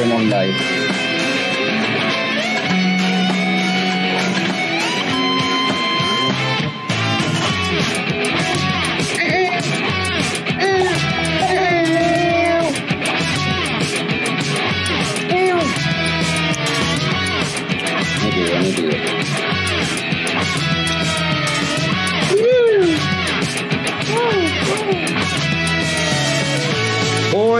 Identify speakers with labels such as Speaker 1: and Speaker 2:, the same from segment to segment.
Speaker 1: estuvimos live.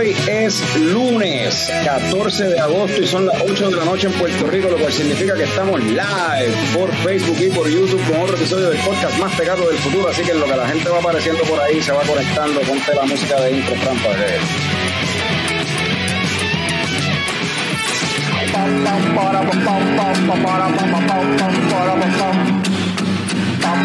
Speaker 1: Hoy es lunes 14 de agosto y son las 8 de la noche en Puerto Rico, lo cual significa que estamos live por Facebook y por YouTube con otro episodio del podcast más pegado del futuro. Así que lo que la gente va apareciendo por ahí se va conectando, ponte la música de intro, trampa.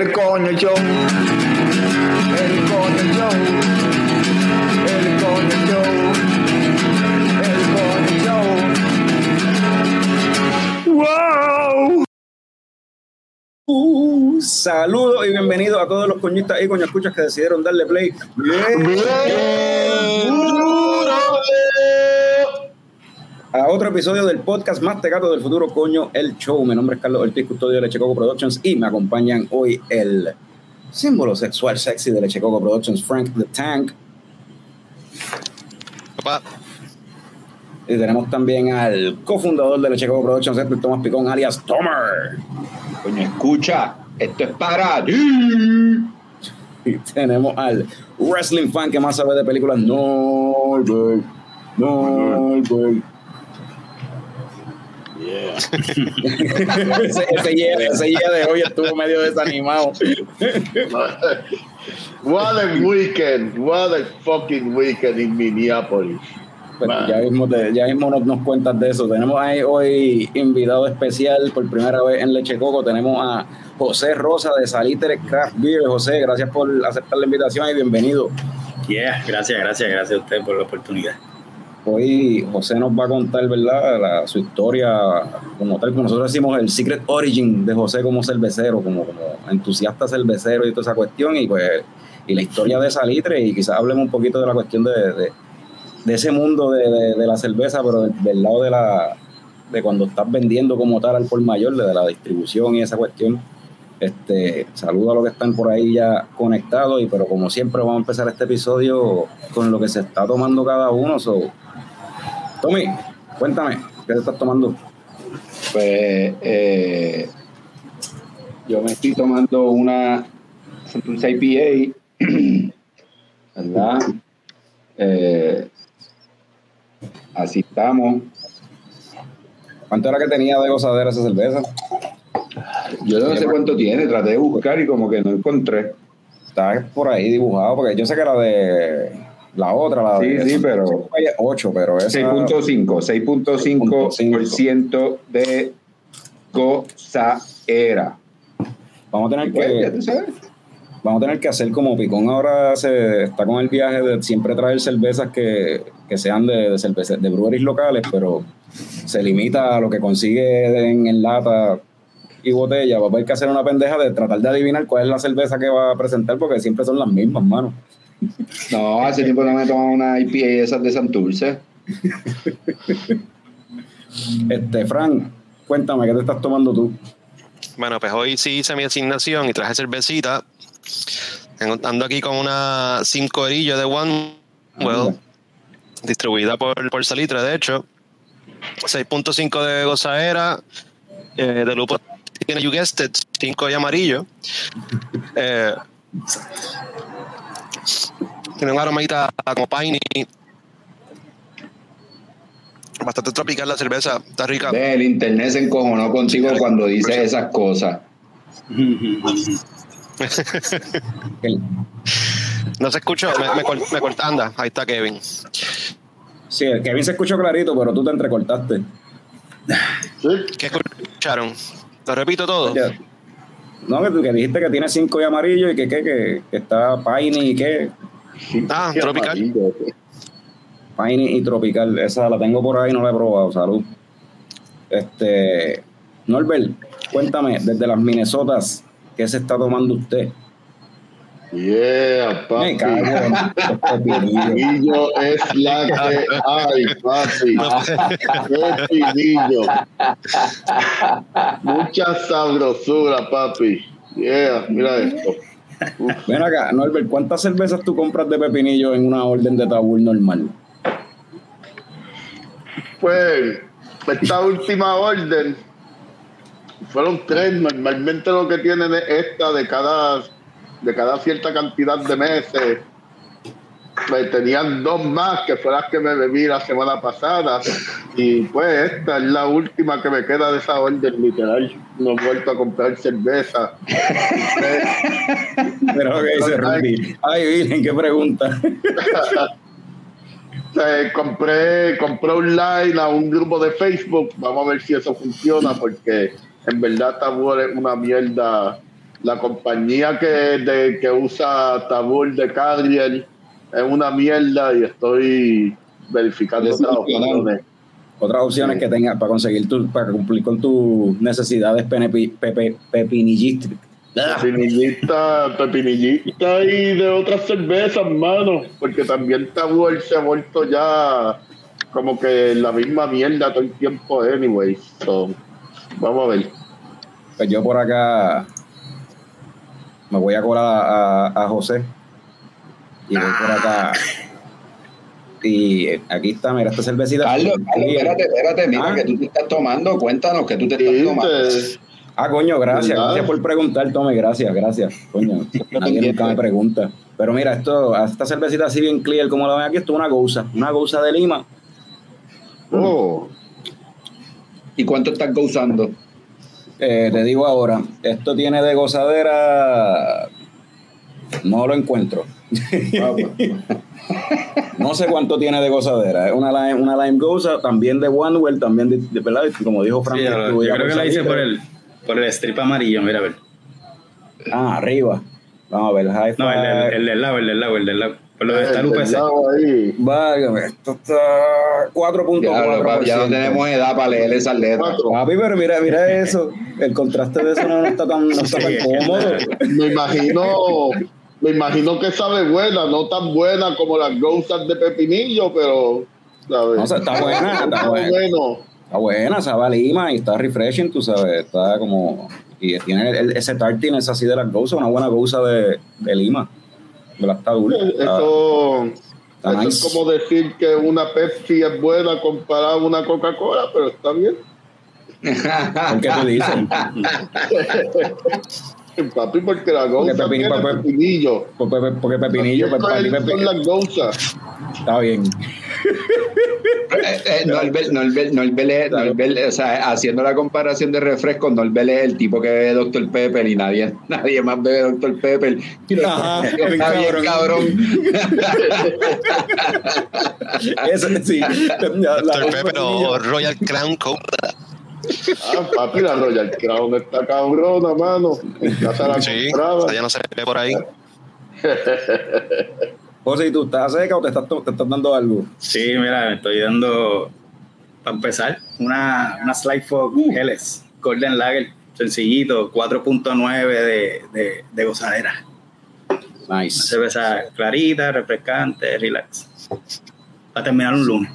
Speaker 1: el coño show, el coño show. El Coño Show. El Coño Show. ¡Wow! Uh, saludos y bienvenidos a todos los coñistas y coñascuchas que decidieron darle play. A otro episodio del podcast más tecato del futuro, coño, el show. Mi nombre es Carlos Ortiz, custodio de Leche Coco Productions y me acompañan hoy el símbolo sexual sexy de Leche Coco Productions, Frank the Tank.
Speaker 2: Papá,
Speaker 1: Y tenemos también al cofundador de Leche Coco Productions, Héctor Tomás Picón, alias Tomer.
Speaker 3: Coño, escucha, esto es para ti.
Speaker 1: Y tenemos al wrestling fan que más sabe de películas. No, güey. No, güey. Ese, ese, yeah, ese yeah de hoy estuvo medio desanimado.
Speaker 3: What a weekend, what a fucking weekend in Minneapolis.
Speaker 1: Pero ya mismo, te- ya mismo nos, nos cuentas de eso. Tenemos ahí hoy invitado especial por primera vez en Leche Coco. Tenemos a José Rosa de Salitre Craft Beer. José, gracias por aceptar la invitación y bienvenido.
Speaker 4: Yeah, gracias, gracias, gracias a usted por la oportunidad.
Speaker 1: Hoy José nos va a contar, ¿verdad? La- su historia como tal. Como nosotros decimos el secret origin de José como cervecero, como, como entusiasta cervecero y toda esa cuestión. Y pues y la historia de Salitre y quizás hablemos un poquito de la cuestión de, de, de ese mundo de, de- la cerveza, pero del, del lado de la de cuando estás vendiendo como tal al por mayor, de la distribución y esa cuestión. Este, saludo a los que están por ahí ya conectados, y pero como siempre vamos a empezar este episodio con lo que se está tomando cada uno. So, Tommy, cuéntame, ¿qué te estás tomando?
Speaker 3: Pues eh, yo me estoy tomando una Santurce IPA, ¿verdad? Eh, así estamos.
Speaker 1: ¿Cuánto era que tenía de gozadera esa cerveza?
Speaker 3: Yo no sé cuánto tiene, traté de buscar y como que no encontré.
Speaker 1: Está por ahí dibujado, porque yo sé que la de la otra, la de
Speaker 3: Sí, sí, pero-
Speaker 1: 8, pero esa
Speaker 3: 6.5, 6.5% de gozadera.
Speaker 1: vamos a tener
Speaker 3: Pues,
Speaker 1: que
Speaker 3: tú sabes.
Speaker 1: vamos a tener que hacer como Picón ahora se está con el viaje de siempre traer cervezas que, que sean de, de, cerveza- de breweries locales, pero se limita a lo que consigue en, en lata y botella. Va a haber que hacer una pendeja de tratar de adivinar cuál es la cerveza que va a presentar, porque siempre son las mismas, mano.
Speaker 3: No, hace tiempo no me tomaba una IPA de esas de Santurce.
Speaker 1: Este, Fran, cuéntame, ¿qué te estás tomando tú?
Speaker 2: bueno, pues hoy sí hice mi asignación y traje cervecita. Tengo- Ando aquí con una 5 orillo de One Well, distribuida por, por Salitre, de hecho. 6.5 de gozaera, eh, de lupo You Guessed It, 5 y amarillo. Eh, tiene una aromadita como piney. Bastante tropical la cerveza, está rica.
Speaker 3: Ve, el internet se encojonó contigo cuando dices esas cosas.
Speaker 2: No se escuchó, me, me, cort- me corta. Anda, ahí está Kevin.
Speaker 1: Sí, el Kevin se escuchó clarito, pero tú te entrecortaste.
Speaker 2: ¿Qué escucharon? Lo repito todo.
Speaker 1: Ya. No, que tú que dijiste que tiene cinco y amarillo y que, que, que, que está Piney y que
Speaker 2: Ah, tropical.
Speaker 3: amarillo.
Speaker 1: Piney y Tropical. Esa la tengo por ahí, no la he probado. Salud. Este, Norbert, cuéntame, desde las Minnesotas, ¿qué se está tomando usted?
Speaker 3: Yeah,
Speaker 1: Me
Speaker 3: papi.
Speaker 1: cago. Pepinillo
Speaker 3: es la que hay, papi. Pepinillo. Mucha sabrosura, papi. Yeah, mira esto.
Speaker 1: Ven acá, Norbert, ¿cuántas cervezas tú compras de pepinillo en una orden de tabú normal?
Speaker 3: Pues, esta última orden fueron tres. Normalmente lo que tienen es esta de cada, de cada cierta cantidad de meses. Pues tenían dos más que fueron las que me bebí la semana pasada. Y pues esta es la última que me queda de esa orden, literal. No he vuelto a comprar cerveza.
Speaker 1: Pero que dice Rudy. Ay, Virgen, qué pregunta.
Speaker 3: Sea, compré, compré online a un grupo de Facebook. Vamos a ver si eso funciona, porque en verdad Tabur es una mierda. La compañía que, de, que usa Tabur de Cadriel es una mierda y estoy verificando otras opciones.
Speaker 1: Otras opciones que tengas para conseguir tu, para cumplir con tus necesidades pepe- pepinillísticas.
Speaker 3: Pepinillita, pepinillita y de otras cervezas, mano. Porque también Tabur se ha vuelto ya como que la misma mierda todo el tiempo, anyway. So, vamos a ver.
Speaker 1: Pues yo por acá me voy a colar a, a- a José. Y voy por acá. Y aquí está, mira, esta cervecita.
Speaker 5: Carlos, Carlos, espérate, espérate, mira
Speaker 1: Ah.
Speaker 5: que tú te estás tomando, cuéntanos que tú te estás tomando.
Speaker 1: Ah, coño, gracias, gracias por preguntar, Tome, gracias, gracias. Coño, nadie nunca me pregunta. Pero mira, esto, esta cervecita así bien clear como la ven aquí, esto es una gousa, una gousa de Lima.
Speaker 3: Oh,
Speaker 5: ¿Y cuánto estás gozando?
Speaker 1: Eh, te digo ahora, esto tiene de gozadera, no lo encuentro. No sé cuánto tiene de gozadera. Es una lime, una lime goza, también de One también de, de- ¿verdad? Como dijo Frank.
Speaker 4: Sí, yo, creo que la hice por el, por el strip amarillo, mira a ver.
Speaker 1: Ah, arriba. Vamos a ver, high
Speaker 4: No, el del lado, el del lado, el del lado. Por lo de UPC.
Speaker 3: lado ahí.
Speaker 1: Válgame, esto está
Speaker 5: Ya,
Speaker 1: 4.4%.
Speaker 5: papi, ya no tenemos edad para leer esas letras.
Speaker 3: Cuatro.
Speaker 1: Papi, pero mira, mira eso. El contraste de eso no, está tan, no está tan cómodo.
Speaker 3: Me imagino, me imagino que sabe buena, no tan buena como las gozas de pepinillo, pero ¿sabes?
Speaker 1: No, o sea, está buena, está
Speaker 3: Está
Speaker 1: buena.
Speaker 3: bueno.
Speaker 1: Está buena, sabe a Lima y está refreshing, tú sabes. Está como. Y tiene el- ese tartiness así de las gozas, una buena goza de, de Lima. De la está
Speaker 3: Eso,
Speaker 1: está
Speaker 3: eso
Speaker 1: nice.
Speaker 3: es como decir que una Pepsi es buena comparada a una Coca-Cola, pero está bien.
Speaker 1: ¿Por qué tú dices?
Speaker 3: Papi, porque la goza
Speaker 1: Porque pepin-
Speaker 3: tiene
Speaker 1: papi-
Speaker 3: pepinillo.
Speaker 1: Porque, porque Pepinillo,
Speaker 3: Esto
Speaker 1: para ti
Speaker 3: es-
Speaker 1: Pepi-
Speaker 3: son las gozas.
Speaker 1: está bien.
Speaker 5: Eh, eh, Norbert, Norbert, Norbert es- Norbert, o sea, haciendo la comparación de refresco, Norbert es el tipo que bebe Dr. Pepper y nadie, nadie más bebe Dr. Pepper.
Speaker 1: Ajá,
Speaker 5: Está
Speaker 1: bien
Speaker 5: cabrón.
Speaker 1: Eso, sí.
Speaker 2: Dr. Pepper o Royal Crown Cobra.
Speaker 3: Ah, papi, la Royal Crown está cabrona, mano. En casa la
Speaker 2: Sí,
Speaker 3: compraba.
Speaker 2: esa ya no se ve por ahí.
Speaker 1: José, ¿y tú estás seca o te estás, te estás dando algo?
Speaker 4: Sí, mira, me estoy dando, para empezar, una, una Slide Fog Helles, Golden Lager, sencillito, 4.9 de, de, de gozadera. Una
Speaker 1: Nice.
Speaker 4: cerveza clarita, refrescante, relax. Para terminar un lunes.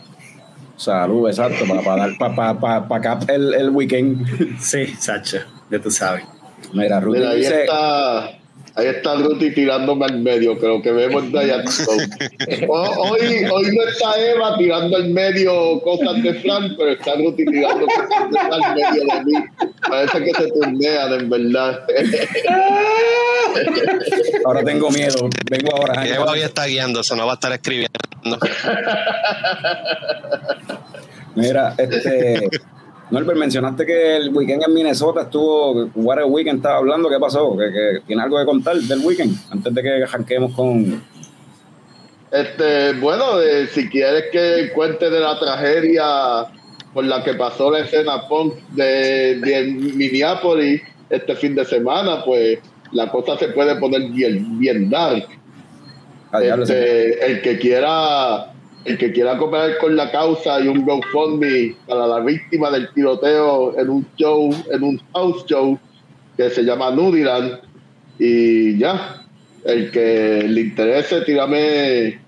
Speaker 1: Salud, exacto, para, para dar para, para, para, para acá el, el weekend.
Speaker 4: Sí, Sacho, ya tú sabes.
Speaker 1: Mira, Rudy
Speaker 3: Mira,
Speaker 1: dice,
Speaker 3: está, ahí está Ruti tirándome al medio, lo que vemos. O- Hoy, hoy no está Eva tirando al medio cosas de Fran, pero está Ruti tirando cosas de Fran al medio de mí. Parece que se turnean, en verdad.
Speaker 1: ahora tengo miedo, vengo ahora.
Speaker 2: Eva hoy está guiando, eso no va a estar escribiendo.
Speaker 1: Mira, este, Norbert, mencionaste que el weekend en Minnesota estuvo, What a Weekend estaba hablando, ¿qué pasó? ¿Que, que tiene algo que contar del weekend? Antes de que arranquemos con
Speaker 3: Este, bueno, eh, si quieres que cuente de la tragedia por la que pasó la escena punk de, de Minneapolis este fin de semana, pues la cosa se puede poner bien, bien dark.
Speaker 1: Ah,
Speaker 3: Este, el que quiera el que quiera cooperar con la causa y un GoFundMe para la víctima del tiroteo en un show, en un house show que se llama Nudiland. Y ya, el que le interese, tírame,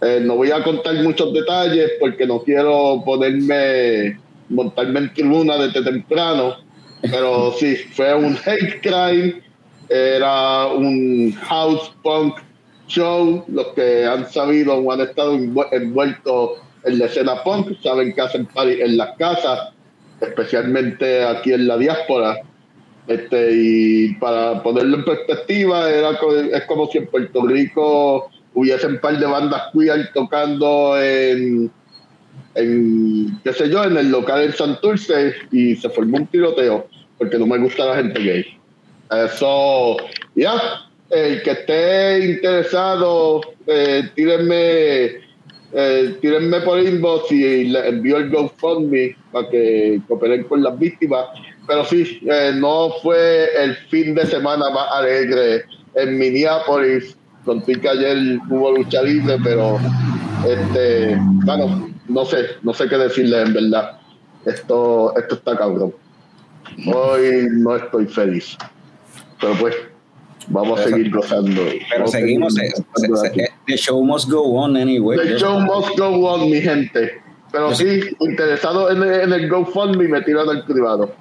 Speaker 3: eh, no voy a contar muchos detalles porque no quiero ponerme, montarme en tribuna desde temprano, pero sí, fue un hate crime, era un house punk show, los que han sabido o han estado envu- envueltos en la escena punk saben que hacen party en las casas, especialmente aquí en la diáspora. Este, y para ponerlo en perspectiva, era, es como si en Puerto Rico hubiesen un par de bandas queer tocando en, en, qué sé yo, en el local en Santurce y se formó un tiroteo porque no me gusta la gente gay. Eso, ya, el que esté interesado, eh, tírenme, eh, tírenme por inbox y le envío el GoFundMe para que cooperen con las víctimas. Pero sí, eh, no fue el fin de semana más alegre en Minneapolis. Conté que ayer hubo lucha libre, pero este, bueno, no sé, no sé qué decirles en verdad. Esto, esto está cabrón. Hoy no estoy feliz. Pero pues, vamos a seguir gozando.
Speaker 1: Pero seguimos, eh, se-
Speaker 3: aquí.
Speaker 1: se- the show must go on anyway.
Speaker 3: The show must go on, mi gente. Pero sí, interesado en, en el GoFundMe, me tiran al privado.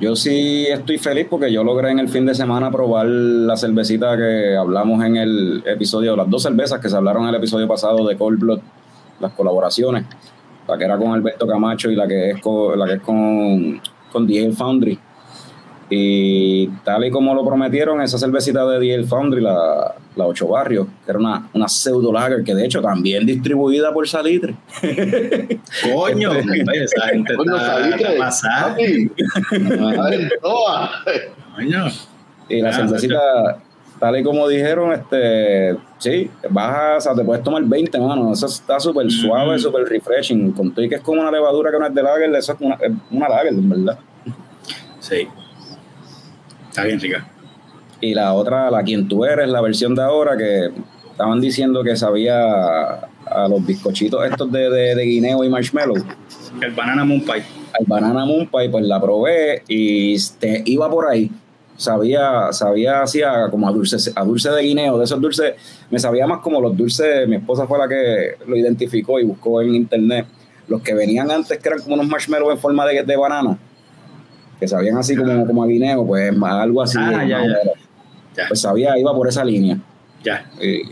Speaker 1: Yo sí estoy feliz porque yo logré en el fin de semana probar la cervecita que hablamos en el episodio, las dos cervezas que se hablaron en el episodio pasado de Cold Blood, las colaboraciones, la que era con Alberto Camacho y la que es con, la que es con, con DL Foundry. Y tal y como lo prometieron, esa cervecita de DL Foundry, la, la Ocho Barrios, que era una, una pseudo lager, que de hecho también distribuida por Salitre.
Speaker 4: Coño, esa gente
Speaker 3: Coño,
Speaker 4: está,
Speaker 3: Salitre,
Speaker 4: está pasada. Coño.
Speaker 1: Y la
Speaker 4: Ah,
Speaker 1: cervecita, tal y como dijeron, este, sí, baja, o sea, te puedes tomar 20, mano. Eso está súper suave,
Speaker 4: Mm.
Speaker 1: súper refreshing. Con que es como una levadura que no es de lager, eso es una, una lager, en verdad.
Speaker 4: Sí. Está bien rica.
Speaker 1: Y la otra, la quien tú eres, la versión de ahora, que estaban diciendo que sabía a los bizcochitos estos de, de, de guineo y marshmallow.
Speaker 4: El banana moon pie.
Speaker 1: al banana moon pie, pues la probé y este, iba por ahí. Sabía, sabía hacía como a dulce, a dulce de guineo, de esos dulces, me sabía más como los dulces, mi esposa fue la que lo identificó y buscó en internet. Los que venían antes, que eran como unos marshmallows en forma de, de banana, que sabían así como, como a guineo, pues más algo así.
Speaker 4: Ah, ya, ya. Ya.
Speaker 1: Pues sabía, iba por esa línea.
Speaker 4: Ya.
Speaker 1: Y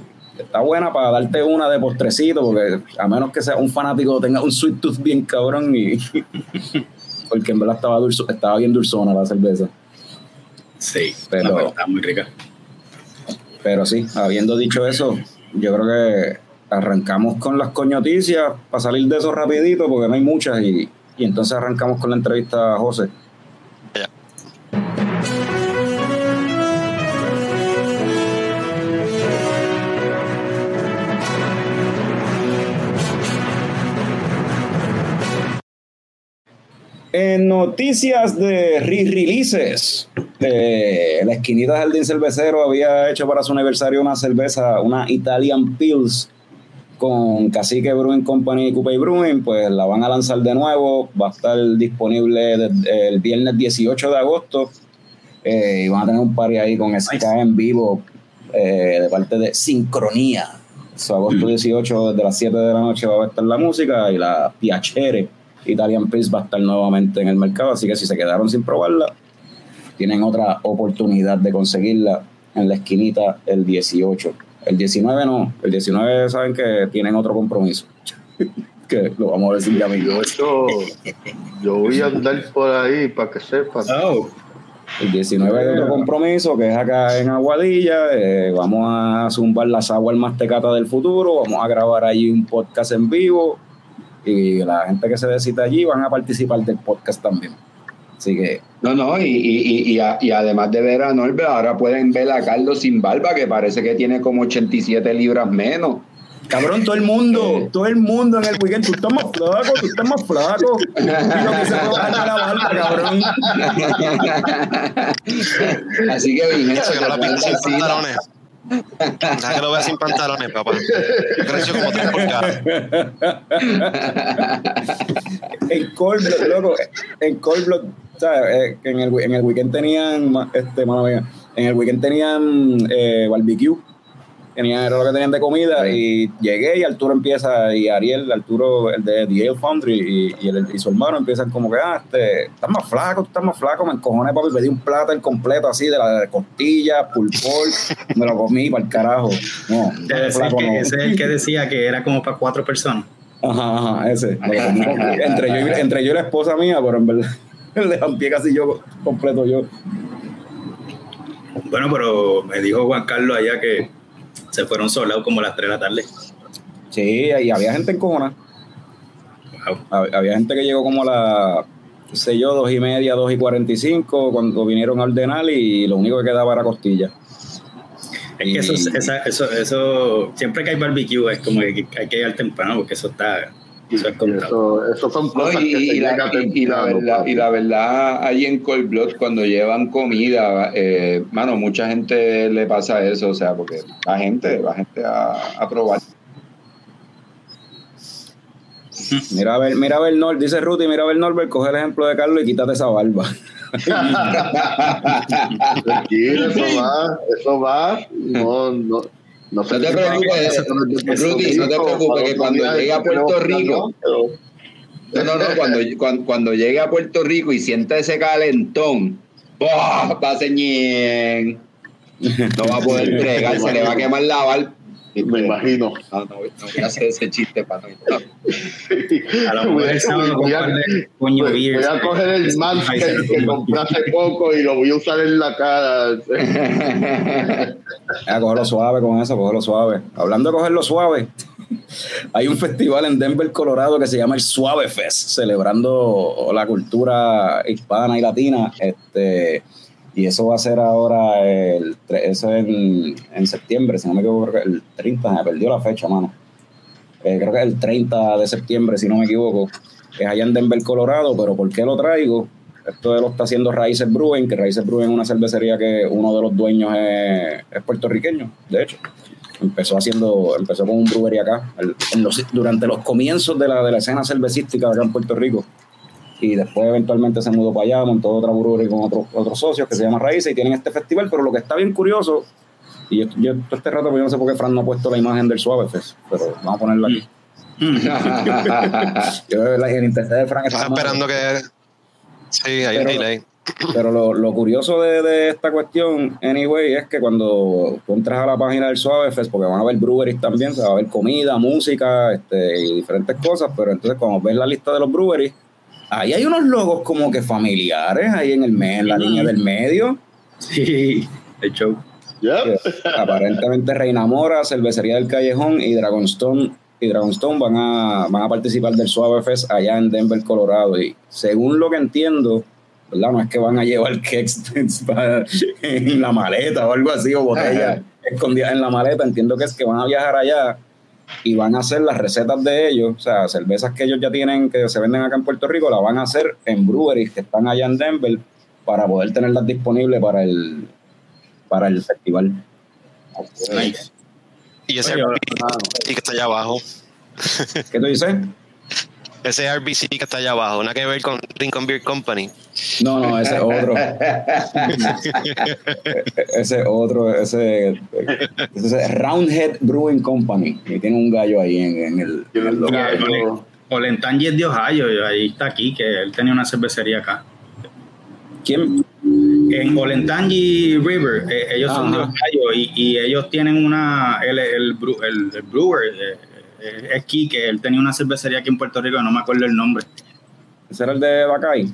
Speaker 1: está buena para darte una de postrecito, porque a menos que sea un fanático tenga un sweet tooth bien cabrón y porque en verdad estaba dulzo, estaba bien dulzona la cerveza.
Speaker 4: Sí.
Speaker 1: Pero-
Speaker 4: No, pero está muy rica.
Speaker 1: Pero sí, habiendo dicho eso, yo creo que arrancamos con las coñoticias para salir de eso rapidito, porque no hay muchas, y, y entonces arrancamos con la entrevista a José. En noticias de re-releases, eh, la esquinita Jardín Cervecero había hecho para su aniversario una cerveza, una Italian Pills con Cacique Brewing Company y Coupe Brewing, pues la van a lanzar de nuevo, va a estar disponible desde el viernes 18 de agosto eh, y van a tener un party ahí con SK en vivo eh, de parte de Sincronía. So, agosto 18 desde las 7 de la noche va a estar la música y la Piacere Italian Pills va a estar nuevamente en el mercado, así que si se quedaron sin probarla, tienen otra oportunidad de conseguirla en la esquinita el 18. El 19 no, el 19 saben que tienen otro compromiso. que lo vamos a decir ya mismo.
Speaker 3: Yo, yo voy a andar por ahí para que sepan.
Speaker 4: Oh,
Speaker 1: El 19 hay otro compromiso que es acá en Aguadilla. eh, vamos a zumbar las aguas más tecata del futuro. Vamos a grabar allí un podcast en vivo. Y la gente que se decita allí van a participar del podcast también. Así que
Speaker 5: No, no, y, y, y, y, a- y además de ver a Norbert, ahora pueden ver a Carlos sin barba, que parece que tiene como 87 libras menos.
Speaker 1: Cabrón, todo el mundo, todo el mundo en el weekend, tú estás más flaco, tú estás más flaco. Y lo que se bajar la barba, cabrón.
Speaker 5: Así que bien,
Speaker 2: Eso que no la pinta sin pantalones. Deja que lo vea sin pantalones, papá. Creció como tres pulgadas.
Speaker 1: en Cold Blood, loco, en Cold Blood, ¿sabes? Eh, en, el, en el weekend tenían, este, mano mía, en el weekend tenían eh, barbecue, tenían, era lo que tenían de comida, y llegué y Arturo empieza, y Ariel, Arturo, el de The Ale Foundry, y, y, el- y su hermano empiezan como que, ah, este, estás más flaco, tú estás más flaco, me encojoné, papi, pedí un plato el completo así, de la de costilla, pulpol, me lo comí para el carajo. No,
Speaker 4: Ese es, el
Speaker 1: flaco
Speaker 4: que,
Speaker 1: no.
Speaker 4: ese es el que decía que era como para cuatro personas.
Speaker 1: Ajá, ajá, ese. entre, yo, y- entre yo y la esposa mía, pero en verdad le ampié casi yo completo yo.
Speaker 4: Bueno, pero me dijo Juan Carlos allá que se fueron solados como a las 3 de la tarde.
Speaker 1: Sí, y había gente en cojona.
Speaker 4: Wow.
Speaker 1: Hab- Había gente que llegó como a las, qué sé yo, dos y media, dos y cuarenta y cinco, cuando vinieron a ordenar y lo único que quedaba era costilla.
Speaker 4: Es que eso, esa- eso, eso, siempre que hay barbecue es como que hay que llegar temprano porque eso está, eso
Speaker 3: son
Speaker 5: No,
Speaker 3: cosas
Speaker 5: y,
Speaker 3: que se
Speaker 5: y la, y- la verdad,
Speaker 3: papi.
Speaker 5: y la verdad, ahí en Cold Blood, cuando llevan comida, eh, mano, mucha gente le pasa eso, o sea, porque la gente, la gente a, a probar.
Speaker 1: Mira a ver, mira a ver Nor, dice Ruti, mira a ver Norbert, coge el ejemplo de Carlos y quítate esa barba.
Speaker 3: Tranquilo, eso va, eso va. No, no, no,
Speaker 5: te preocupes, Ruti, no te preocupes, que cuando llegue a Puerto Rico-
Speaker 3: ¿no?
Speaker 5: No, no, cuando, cuando, cuando llegue a Puerto Rico y sienta ese calentón, ¡buah! va a. No va a poder entregar, se le va a quemar la
Speaker 3: me imagino.
Speaker 5: No, no, no voy a hacer ese chiste para no.
Speaker 4: A lo mejor el sábado
Speaker 3: Voy a-
Speaker 4: coño
Speaker 3: Voy,
Speaker 4: beers.
Speaker 3: voy a coger el mask que, que compré hace poco y lo voy a usar en la cara.
Speaker 1: Ah, cógelo suave con eso, cógelo suave. Hablando de cogerlo suave, hay un festival en Denver, Colorado que se llama el Suave Fest, celebrando la cultura hispana y latina. Este, y eso va a ser ahora, el, eso es en, en septiembre, si no me equivoco, el 30, me perdió la fecha, mano. Eh, creo que es el 30 de septiembre, si no me equivoco. Es allá en Denver, Colorado, pero ¿por qué lo traigo? Esto lo está haciendo Raíces Brewing, que Raíces Brewing es una cervecería que uno de los dueños es, puertorriqueño, de hecho. Empezó haciendo, empezó con un brewery acá, durante los comienzos de la, de la escena cervecística acá en Puerto Rico. Y después eventualmente se mudó para allá, montó otra brewery con otros, otros socios que se llama Raíces y tienen este festival, pero lo que está bien curioso, y yo, yo todo este rato, pues yo no sé por qué Fran no ha puesto la imagen del Suave Fest, pero vamos a ponerla aquí. Yo, la- el internet de Fran está
Speaker 2: esperando que. Sí, hay un
Speaker 1: Pero-
Speaker 2: delay.
Speaker 1: Pero lo, lo curioso de, de esta cuestión, anyway, es que cuando tú entras a la página del Suave Fest, porque van a haber breweries también, se va a ver comida, música este, y diferentes cosas, pero entonces cuando ves la lista de los breweries, ahí hay unos logos como que familiares, ahí en el me- en la línea del medio.
Speaker 4: Sí, el show.
Speaker 3: Yep.
Speaker 1: Aparentemente Reina Mora, Cervecería del Callejón y Dragonstone y Dragonstone van a, van a participar del Suave Fest allá en Denver, Colorado. Y según lo que entiendo, ¿verdad? No es que van a llevar cakes en la maleta o algo así, o botellas escondidas en la maleta. Entiendo que es que van a viajar allá y van a hacer las recetas de ellos, o sea, cervezas que ellos ya tienen, que se venden acá en Puerto Rico, las van a hacer en breweries que están allá en Denver para poder tenerlas disponibles para el, para el festival.
Speaker 4: Nice.
Speaker 2: Y ese
Speaker 4: Oye,
Speaker 2: que está allá abajo.
Speaker 1: ¿Qué tú dices?
Speaker 2: Ese RBC que está allá abajo. Nada que ver con Lincoln Beer Company.
Speaker 1: No, no, ese es otro. ese es otro, ese, ese es Roundhead Brewing Company. Y tiene un gallo ahí en, en el, en el logo.
Speaker 3: Gallo.
Speaker 4: Olentangy es de Ohio, ahí está aquí, que él tenía una cervecería acá.
Speaker 1: ¿Quién?
Speaker 4: En Olentangy River, eh, ellos son de. Ohio y, y ellos tienen una, el, el, bru- el- el brewer eh, es Quique, él tenía una cervecería aquí en Puerto Rico, no me acuerdo el nombre.
Speaker 1: Ese era el de Bacay.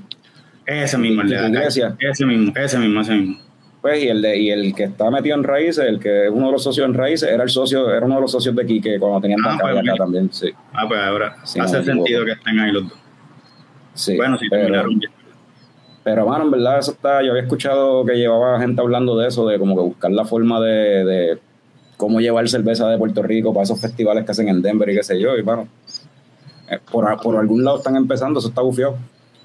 Speaker 4: Ese mismo, el de
Speaker 1: ¿De
Speaker 4: acá.
Speaker 1: Iglesia?
Speaker 4: Ese mismo, ese mismo, ese mismo.
Speaker 1: Pues, y el, de, y el que está metido en Raíces, el que es uno de los socios en Raíces, era el socio, era uno de los socios de Quique cuando tenían
Speaker 4: Ah,
Speaker 1: Bacay
Speaker 4: pues,
Speaker 1: acá también, sí.
Speaker 4: Ah, pues ahora
Speaker 1: Sí,
Speaker 4: hace
Speaker 1: no
Speaker 4: sentido que estén ahí los dos.
Speaker 1: sí
Speaker 4: bueno, si
Speaker 1: pero,
Speaker 4: terminaron ya.
Speaker 1: Pero, mano, en verdad, eso está. Yo había escuchado que llevaba gente hablando de eso, de como que buscar la forma de, de cómo llevar cerveza de Puerto Rico para esos festivales que hacen en Denver y qué sé yo. Y bueno, eh, por, por algún lado están empezando, eso está bufiado.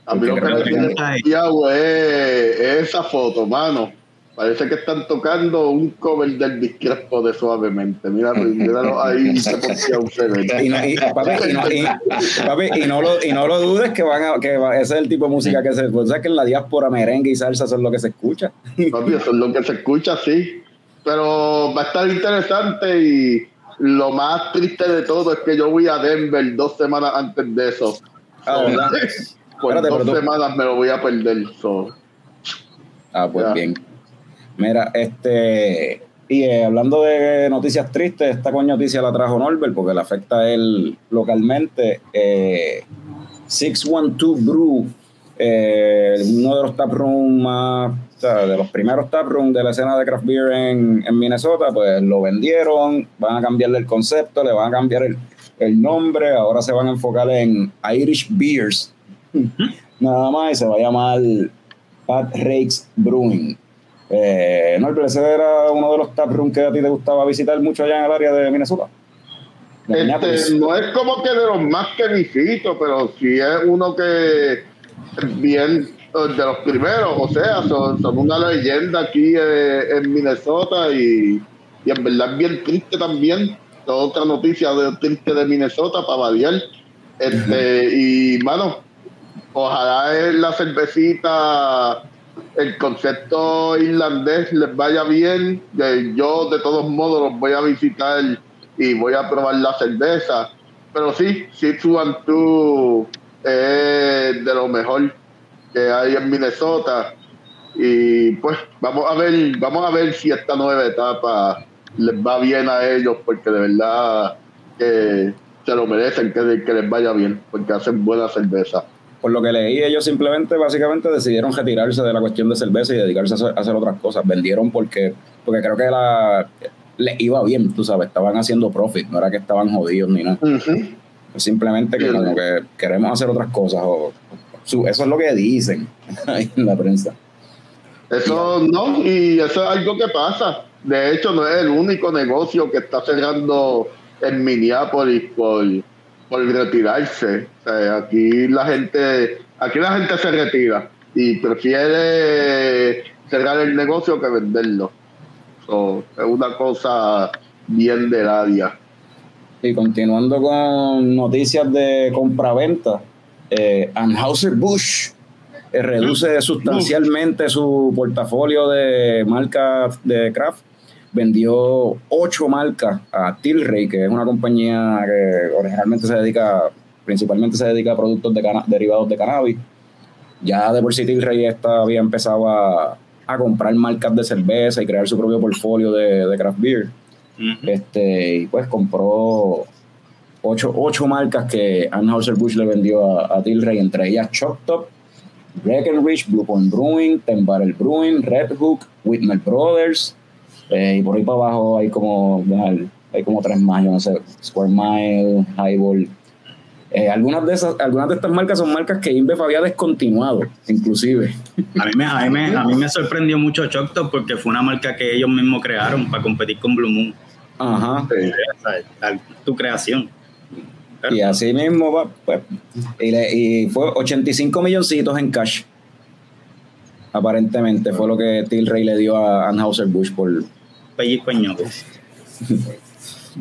Speaker 3: A mí lo que me tiene es, es esa foto, mano. Parece que están tocando un cover del discrepo de suavemente. Mira, míralo ahí, se un
Speaker 1: y, no, y, papi, y, no, y, papi, y, no lo, y no lo dudes que van a, que ese es el tipo de música que se pues, que en la diáspora merengue y salsa son lo que se escucha.
Speaker 3: Papi, eso es lo que se escucha, sí. Pero va a estar interesante y lo más triste de todo es que yo voy a Denver dos semanas antes de eso. Ah, Por dos semanas me lo voy a perder.
Speaker 1: Ah, pues bien. Mira, este. Y eh, hablando de noticias tristes, esta coña noticia la trajo Norbert porque le afecta a él localmente. Eh, 612 Brew, eh, uno de los taprooms más, sea, de los primeros taprooms de la escena de craft beer en, en, Minnesota, pues lo vendieron, van a cambiarle el concepto, le van a cambiar el, el nombre, ahora se van a enfocar en Irish Beers, nada más, y se va a llamar Pat Rakes Brewing. Eh, no, ese era uno de los taprooms que a ti te gustaba visitar mucho allá en el área de Minnesota.
Speaker 3: este, no es como que de los más que visito, pero sí es uno que bien de los primeros, o sea, son, una leyenda aquí eh, en Minnesota y, y, en verdad bien triste también. Otra noticia de triste de Minnesota para variar. Este, y mano, ojalá es la cervecita el concepto irlandés les vaya bien. Yo de todos modos los voy a visitar y voy a probar la cerveza. Pero sí, Two es de lo mejor que hay en Minnesota. Y pues vamos a ver, vamos a ver si esta nueva etapa les va bien a ellos, porque de verdad que se lo merecen que, que les vaya bien, porque hacen buena cerveza
Speaker 1: por lo que leí, ellos simplemente, básicamente decidieron retirarse de la cuestión de cerveza y dedicarse a hacer, otras cosas. Vendieron porque, porque creo que la, les iba bien, tú sabes, estaban haciendo profit, no era que estaban jodidos ni nada. Simplemente que, como que queremos hacer otras cosas. O, eso es lo que dicen en la prensa.
Speaker 3: Eso no, y eso es algo que pasa. De hecho, no es el único negocio que está cerrando en Minneapolis por por retirarse. aquí la gente, aquí la gente se retira y prefiere cerrar el negocio que venderlo. es una cosa bien del área.
Speaker 1: Y continuando con noticias de compraventa, eh, Anheuser-Busch eh, reduce sustancialmente su portafolio de marcas de craft vendió ocho marcas a Tilray, que es una compañía que originalmente se dedica, principalmente se dedica a productos de derivados de cannabis. Ya de por sí Tilray esta había empezado a, comprar marcas de cerveza y crear su propio portfolio de, craft beer. este, y pues compró ocho, ocho marcas que Anheuser-Busch le vendió a, a, Tilray, entre ellas Chop Top, Breckenridge, Blue Point Brewing, Ten Barrel Brewing, Red Hook, Whitmer Brothers, eh, y por ahí para abajo hay como, hay como tres más, yo no sé, Square Mile, Highball. Eh, algunas, de esas, algunas de estas marcas son marcas que InBev había descontinuado, inclusive.
Speaker 4: A mí me, a mí me, a mí me sorprendió mucho Choctaw porque fue una marca que ellos mismos crearon para competir con Blue Moon. Ajá. tu creación.
Speaker 1: Y así mismo, pues, y, y, fue 85 milloncitos en cash aparentemente fue lo que Tilray le dio a Anheuser-Busch por
Speaker 4: pellizco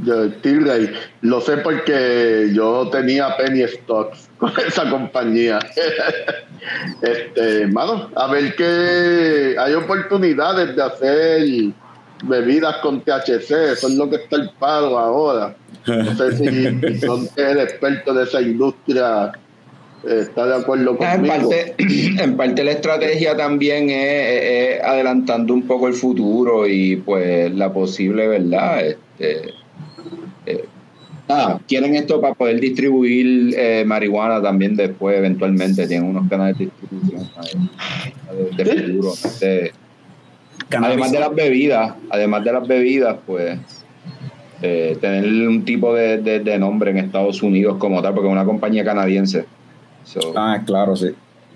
Speaker 3: Yo, Tilray, lo sé porque yo tenía penny stocks con esa compañía. este, mano, a ver que hay oportunidades de hacer bebidas con THC, eso es lo que está el paro ahora. No sé si son el experto de esa industria está de acuerdo conmigo.
Speaker 5: En parte, en parte la estrategia también es, adelantando un poco el futuro y pues la posible, ¿verdad? Este, eh, quieren esto para poder distribuir eh, marihuana también después, eventualmente. Tienen unos canales de distribución de, futuro. Además de las bebidas, además de las bebidas, pues eh, tener un tipo de, de nombre en Estados Unidos como tal, porque es una compañía canadiense
Speaker 1: ah, claro, sí.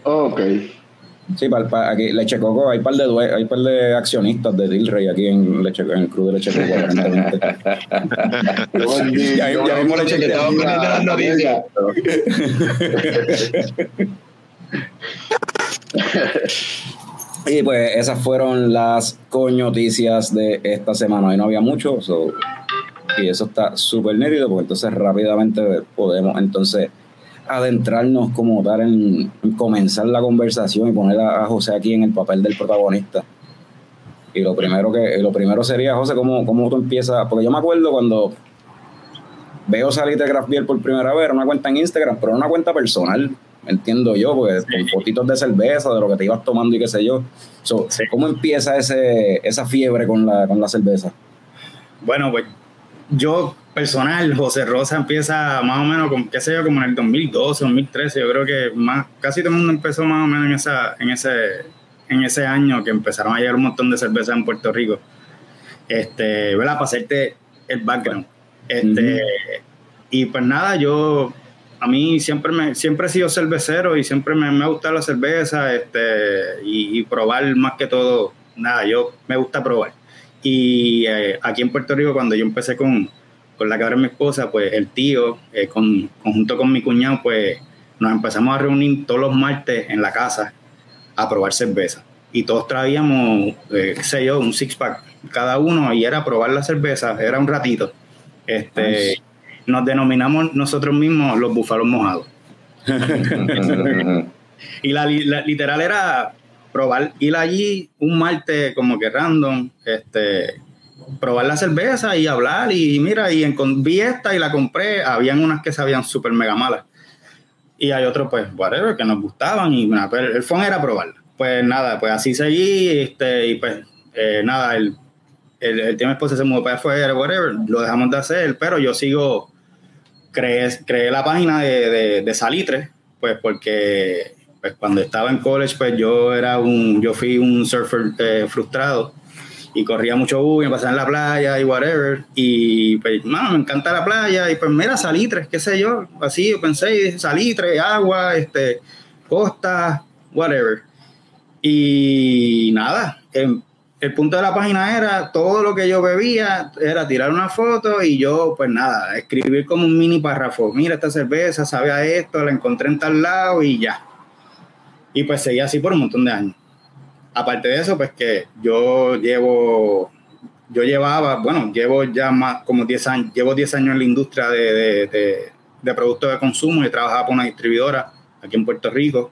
Speaker 3: Ok.
Speaker 1: Sí, para, para aquí, Leche Coco, hay par de hay par de accionistas de Dilrey aquí en, Leche, en el club de Leche Coco. Ya- ya mismo le chequeé.
Speaker 5: Estamos poniendo las noticias.
Speaker 1: Y pues esas fueron las coñoticias de esta semana. Hoy no había mucho, so- y eso está súper nítido, porque entonces rápidamente podemos entonces adentrarnos como tal en, en comenzar la conversación y poner a, a José aquí en el papel del protagonista. Y lo primero que lo primero sería, José, ¿cómo, cómo tú empiezas? Porque yo me acuerdo cuando veo salir de Beer por primera vez, era una cuenta en Instagram, pero era una cuenta personal, entiendo yo, pues con fotitos de cerveza, de lo que te ibas tomando y qué sé yo. So,
Speaker 4: Sí.
Speaker 1: ¿Cómo empieza ese, esa fiebre con la, con la cerveza?
Speaker 4: Bueno, pues yo personal, José Rosa empieza más o menos, con, qué sé yo, como en el 2012, 2013, yo creo que más, casi todo el mundo empezó más o menos en, esa, en, ese, en ese año que empezaron a llegar un montón de cervezas en Puerto Rico. Este, ¿verdad? Para hacerte el background. Este, Y pues nada, yo, a mí siempre, me, siempre he sido cervecero y siempre me, me ha gustado la cerveza este, y, probar más que todo, nada, yo me gusta probar. Y eh, aquí en Puerto Rico, cuando yo empecé con, con la que ahora mi esposa, pues el tío, eh, con, conjunto con mi cuñado, pues nos empezamos a reunir todos los martes en la casa a probar cerveza. Y todos traíamos, eh, qué sé yo, un six pack cada uno y era probar la cerveza, era un ratito. Este. Nos denominamos nosotros mismos los búfalos mojados. Y la, li- la- literal era probar, ir allí un martes como que random, este, probar la cerveza y hablar y mira, y encon- vi esta y la compré, habían unas que sabían súper mega malas. Y hay otros, pues, whatever, que nos gustaban y nada, pero el fondo era probarla. Pues nada, pues así seguí, este, y pues eh, nada, el, el, el mi esposa se mudó para afuera, whatever, lo dejamos de hacer, pero yo sigo, creé, creé la página de, de, Salitre, pues porque pues cuando estaba en college, pues yo era un, yo fui un surfer eh, frustrado y corría mucho bug y me pasaba en la playa y whatever. Y pues, mano, me encanta la playa. Y pues, mira, salitre, qué sé yo. Así yo pensé, salitre, agua, este, costa, whatever. Y nada, em, el punto de la página era todo lo que yo bebía, era tirar una foto y yo, pues nada, escribir como un mini párrafo. Mira, esta cerveza sabe a esto, la encontré en tal lado y ya. Y pues seguí así por un montón de años aparte de eso, pues que yo llevo, yo llevaba, bueno, llevo ya más como 10 años, llevo 10 años en la industria de, de, de, de productos de consumo y trabajaba para una distribuidora aquí en Puerto Rico.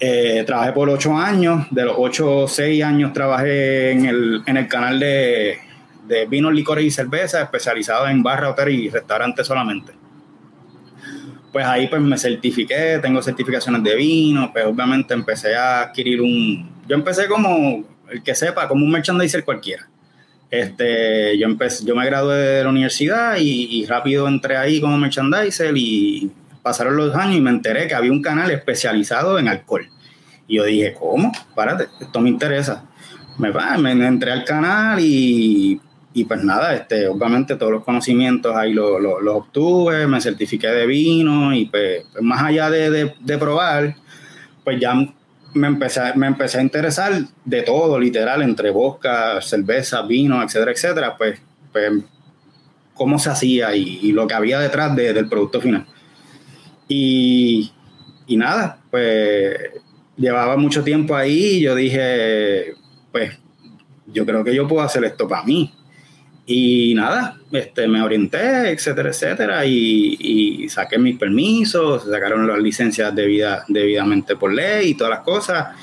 Speaker 4: Eh, trabajé por 8 años, de los 8 o 6 años trabajé en el, en el canal de, de vinos, licores y cerveza, especializado en barra, hotel y restaurante solamente pues ahí pues me certifiqué, tengo certificaciones de vino, pues obviamente empecé a adquirir un, yo empecé como, el que sepa, como un merchandiser cualquiera. Este, yo empecé, yo me gradué de la universidad y, y rápido entré ahí como merchandiser y pasaron los años y me enteré que había un canal especializado en alcohol. Y yo dije, ¿cómo? Párate, esto me interesa. Me, me entré al canal y y pues nada, este, obviamente todos los conocimientos ahí los lo, los obtuve, me certifiqué de vino y pues, pues más allá de, de, de, probar, pues ya me empecé, me empecé a interesar de todo, literal, entre vodka, cerveza, vino, etcétera, etcétera, pues, pues cómo se hacía y, y lo que había detrás de, del producto final. Y, y nada, pues llevaba mucho tiempo ahí y yo dije, pues yo creo que yo puedo hacer esto para mí. Y nada, este, me orienté, etcétera, etcétera, y, y, saqué mis permisos, sacaron las licencias debida, debidamente por ley y todas las cosas.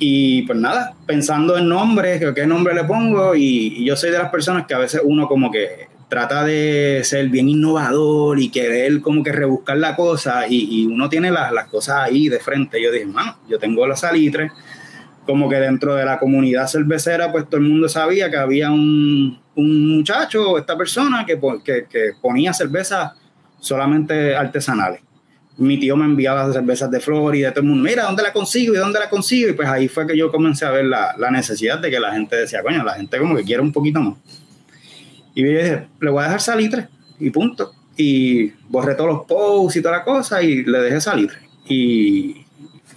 Speaker 4: Y pues nada, pensando en nombres, qué nombre le pongo, y, y, yo soy de las personas que a veces uno como que trata de ser bien innovador y querer como que rebuscar la cosa, y, y uno tiene las, las cosas ahí de frente. Yo dije, mano, yo tengo la salitre, como que dentro de la comunidad cervecera, pues todo el mundo sabía que había un, un muchacho, esta persona, que, que, que, ponía cervezas solamente artesanales. Mi tío me enviaba cervezas de Florida, todo el mundo, mira, ¿dónde la consigo? ¿Y dónde la consigo? Y pues ahí fue que yo comencé a ver la, la necesidad de que la gente decía, coño, la gente como que quiere un poquito más. Y dije, le voy a dejar salitre, y punto. Y borré todos los posts y toda la cosa, y le dejé salitre. Y,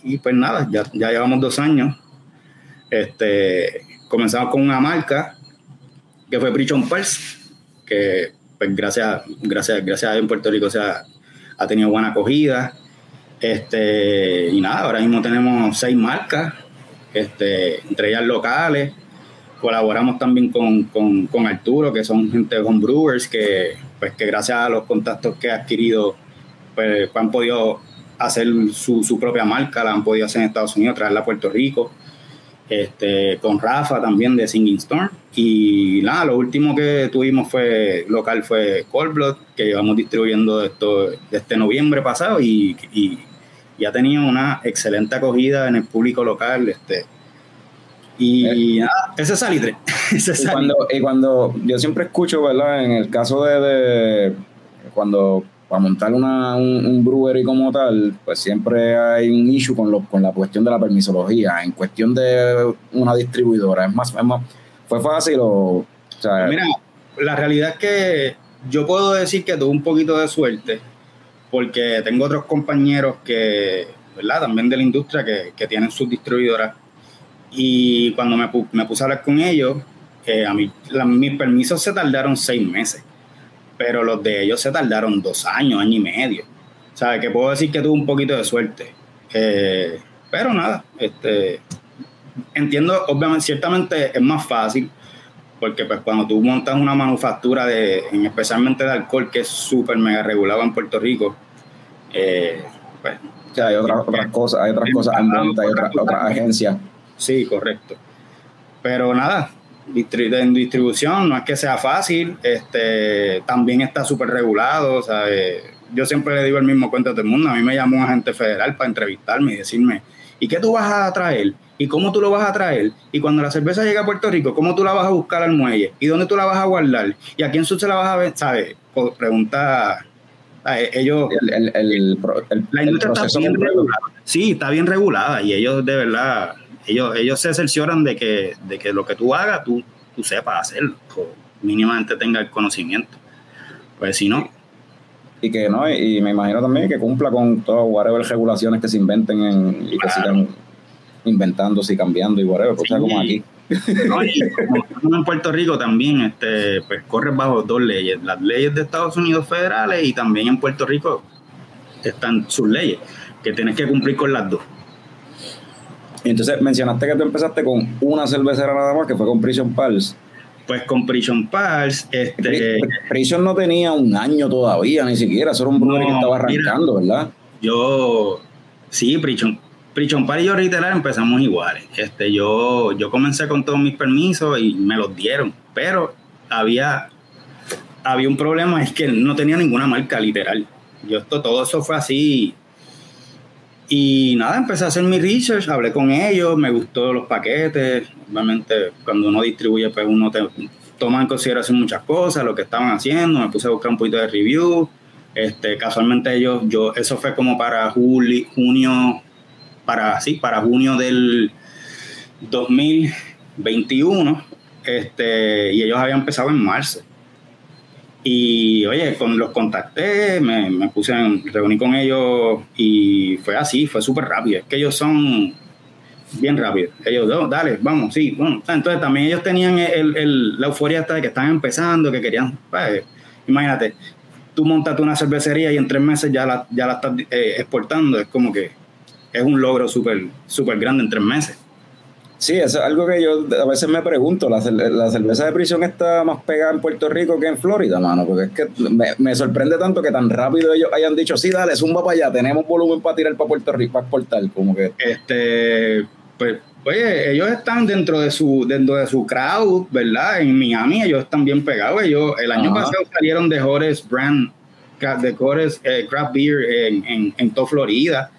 Speaker 4: y pues nada, ya, ya llevamos dos años. Este, comenzamos con una marca que fue Prichon Pulse, que pues gracias, gracias, gracias a en Puerto Rico se ha, ha tenido buena acogida. Este, y nada, ahora mismo tenemos seis marcas, este, entre ellas locales. Colaboramos también con, con, con Arturo, que son gente de homebrewers, que, pues, que gracias a los contactos que ha adquirido, pues, han podido hacer su, su, propia marca, la han podido hacer en Estados Unidos, traerla a Puerto Rico. Este, con Rafa también de Singing Storm. Y nada, lo último que tuvimos fue local fue Cold Blood, que llevamos distribuyendo esto este noviembre pasado y, y, y, ha tenido una excelente acogida en el público local. Este, y eh, ese es salitre. ese
Speaker 1: y, cuando, y cuando yo siempre escucho, ¿verdad? En el caso de, de cuando para montar una, un, un, brewery como tal, pues siempre hay un issue con, lo, con la cuestión de la permisología. En cuestión de una distribuidora, es más, es más fue fácil o, o sea,
Speaker 4: Mira, la realidad es que yo puedo decir que tuve un poquito de suerte, porque tengo otros compañeros que, ¿verdad? También de la industria que, que tienen sus distribuidoras. Y cuando me, me puse a hablar con ellos, eh, a mí, la, mis permisos se tardaron seis meses pero los de ellos se tardaron dos años, año y medio. ¿Sabes? Que puedo decir que tuve un poquito de suerte. Eh, pero nada, este, entiendo, obviamente, ciertamente es más fácil, porque pues cuando tú montas una manufactura, de, especialmente de alcohol, que es súper mega regulado en Puerto Rico, eh, pues...
Speaker 1: O sea, hay otras, otras cosas, hay otras cosas hay otras otra agencias.
Speaker 4: Sí, correcto. Pero nada, en distribución no es que sea fácil, este, también está súper regulado, o sea, yo siempre le digo el mismo cuento a todo el mundo, a mí me llamó un agente federal para entrevistarme y decirme, ¿y qué tú vas a traer? ¿Y cómo tú lo vas a traer? Y cuando la cerveza llega a Puerto Rico, ¿cómo tú la vas a buscar al muelle? ¿Y dónde tú la vas a guardar? ¿Y a quién se la vas a ver? ¿Sabes? Pregunta ellos
Speaker 1: el, el, el,
Speaker 4: la industria está bien regulada sí está bien regulada y ellos de verdad ellos, ellos se cercioran de que, de que lo que tú hagas, tú, tú sepas hacerlo, o mínimamente tenga el conocimiento. Pues si no.
Speaker 1: Y que no, y me imagino también que cumpla con todas whatever regulaciones que se inventen en, y que sigan inventándose y cambiando y whatever, sí. como aquí.
Speaker 4: No, y como en Puerto Rico también este, pues corre bajo dos leyes, las leyes de Estados Unidos federales y también en Puerto Rico están sus leyes, que tienes que cumplir con las dos.
Speaker 1: Entonces mencionaste que tú empezaste con una cervecera nada más, que fue con Prison Pals.
Speaker 4: Pues con Prison Pals, este...
Speaker 1: Prison no tenía un año todavía, ni siquiera, eso era un brewery no, que estaba arrancando, mira, ¿verdad?
Speaker 4: Yo, sí, Prison, Prison Pals y yo literal empezamos iguales. Este, yo, yo comencé con todos mis permisos y me los dieron, pero había, había un problema, es que no tenía ninguna marca literal. Yo esto, todo eso fue así y nada, empecé a hacer mi research, hablé con ellos, me gustó los paquetes. Obviamente, cuando uno distribuye, pues uno te, toma en consideración muchas cosas, lo que estaban haciendo. Me puse a buscar un poquito de review. Este, casualmente ellos, yo, eso fue como para julio, junio, para, sí, para junio del 2021. Este, y ellos habían empezado en marzo. Y oye, con, los contacté, me, me puse, en, reuní con ellos y fue así, fue súper rápido. Es que ellos son bien rápidos. Ellos, oh, dale, vamos, sí. Bueno. Entonces también ellos tenían el, el, la euforia hasta de que estaban empezando, que querían, pues, imagínate, tú montas una cervecería y en tres meses ya la, ya la estás eh, exportando. Es como que es un logro súper súper grande en tres meses.
Speaker 1: Sí, eso es algo que yo a veces me pregunto. La, la, cerveza de prisión está más pegada en Puerto Rico que en Florida, mano. Porque es que me, me, sorprende tanto que tan rápido ellos hayan dicho, sí, dale, zumba para allá, tenemos volumen para tirar para Puerto Rico, para exportar. Como que.
Speaker 4: Este, pues, oye, ellos están dentro de su, dentro de su crowd, ¿verdad? En Miami ellos están bien pegados. Ellos, el año Ajá. pasado salieron de Horace Brand, de Horace eh, Craft Beer en, en, en toda Florida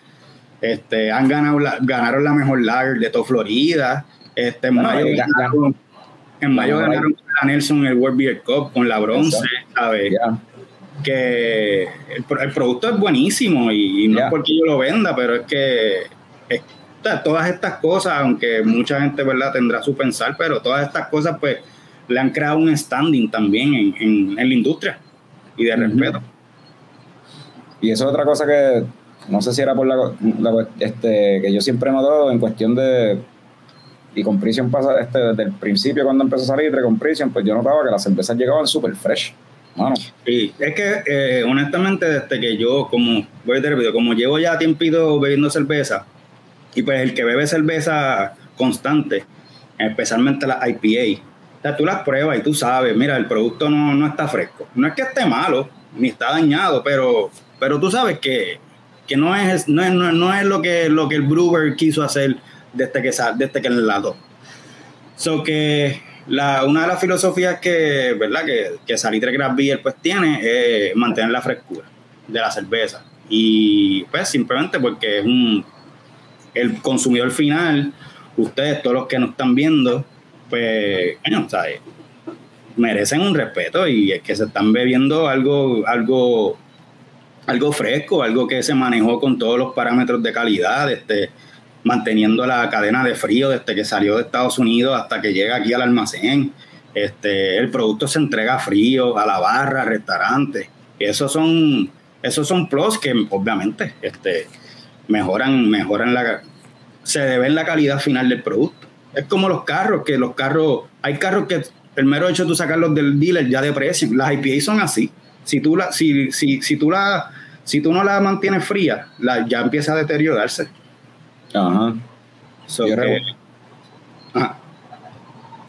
Speaker 4: este, han ganado la, ganaron la mejor lager de toda Florida. Este, en mayo, no, ganaron, en mayo no, ganaron a Nelson el World Beer Cup con la bronce, ¿sabes? Yeah. Que el, el, producto es buenísimo y, y no yeah. es porque yo lo venda, pero es que es, todas estas cosas, aunque mucha gente ¿verdad? tendrá su pensar, pero todas estas cosas pues le han creado un standing también en, en, en la industria y de uh -huh. respeto.
Speaker 1: Y eso es otra cosa que no sé si era por la, la- este, que yo siempre he notado en cuestión de, y con Prison pasa, este, desde el principio cuando empezó a salir con Prison, pues yo notaba que las cervezas llegaban súper fresh, mano.
Speaker 4: Sí, es que eh, honestamente desde que yo, como, voy a repito, como llevo ya tiempito bebiendo cerveza, y pues el que bebe cerveza constante, especialmente la IPA, o sea, tú las pruebas y tú sabes, mira, el producto no, no está fresco. No es que esté malo, ni está dañado, pero, pero tú sabes que, que no, es, no, es, no, no es lo que, lo que el brewer quiso hacer desde que, desde que enlató. So que una de las filosofías que, ¿verdad? que, que Salitre Craft Beer pues tiene es mantener la frescura de la cerveza. Y pues simplemente porque es un el consumidor final, ustedes, todos los que nos están viendo, pues, coño, ¿sabes? merecen un respeto y es que se están bebiendo algo, algo, algo fresco, algo que se manejó con todos los parámetros de calidad, este, manteniendo la cadena de frío desde que salió de Estados Unidos hasta que llega aquí al almacén. Este, el producto se entrega frío a la barra, al restaurante. Esos son, esos son plus que obviamente este, mejoran, mejoran la, se debe en la calidad final del producto. Es como los carros, que los carros, hay carros que el mero hecho de sacarlos del dealer ya de precio. Las IPA son así. Si tú la, si, si, si tú la, si tú no la mantienes fría, la, ya empieza a deteriorarse.
Speaker 1: Ajá.
Speaker 4: So
Speaker 1: Yo
Speaker 4: que-
Speaker 1: recuerdo-
Speaker 4: Ajá.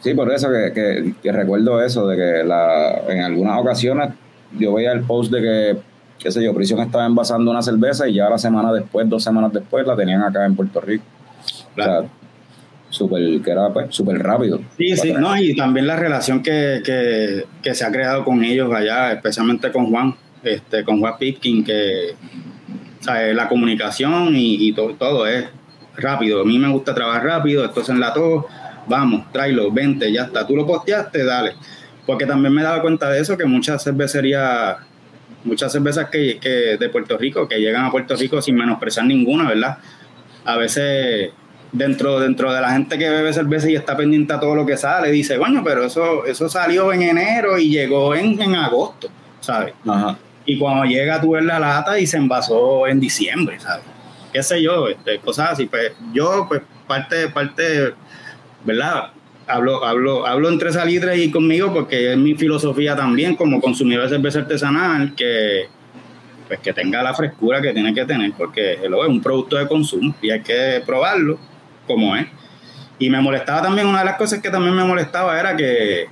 Speaker 1: Sí, por eso que, que- que recuerdo eso, de que la, en algunas ocasiones yo veía el post de que, qué sé yo, Prisión estaba envasando una cerveza y ya la semana después, dos semanas después, la tenían acá en Puerto Rico. O sea,
Speaker 4: Claro.
Speaker 1: Súper, que era pues, súper rápido.
Speaker 4: Sí, sí, no, y también la relación que, que, que se ha creado con ellos allá, especialmente con Juan, este, con Juan Pipkin, que la comunicación y, y to- todo es rápido. A mí me gusta trabajar rápido, esto se enlató, vamos, tráelo, vente, ya está. Tú lo posteaste, dale. Porque también me he dado cuenta de eso, que muchas cervecerías, muchas cervezas que, que de Puerto Rico, que llegan a Puerto Rico sin menospreciar ninguna, ¿verdad? A veces dentro, dentro de la gente que bebe cerveza y está pendiente a todo lo que sale, dice, bueno, pero eso, eso salió en enero y llegó en, en agosto, ¿sabes?
Speaker 1: Ajá.
Speaker 4: Y cuando llega tú ves la lata y se envasó en diciembre, ¿sabes? Qué sé yo, este, cosas así. Pues yo, pues, parte, parte, ¿verdad? Hablo, hablo, hablo entre salitres y conmigo porque es mi filosofía también como consumidor de cerveza artesanal que pues que tenga la frescura que tiene que tener porque es un producto de consumo y hay que probarlo como es. Y me molestaba también, una de las cosas que también me molestaba era que,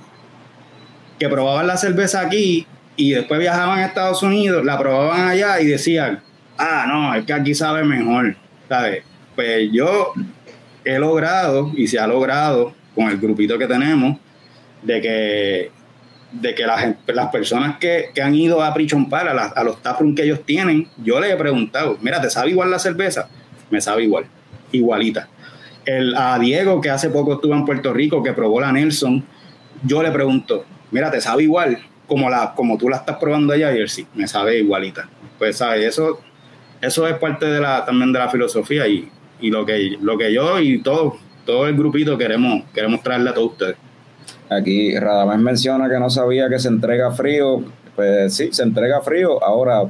Speaker 4: que probaban la cerveza aquí y después viajaban a Estados Unidos, la probaban allá y decían, ah, no, es que aquí sabe mejor, ¿sabes? Pues yo he logrado y se ha logrado con el grupito que tenemos de que de que las, las personas que, que han ido a Prichompar, a, la- a los taprooms que ellos tienen, yo les he preguntado, mira, ¿te sabe igual la cerveza? Me sabe igual, igualita. El, a Diego, que hace poco estuvo en Puerto Rico, que probó la Nelson, yo le pregunto, mira, ¿te sabe igual como, la, como tú la estás probando allá? Y él sí, me sabe igualita. Pues, ¿sabes? Eso, eso es parte de la, también de la filosofía y, y lo, que, lo que yo y todo, todo el grupito queremos, queremos traerle a todos ustedes.
Speaker 1: Aquí Radamés menciona que no sabía que se entrega frío. Pues sí, se entrega frío. Ahora,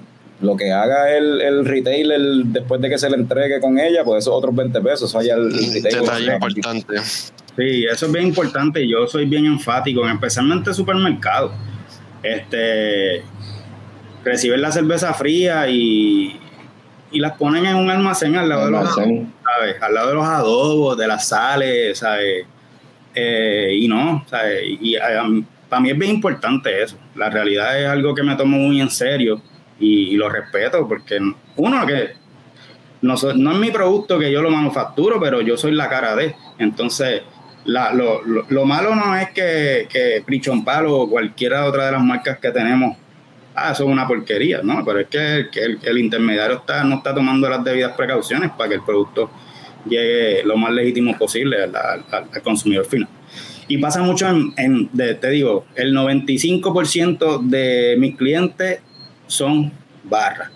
Speaker 1: lo que haga el, el retailer después de que se le entregue con ella, pues esos otros 20 pesos. Eso allá el, el retailer.
Speaker 2: Detalle importante.
Speaker 4: Sí, eso es bien importante y yo soy bien enfático, en especialmente supermercados. Este, reciben la cerveza fría y, y las ponen en un almacén al lado, de los,
Speaker 5: Almacén.
Speaker 4: ¿sabes? al lado de los adobos, de las sales, ¿sabes? Eh, y no, ¿sabes? Y, para mí es bien importante eso. La realidad es algo que me tomo muy en serio y, lo respeto porque uno que no, no es mi producto que yo lo manufacturo, pero yo soy la cara de. Entonces, la- lo, lo- lo malo no es que, que Prichon Palo o cualquiera otra de las marcas que tenemos, ah, eso es una porquería, ¿no? Pero es que, que el, el intermediario está, no está tomando las debidas precauciones para que el producto llegue lo más legítimo posible al, al- al consumidor final. Y pasa mucho en, en- de- te digo, el 95% de mis clientes son barras.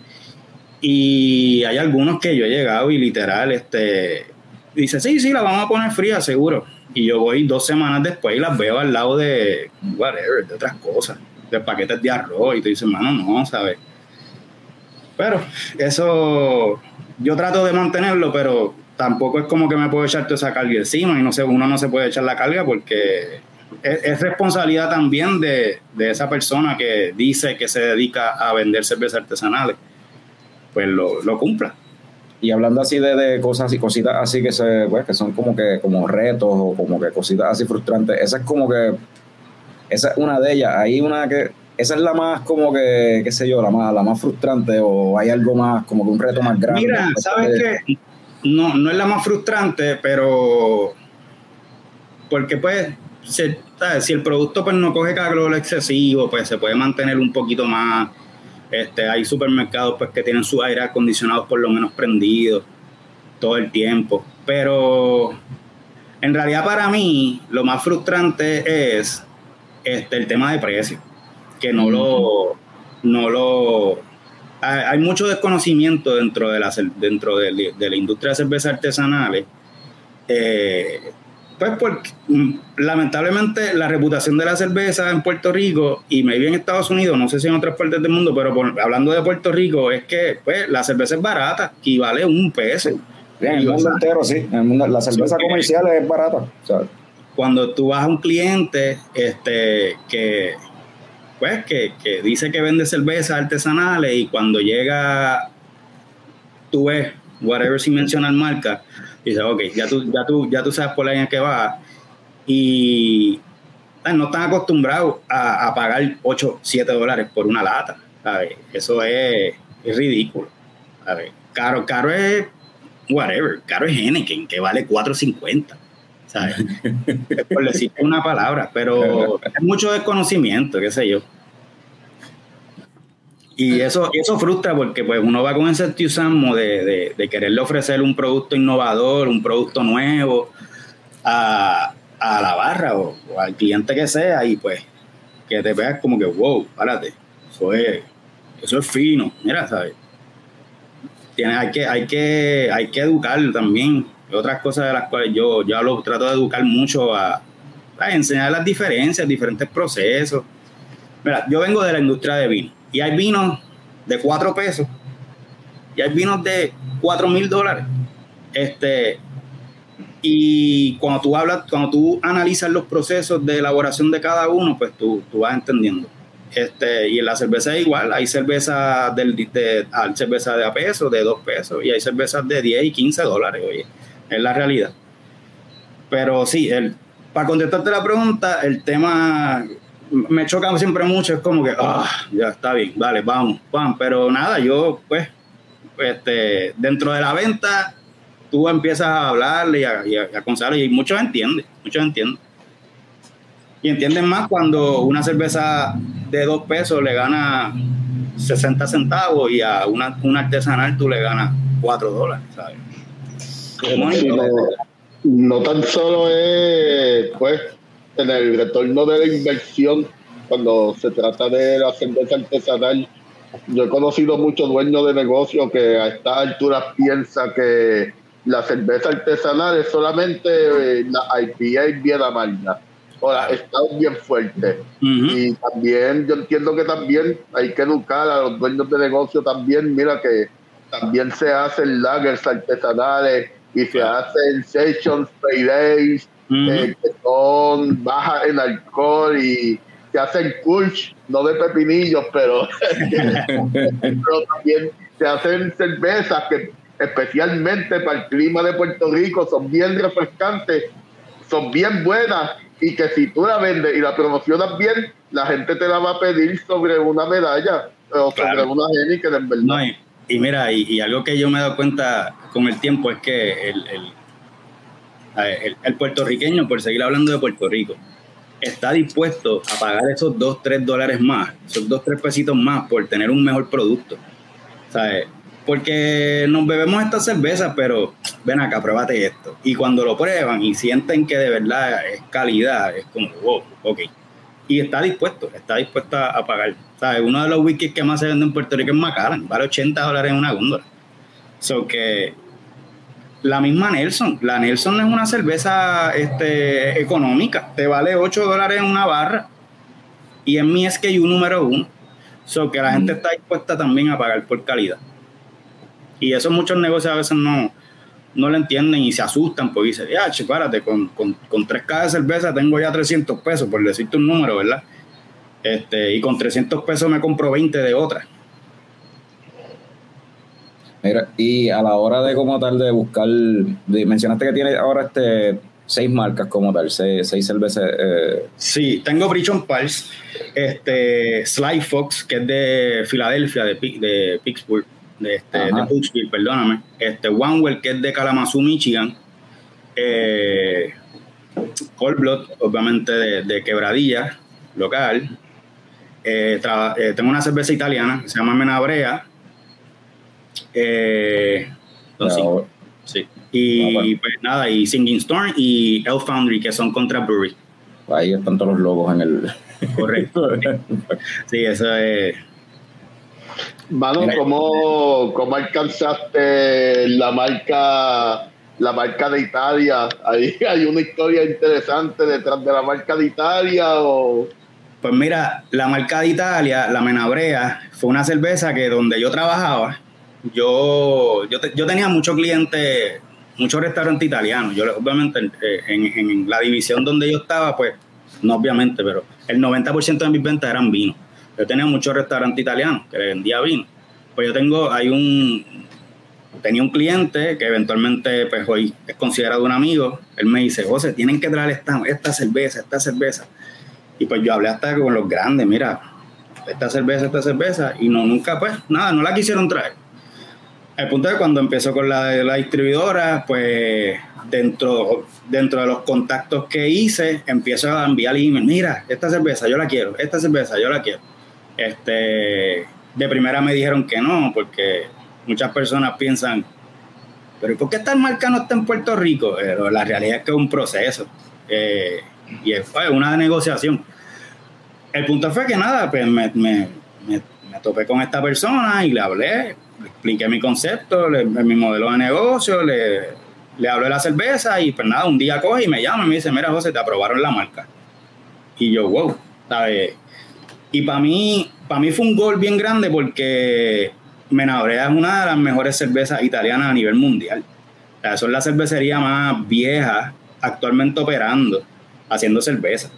Speaker 4: Y hay algunos que yo he llegado y literal, este, dice, sí, sí, la vamos a poner fría, seguro. Y yo voy dos semanas después y las veo al lado de, whatever, de otras cosas, de paquetes de arroz. Y tú dices, mano, no, ¿sabes? Pero eso yo trato de mantenerlo, pero tampoco es como que me puedo echar toda esa carga encima y no sé, uno no se puede echar la carga porque es, responsabilidad también de, esa persona que dice que se dedica a vender cervezas artesanales, pues lo, lo cumpla.
Speaker 1: Y hablando así de, cosas y cositas así que se, pues, que son como que como retos o como que cositas así frustrantes, esa es como que esa es una de ellas. Hay una que esa es la más como que, qué sé yo, la más, la más frustrante o hay algo más, como que un reto más grande.
Speaker 4: Mira, ¿sabes qué? No, no es la más frustrante, pero porque pues si el producto pues no coge calor excesivo, pues se puede mantener un poquito más. Este, hay supermercados pues que tienen sus aire acondicionados por lo menos prendidos todo el tiempo. Pero en realidad para mí lo más frustrante es este, el tema de precio, que no lo, no lo, hay mucho desconocimiento dentro de la, dentro de, la industria de cervezas artesanales. Eh, pues porque mm, lamentablemente la reputación de la cerveza en Puerto Rico y maybe en Estados Unidos, no sé si en otras partes del mundo, pero hablando de Puerto Rico, es que pues, la cerveza es barata y vale un peso.
Speaker 1: en el mundo entero, sí. la cerveza comercial es barata.
Speaker 4: Cuando tú vas a un cliente este, que, pues, que, que dice que vende cervezas artesanales y cuando llega, tú ves, whatever si mencionan marca, y dices, ok, ya tú, ya tú, ya tú sabes por la línea que va. Y no están acostumbrados a, pagar 8, 7 dólares por una lata. Eso es, ridículo. Caro, caro es whatever. Caro es Henneken, que vale 4.50. ¿sabes? por decir una palabra, pero es mucho desconocimiento, qué sé yo. Y eso, eso frustra porque pues uno va con ese entusiasmo de, de, quererle ofrecer un producto innovador, un producto nuevo a, la barra o, al cliente que sea y pues que te veas como que, wow, párate, eso es, eso es fino, mira, ¿sabes? Tiene, hay, que, hay, que, hay que educar también. Otras cosas de las cuales yo, yo lo trato de educar mucho a, a enseñar las diferencias, diferentes procesos. Mira, yo vengo de la industria de vino y hay vinos de 4 pesos y hay vinos de 4 mil dólares. Este, y cuando tú hablas, cuando tú analizas los procesos de elaboración de cada uno, pues tú, tú vas entendiendo. Este, y en la cerveza es igual, hay cerveza del, de, hay cerveza de a peso, de 2 pesos, y hay cervezas de 10 y 15 dólares, oye, es la realidad. Pero sí, el, para contestarte la pregunta, el tema me choca siempre mucho, es como que, ah, ya está bien, vale, vamos, vamos, pero nada, yo pues, este, dentro de la venta, tú empiezas a hablarle y a, y aconsejarle, y muchos entienden, muchos entienden. Y entienden más cuando una cerveza de dos pesos le gana 60 centavos y a una, una artesanal tú le ganas 4 dólares, ¿sabes?
Speaker 3: no, tan solo es, pues, en el retorno de la inversión cuando se trata de la cerveza artesanal. Yo he conocido muchos dueños de negocios que a estas alturas piensan que la cerveza artesanal es solamente eh, la IPA bien amarga la está bien fuerte. Y también yo entiendo que también hay que educar a los dueños de negocio también. Mira que también se hacen lagers artesanales y se hacen sessions, paydays eh, que son bajas en alcohol y que hacen kulch, no de pepinillos, pero, también se hacen cervezas que especialmente para el clima de Puerto Rico son bien refrescantes, son bien buenas y que si tú la vendes y la promocionas bien, la gente te la va a pedir sobre una medalla o sobre una que en verdad.
Speaker 4: y, mira, y, algo que yo me he dado cuenta con el tiempo es que el el, puertorriqueño, por seguir hablando de Puerto Rico, está dispuesto a pagar esos 2, 3 dólares más, esos 2, 3 pesitos más por tener un mejor producto. ¿Sabes? Porque nos bebemos esta cerveza, pero ven acá, pruébate esto. Y cuando lo prueban y sienten que de verdad es calidad, es como, wow, ok. Y está dispuesto, está dispuesto a pagar. ¿Sabes? Uno de los wikis que más se vende en Puerto Rico es Macallan, vale 80 dólares en una góndola. So que la misma Nelson. La Nelson es una cerveza este, económica. Te vale 8 dólares en una barra. Y en mi SKU número uno. So que la gente mm. está dispuesta también a pagar por calidad. Y eso muchos negocios a veces no, no lo entienden y se asustan porque dicen, ya, párate, con, con, con 3 de cerveza tengo ya 300 pesos, por decirte un número, ¿verdad? Este, y con 300 pesos me compro 20 de otra.
Speaker 1: Mira, y a la hora de como tal de buscar, mencionaste que tiene ahora este seis marcas como tal, seis, cervezas. Eh.
Speaker 4: Sí, tengo Brichon Pals, este, Sly Fox, que es de Filadelfia, de, de Pittsburgh, de, este, de perdóname. Este, One que es de Kalamazoo, Michigan. Eh, Cold Blood, obviamente de, de Quebradilla, local. Eh, eh, tengo una cerveza italiana que se llama Menabrea. Eh, sí. Y pues nada, y Singing Storm y El Foundry, que son contra Brewery.
Speaker 1: Ahí están todos los logos en el.
Speaker 4: Correcto. sí, eso es.
Speaker 3: Mano, ¿cómo, ¿cómo alcanzaste la marca la marca de Italia? ¿Hay, ¿Hay una historia interesante detrás de la marca de Italia o...?
Speaker 4: Pues mira, la marca de Italia, la Menabrea, fue una cerveza que donde yo trabajaba, yo, yo, tenía muchos clientes, muchos restaurantes italianos. Yo, obviamente, en, la división donde yo estaba, pues, no obviamente, pero el 90% de mis ventas eran vino. Yo tenía muchos restaurantes italianos que le vendía vino. Pues yo tengo, hay un, tenía un cliente que eventualmente, pues hoy es considerado un amigo. Él me dice, José, tienen que traer esta, esta cerveza, esta cerveza. Y pues yo hablé hasta con los grandes, mira, esta cerveza, esta cerveza, y no, nunca, pues, nada, no la quisieron traer. El punto es que cuando empezó con la, la distribuidora, pues dentro, dentro de los contactos que hice, empiezo a enviar email, mira, esta cerveza yo la quiero, esta cerveza yo la quiero. Este, de primera me dijeron que no, porque muchas personas piensan, pero ¿por qué esta marca no está en Puerto Rico? Pero la realidad es que es un proceso. Eh, y fue una negociación. El punto fue que nada, pues me, topé con esta persona y le hablé, le expliqué mi concepto, mi modelo de negocio, le, le hablé de la cerveza y pues nada, un día coge y me llama y me dice, mira José, te aprobaron la marca. Y yo, wow, ¿sabes? Y para mí, para mí fue un gol bien grande porque Menabrea es una de las mejores cervezas italianas a nivel mundial. O sea, son la cervecería más vieja actualmente operando haciendo cerveza.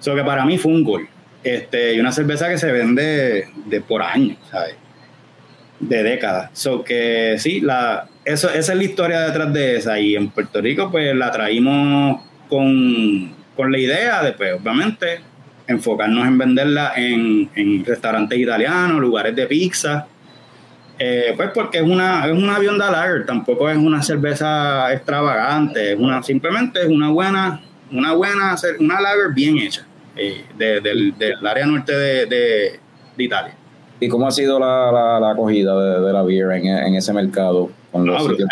Speaker 4: Eso que para mí fue un gol. Este, y una cerveza que se vende de por años, ¿sabes? De décadas. So que sí, la, eso, esa es la historia detrás de esa. Y en Puerto Rico, pues la traímos con, con la idea de, pues, obviamente, enfocarnos en venderla en, en restaurantes italianos, lugares de pizza. Eh, pues porque es una, es una Bionda Lager, tampoco es una cerveza extravagante, es una, simplemente es una buena una buena, una lager bien hecha eh, del, área norte de, Italia.
Speaker 1: ¿Y cómo ha sido la, la, acogida de, la beer en, ese mercado? Con los
Speaker 4: brutal.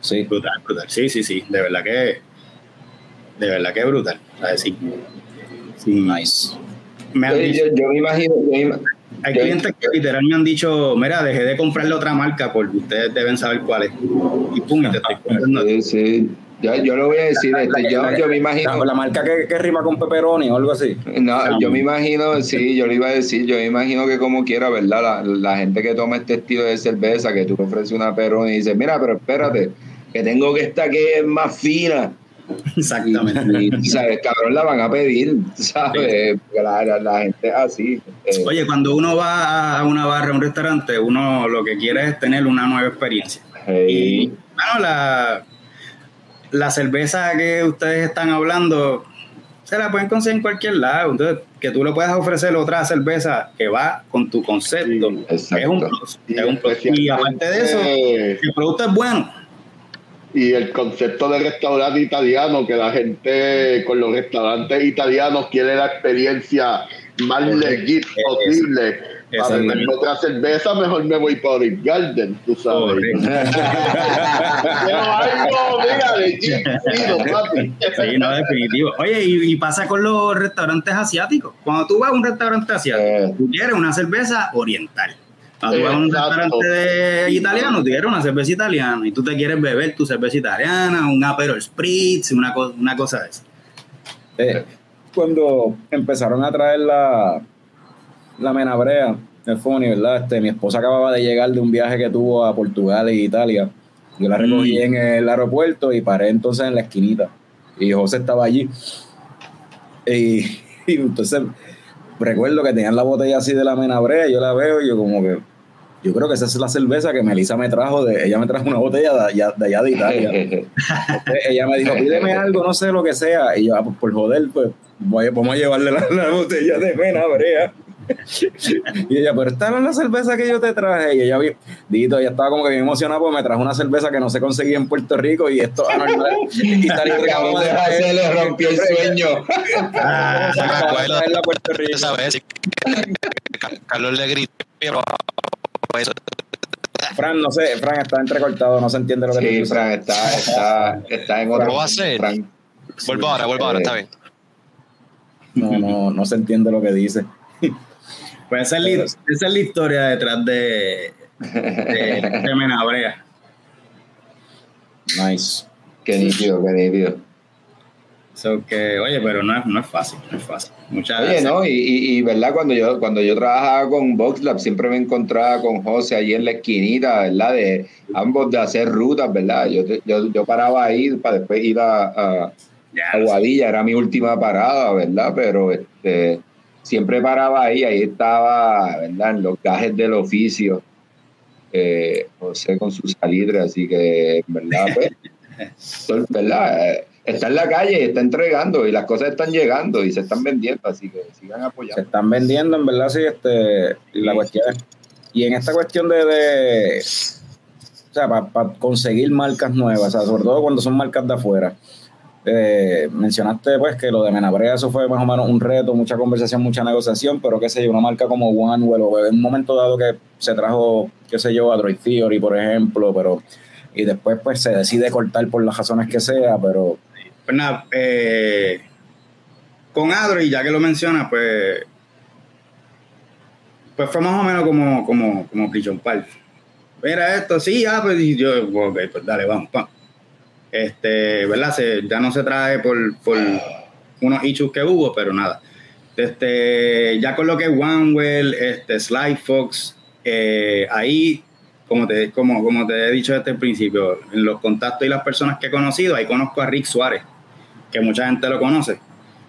Speaker 4: Sí. brutal, brutal. Sí, sí, sí. De verdad que, de verdad que es brutal. Sí.
Speaker 1: Nice.
Speaker 5: Me han dicho, yo, me imagino.
Speaker 4: hay clientes que literal me han dicho, mira, dejé de comprarle otra marca porque ustedes deben saber cuál es. Y pum, y te estoy comprando.
Speaker 5: Sí, sí. Yo, yo lo voy a decir, este, yo, yo, me imagino.
Speaker 1: La, marca que, que, rima con pepperoni o algo así.
Speaker 5: No, yo me imagino, sí, yo le iba a decir, yo me imagino que como quiera, ¿verdad? La, la gente que toma este estilo de cerveza, que tú ofreces una pepperoni y dices, mira, pero espérate, que tengo que esta que es más fina.
Speaker 4: Exactamente.
Speaker 5: Y, ¿sabes? Cabrón, la van a pedir, ¿sabes? La, la, gente es así.
Speaker 4: Eh. Oye, cuando uno va a una barra, a un restaurante, uno lo que quiere es tener una nueva experiencia. Y, bueno, la la cerveza que ustedes están hablando se la pueden conseguir en cualquier lado. Entonces, que tú le puedas ofrecer otra cerveza que va con tu concepto es un, es Y aparte de eso, el producto es bueno.
Speaker 3: Y el concepto de restaurante italiano, que la gente con los restaurantes italianos quiere la experiencia más legit posible para beber otra cerveza, mejor me voy por el Garden, tú sabes.
Speaker 4: Sí, no, definitivo. Oye, y, pasa con los restaurantes asiáticos. Cuando tú vas a un restaurante asiático, eh. tú quieres una cerveza oriental. Cuando tú vas a un restaurante italiano, tú quieres una cerveza italiana. Y tú te quieres beber tu cerveza italiana, un Aperol Spritz, una, una cosa de esa.
Speaker 1: Eh, cuando empezaron a traer la, la menabrea, es funny, ¿verdad? Este, mi esposa acababa de llegar de un viaje que tuvo a Portugal e Italia. Yo la recogí en el aeropuerto y paré entonces en la esquinita. Y José estaba allí. Y, y entonces recuerdo que tenían la botella así de la menabrea, yo la veo y yo como que, yo creo que esa es la cerveza que Melissa me trajo, de, ella me trajo una botella de allá de, allá de Italia. Entonces, ella me dijo, pídeme algo, no sé lo que sea. Y yo, ah, pues por joder, pues voy, vamos a llevarle la, la botella de menabrea. Y ella, pero esta no es la cerveza que yo te traje. Y ella, Dito, ella estaba como que bien emocionada porque me trajo una cerveza que no se conseguía en Puerto Rico y esto anormal. y tal
Speaker 5: y se le rompió el sueño.
Speaker 2: Ah, Puerto Rico. ¿Sabes? Carlos le gritó.
Speaker 1: Fran, no sé, Fran está entrecortado, no se entiende lo que
Speaker 5: sí. Fran está, está, está en otra.
Speaker 2: ¿Cómo va a ser? Vuelvo ahora, vuelvo ahora, está bien.
Speaker 1: No, no, no se entiende lo que dice.
Speaker 4: Pues esa es, la, la historia detrás de, de, de Menabrea.
Speaker 1: Nice.
Speaker 5: Qué nítido, qué nítido.
Speaker 4: So que, oye, pero no es, no es fácil, no es fácil. Muchas
Speaker 5: oye, ¿no? Y, y, y, verdad, cuando yo, cuando yo trabajaba con VoxLab, siempre me encontraba con José allí en la esquinita, ¿verdad? De ambos de hacer rutas, ¿verdad? Yo, yo, yo paraba ahí para después ir a, a, a Guadilla, era mi última parada, ¿verdad? Pero este siempre paraba ahí, ahí estaba, ¿verdad? En los gajes del oficio, eh, José con su salitre, así que, ¿verdad? Pues, ¿verdad? Está en la calle, está entregando y las cosas están llegando y se están vendiendo, así que sigan apoyando.
Speaker 1: Se están vendiendo, en verdad, sí, este, y la cuestión y en esta cuestión de, de o sea, para conseguir marcas nuevas, o sea, sobre todo cuando son marcas de afuera, eh, mencionaste pues que lo de Menabrea eso fue más o menos un reto, mucha conversación, mucha negociación, pero qué sé yo, una marca como OneWell o en un momento dado que se trajo, qué sé yo, Android Theory, por ejemplo, pero y después pues se decide cortar por las razones que sea, pero...
Speaker 4: Pues nada, eh, con Android, ya que lo menciona, pues pues fue más o menos como, como, como Prison Park. Mira esto, sí, ah, pues yo, ok, pues dale, vamos, vamos este, ¿verdad? Se, ya no se trae por, por unos issues que hubo, pero nada. Este, ya con lo que OneWell, este, Slyfox, eh, ahí, como te, como, como te he dicho desde el principio, en los contactos y las personas que he conocido, ahí conozco a Rick Suárez, que mucha gente lo conoce.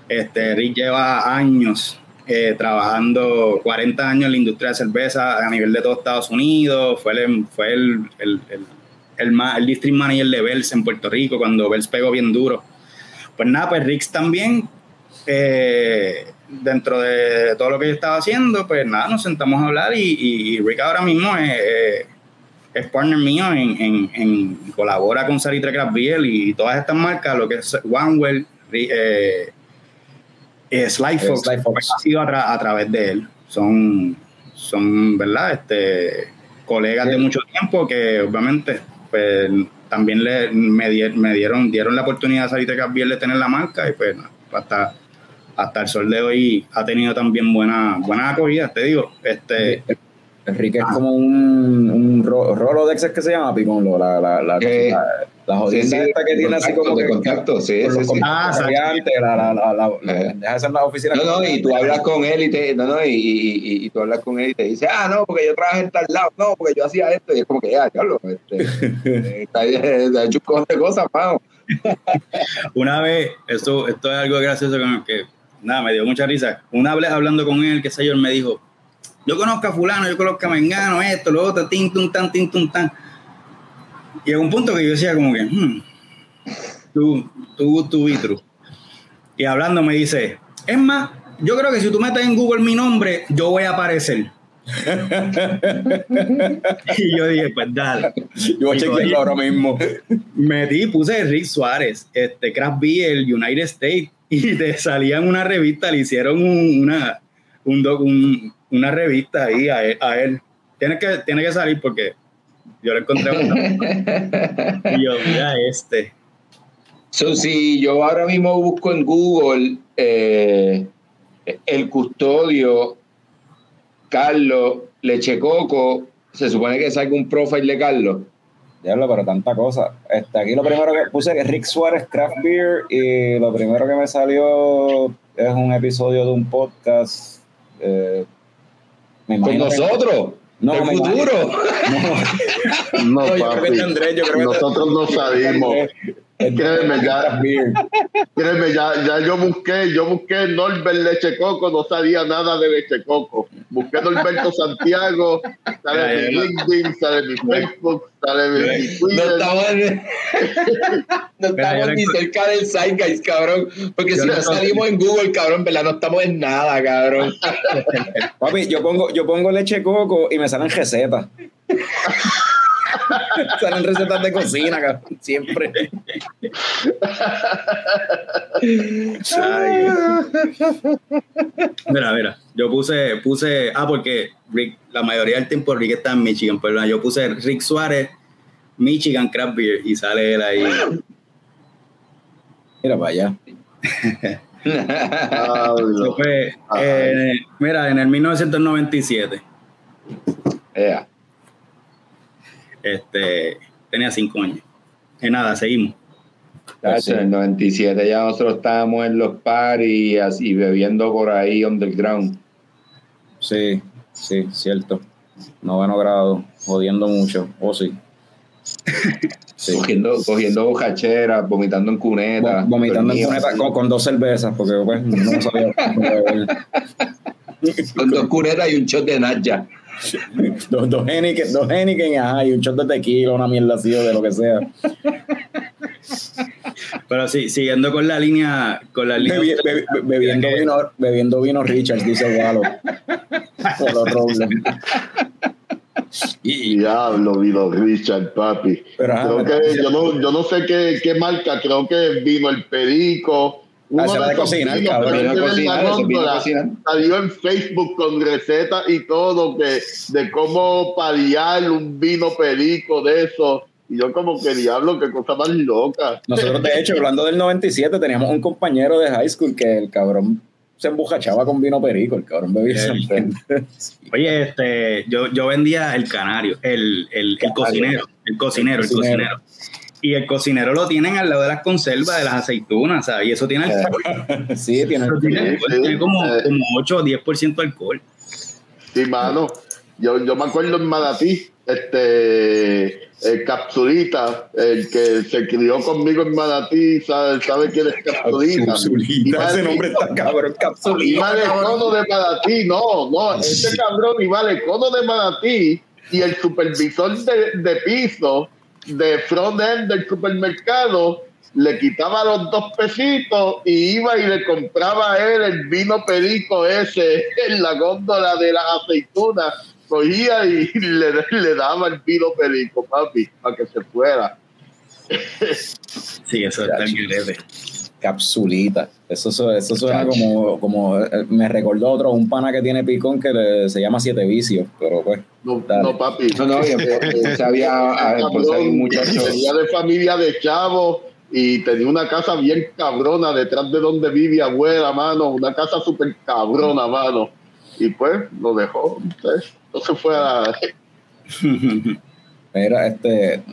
Speaker 4: Este, Rick lleva años eh, trabajando 40 años en la industria de cerveza a nivel de todo Estados Unidos, fue el, fue el, el, el el, el district manager de Bells en Puerto Rico, cuando Bells pegó bien duro. Pues nada, pues Rix también, eh, dentro de todo lo que yo estaba haciendo, pues nada, nos sentamos a hablar y, Rick ahora mismo es, es partner mío en, en, colabora con Salitre Craft Beer y todas estas marcas, lo que es OneWell, eh, eh, Slyfox, pues, ha sido a, través de él. Son, son ¿verdad? Este, colegas de mucho tiempo que obviamente pues también le, me, dieron, dieron la oportunidad de salir de Gabriel de tener la marca y pues hasta, hasta el sol de hoy ha tenido también buena, buena acogida, te digo. Este,
Speaker 1: Enrique es como un, un Rolodex que se llama Picón, la, la, la,
Speaker 5: eh,
Speaker 1: la, la jodida esta que tiene así como
Speaker 5: de contacto, sí, sí, sí.
Speaker 1: Ah, la, la, la, la,
Speaker 5: eh.
Speaker 1: deja en la oficina.
Speaker 5: No, no, y tú hablas con él y te, no, no, y, y, y, tú hablas con él y te dice, ah, no, porque yo trabajé en tal lado, no, porque yo hacía esto, y es como que, ya, Carlos, este, está, está hecho un de cosas, vamos.
Speaker 4: Una vez, esto, esto es algo gracioso que, nada, me dio mucha risa. Una vez hablando con él, qué sé yo, él me dijo, yo conozco a fulano, yo conozco a Mengano, esto, lo otro, tin, tum, tan, tin, tum, tan. Y a un punto que yo decía como que, hmm, tú, tú, tú, Vitru. Y hablando me dice, es más, yo creo que si tú metes en Google mi nombre, yo voy a aparecer. y yo dije, pues dale.
Speaker 1: Yo voy a chequearlo ahora mismo.
Speaker 4: Metí, puse Rick Suárez, este, Craft Beer, United States, y te salían una revista, le hicieron una, un, un, una revista ahí a él. Tiene, que, tiene que salir porque yo lo encontré. y yo, mira este.
Speaker 5: So, si yo ahora mismo busco en Google eh, el custodio Carlos Lechecoco, se supone que salga un profile de Carlos.
Speaker 1: Diablo, pero tanta cosa. Este, aquí lo primero que puse que es Rick Suárez Craft Beer y lo primero que me salió es un episodio de un podcast. Eh, Me
Speaker 5: Con nosotros.
Speaker 1: No,
Speaker 5: el futuro.
Speaker 1: No,
Speaker 3: No,
Speaker 5: No, yo creo que
Speaker 3: papi.
Speaker 5: tendré, yo creo que
Speaker 3: Nosotros no salimos. Créeme, ya, créeme, ya, ya yo busqué, yo busqué Norbert Leche Coco, no sabía nada de Leche Coco. Busqué Norberto Santiago, sale mi LinkedIn, sale mi Facebook, sale mi, mi
Speaker 5: No
Speaker 3: Twitter.
Speaker 5: estamos, no estamos ni cerca del Zeitgeist, cabrón. Porque si no salimos en Google, cabrón, ¿verdad? No estamos en nada, cabrón.
Speaker 1: Papi, yo pongo, yo pongo leche coco y me salen recetas. salen recetas de cocina, cabrón, siempre.
Speaker 4: Ay, mira, mira, yo puse, puse, ah, porque Rick, la mayoría del tiempo Rick está en Michigan, pero yo puse Rick Suárez, Michigan Craft Beer, y sale él ahí.
Speaker 1: Mira para allá.
Speaker 4: Eh, mira, en el 1997,
Speaker 5: Ea.
Speaker 4: Este, tenía cinco años. Y nada, seguimos.
Speaker 5: En el 97 ya nosotros estábamos en los parties así bebiendo por ahí underground.
Speaker 1: Sí, sí, cierto. Noveno grado, jodiendo mucho. Oh, sí. Sí.
Speaker 5: Cogiendo, cogiendo bocacheras, vomitando en cuneta.
Speaker 1: Vo- Vomitando en cuneta con, con dos cervezas, porque pues no sabía.
Speaker 5: Con dos cunetas y un shot de Nacha.
Speaker 1: dos, dos Heineken, dos Heineken, ajá, y un shot de tequila, una mierda así o de lo que sea.
Speaker 4: Pero sí, siguiendo con la línea, con la línea.
Speaker 1: Bebi- bebi- bebiendo, vino, bebiendo vino Richards, dice Galo. Por los Robles. Y,
Speaker 3: Diablo, vino Richard, papi.
Speaker 1: Pero, ajá,
Speaker 3: creo
Speaker 1: me-
Speaker 3: que, yo, no, yo no sé qué, qué marca, creo que vino el Perico.
Speaker 1: Ah, ese era de cocinar, cabrón.
Speaker 5: cocinar.
Speaker 3: Salió en Facebook con recetas y todo que, de cómo paliar un vino perico de eso. Y yo como que diablo, qué cosa más loca.
Speaker 1: nosotros, de hecho, hablando del 97, teníamos un compañero de high school que el cabrón se embujachaba con vino perico, el cabrón bebía.
Speaker 4: Oye, este, yo, yo vendía el canario, el, el, el cocinero, el cocinero, el
Speaker 1: Cocinero.
Speaker 4: cocinero. Y el cocinero lo tienen al lado de las conservas de las aceitunas, ¿sabes? Y eso tiene
Speaker 1: Eh,
Speaker 4: alcohol.
Speaker 1: sí, tiene.
Speaker 4: Alcohol,
Speaker 3: sí.
Speaker 4: tiene como,
Speaker 3: Eh.
Speaker 4: como 8 o 10% de alcohol.
Speaker 3: Sí, mano. Yo, yo me acuerdo en Manatí, este, el Capsulita, el que se crió conmigo en Manatí, sabe, sabe quién es Capsulita.
Speaker 1: Capsulita, ese nombre está cabrón, capsulita.
Speaker 3: Iba de cono de Manatí, no, no, ese cabrón iba de cono de Manatí y el supervisor de, de piso de front end del supermercado le quitaba los dos pesitos y iba y le compraba a él el vino perico ese en la góndola de las aceitunas. Cogía y le, le daba el vino perico, papi, para que se fuera.
Speaker 4: Sí, eso está en greve.
Speaker 1: Capsulita. Eso, eso suena como, como. eh, Me recordó otro, un pana que tiene picón que le- se llama Siete Vicios, pero pues.
Speaker 3: No, no papi.
Speaker 5: No, no, y había, ah, pues.
Speaker 3: Venía de familia de chavos y tenía una casa bien cabrona detrás de donde vive abuela, mano. Una casa súper cabrona, mano. Y pues lo dejó. Entonces, entonces fue a.
Speaker 1: Era este.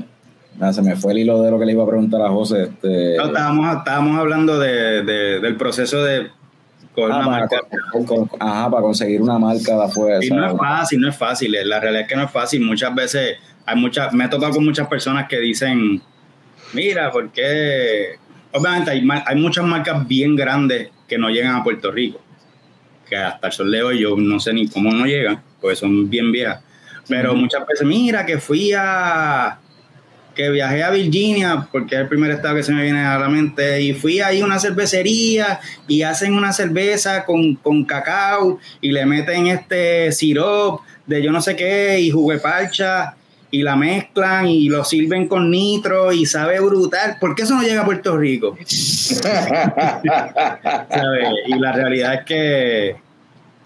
Speaker 1: Nada, se me fue el hilo de lo que le iba a preguntar a José. Este,
Speaker 4: No, estábamos, estábamos hablando de, de- del proceso de con
Speaker 1: ah,
Speaker 4: una
Speaker 1: para,
Speaker 4: marca.
Speaker 1: con- con- ajá, para conseguir una marca de afuera.
Speaker 4: Y no es fácil, no es fácil. La realidad es que no es fácil. Muchas veces hay muchas, me he tocado con muchas personas que dicen, mira, ¿por qué? Obviamente hay, hay muchas marcas bien grandes que no llegan a Puerto Rico. Que hasta el sol de hoy yo no sé ni cómo no llegan, porque son bien viejas. Pero muchas veces, mira, que fui a que viajé a Virginia, porque es el primer estado que se me viene a la mente, y fui ahí a una cervecería y hacen una cerveza con, con cacao y le meten este sirop de yo no sé qué y jugo de parcha y la mezclan y lo sirven con nitro y sabe brutal. ¿Por qué eso no llega a Puerto Rico? Y la realidad es que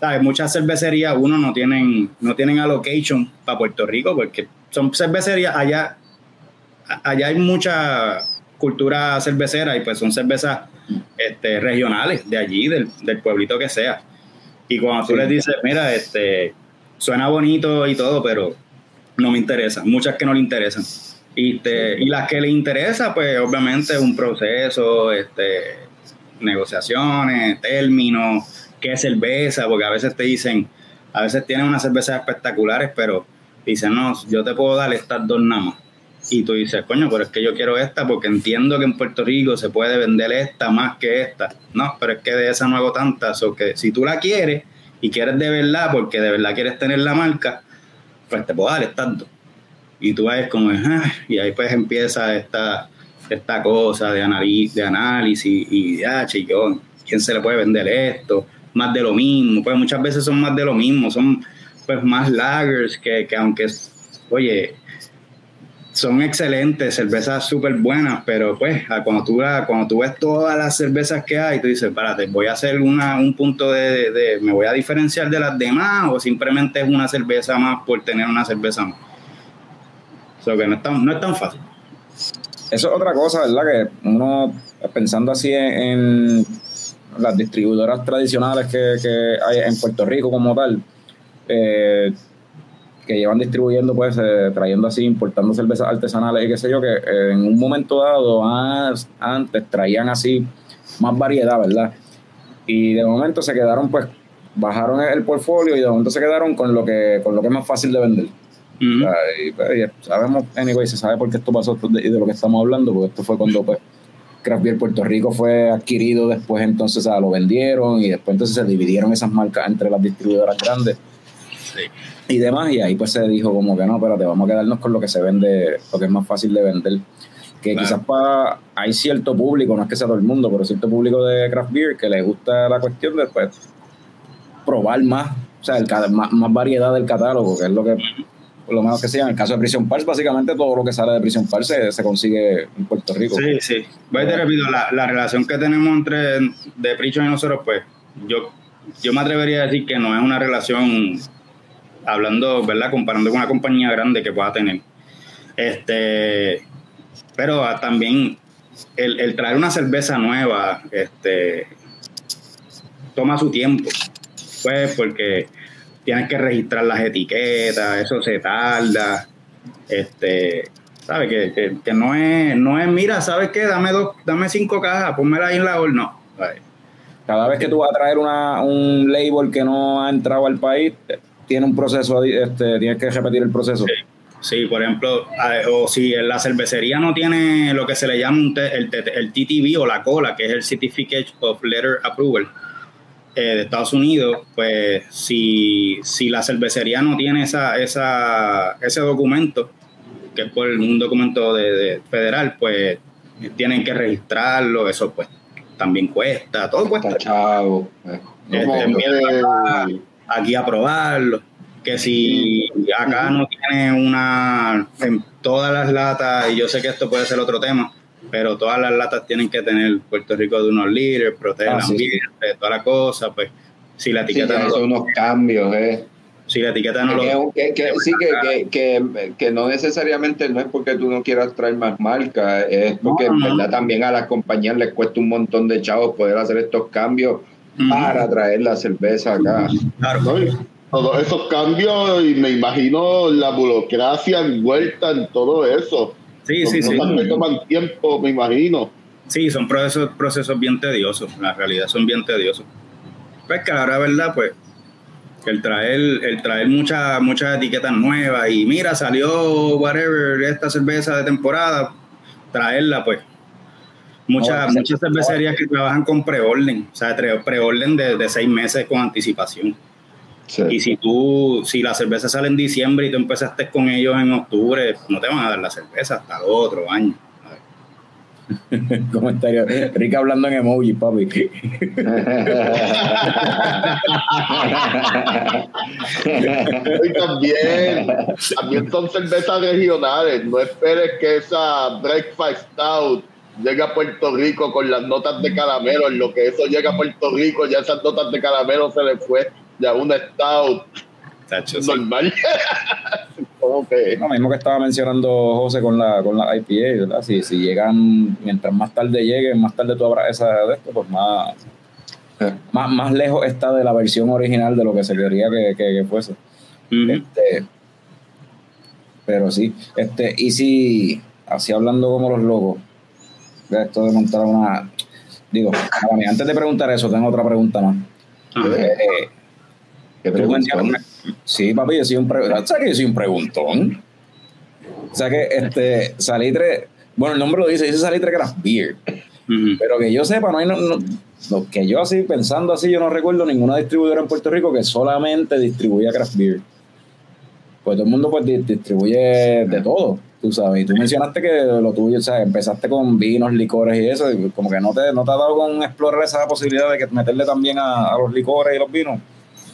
Speaker 4: ¿sabes? muchas cervecerías, uno no tienen, no tienen allocation para Puerto Rico porque son cervecerías allá, allá hay mucha cultura cervecera y pues son cervezas este, regionales de allí, del, del pueblito que sea. Y cuando tú
Speaker 1: Sí.
Speaker 4: les dices, mira, este, suena bonito y todo, pero no me interesa, muchas que no le interesan. Y, te- y las que le interesa, pues obviamente un proceso, este, negociaciones, términos, qué cerveza, porque a veces te dicen, A veces tienen unas cervezas espectaculares, pero dicen, no, yo te puedo dar estas dos nada más. Y tú dices, coño, pero es que yo quiero esta porque entiendo que en Puerto Rico se puede vender esta más que esta. No, pero es que de esa no hago tantas. O que si tú la quieres y quieres de verdad, porque de verdad quieres tener la marca, pues te puedo dar dos. Y tú ves como, ah", y ahí pues empieza esta, esta cosa de, análisis, de análisis y ah, chico, ¿quién se le puede vender esto? Más de lo mismo. Pues muchas veces son más de lo mismo, son pues más lagers que, que aunque, oye, son excelentes, cervezas súper buenas, pero pues cuando tú, cuando tú ves todas las cervezas que hay, tú dices, espérate, voy a hacer una, un punto de, me voy a diferenciar de las demás o simplemente es una cerveza más por tener una cerveza más. Eso que no es tan, no es tan fácil.
Speaker 1: Eso es otra cosa, ¿verdad? Que uno, pensando así en, las distribuidoras tradicionales que, que, hay en Puerto Rico como tal, eh, que llevan distribuyendo, pues, eh, trayendo así, importando cervezas artesanales y qué sé yo, que eh, en un momento dado, antes traían así más variedad, ¿verdad? Y de momento se quedaron, pues, bajaron el portfolio y de momento se quedaron con lo que, con lo que es más fácil de vender. y, pues, sabemos, anyway, se sabe por qué esto pasó y de lo que estamos hablando, porque esto fue cuando, pues, Craft Beer Puerto Rico fue adquirido, después entonces lo vendieron y después entonces se dividieron esas marcas entre las distribuidoras grandes. Sí y demás, y ahí pues se dijo como que no, espérate, vamos a quedarnos con lo que se vende, lo que es más fácil de vender. Que quizás para, hay cierto público, no es que sea todo el mundo, pero cierto público de craft beer que le gusta la cuestión de pues, probar más, o sea, el, más, más variedad del catálogo, que es lo que por lo menos que sea, en el caso de Prison Pars, básicamente todo lo que sale de Prison Pars se, consigue en Puerto Rico.
Speaker 4: Sí, sí. Voy te repito, la, la, relación que tenemos entre de Prison y nosotros, pues, yo, yo me atrevería a decir que no es una relación hablando, ¿verdad? Comparando con una compañía grande que pueda tener. Este, pero también el, traer una cerveza nueva, este, toma su tiempo, pues, porque tienes que registrar las etiquetas, eso se tarda, este, ¿sabes? Que, que, no es, no es, mira, ¿sabes qué? Dame dos, dame cinco cajas, pónmela ahí en la horno. No.
Speaker 1: Cada vez que tú vas a traer una, un label que no ha entrado al país, tiene un proceso, este, tienes que repetir el proceso.
Speaker 4: Sí. por ejemplo, o si la cervecería no tiene lo que se le llama el, el, TTV o la cola, que es el Certificate of Letter Approval eh, de Estados Unidos, pues si, si la cervecería no tiene esa, esa, ese documento, que es por un documento de, federal, pues tienen que registrarlo, eso pues también cuesta, todo cuesta. Chavo. Este, aquí a probarlo. Que si acá no tiene una, en todas las latas, y yo sé que esto puede ser otro tema, pero todas las latas tienen que tener Puerto Rico de unos líderes, proteger ah, el ambiente, toda la cosa, pues si la etiqueta
Speaker 5: no son unos cambios, eh.
Speaker 4: Si la etiqueta no lo...
Speaker 5: Que, sí, que, que, que, no necesariamente no es porque tú no quieras traer más marcas, es porque en verdad también a las compañías les cuesta un montón de chavos poder hacer estos cambios para traer la cerveza acá.
Speaker 3: Claro. Todos esos cambios y me imagino la burocracia envuelta en todo eso.
Speaker 4: Sí, sí, sí.
Speaker 3: toman tiempo, me imagino.
Speaker 4: Sí, son procesos, procesos bien tediosos, la realidad son bien tediosos. Pues que ahora, verdad, pues, el traer, el traer muchas muchas etiquetas nuevas y mira, salió whatever, esta cerveza de temporada, traerla, pues, Muchas, muchas cervecerías que trabajan con preorden, o sea, preorden de, de seis meses con anticipación. Y si tú, si la cerveza sale en diciembre y tú empezaste con ellos en octubre, no te van a dar la cerveza hasta el otro año.
Speaker 1: Comentario. Rica hablando en emoji, papi.
Speaker 3: y también, también son cervezas regionales. No esperes que esa Breakfast Stout llega a Puerto Rico con las notas de caramelo, en lo que eso llega a Puerto Rico, ya esas notas de caramelo se le fue ya un stout normal.
Speaker 1: Lo mismo que estaba mencionando José con la, con la IPA, ¿verdad? Si, si llegan, mientras más tarde lleguen, más tarde tú abras esa de esto, pues más, más, más lejos está de la versión original de lo que se quería que, que, fuese. este, pero sí, este, y si, así hablando como los locos, esto de montar una. Digo, antes de preguntar eso, tengo otra pregunta más. Eh,
Speaker 5: Qué
Speaker 1: Tú me
Speaker 5: preguntón.
Speaker 1: entiendes. Sí, papi, yo soy un preguntón. ¿Sabes que yo soy un preguntón? O sea que este salitre, bueno, el nombre lo dice, dice salitre craft beer. Pero que yo sepa, no hay, no, no- no, que yo así, pensando así, yo no recuerdo ninguna distribuidora en Puerto Rico que solamente distribuya craft beer. Pues todo el mundo pues di- distribuye de todo, tú sabes. Y tú mencionaste que lo tuyo, o sea, empezaste con vinos, licores y eso, y como que no te, no te ha dado con explorar esa posibilidad de que meterle también a, a los licores y los vinos.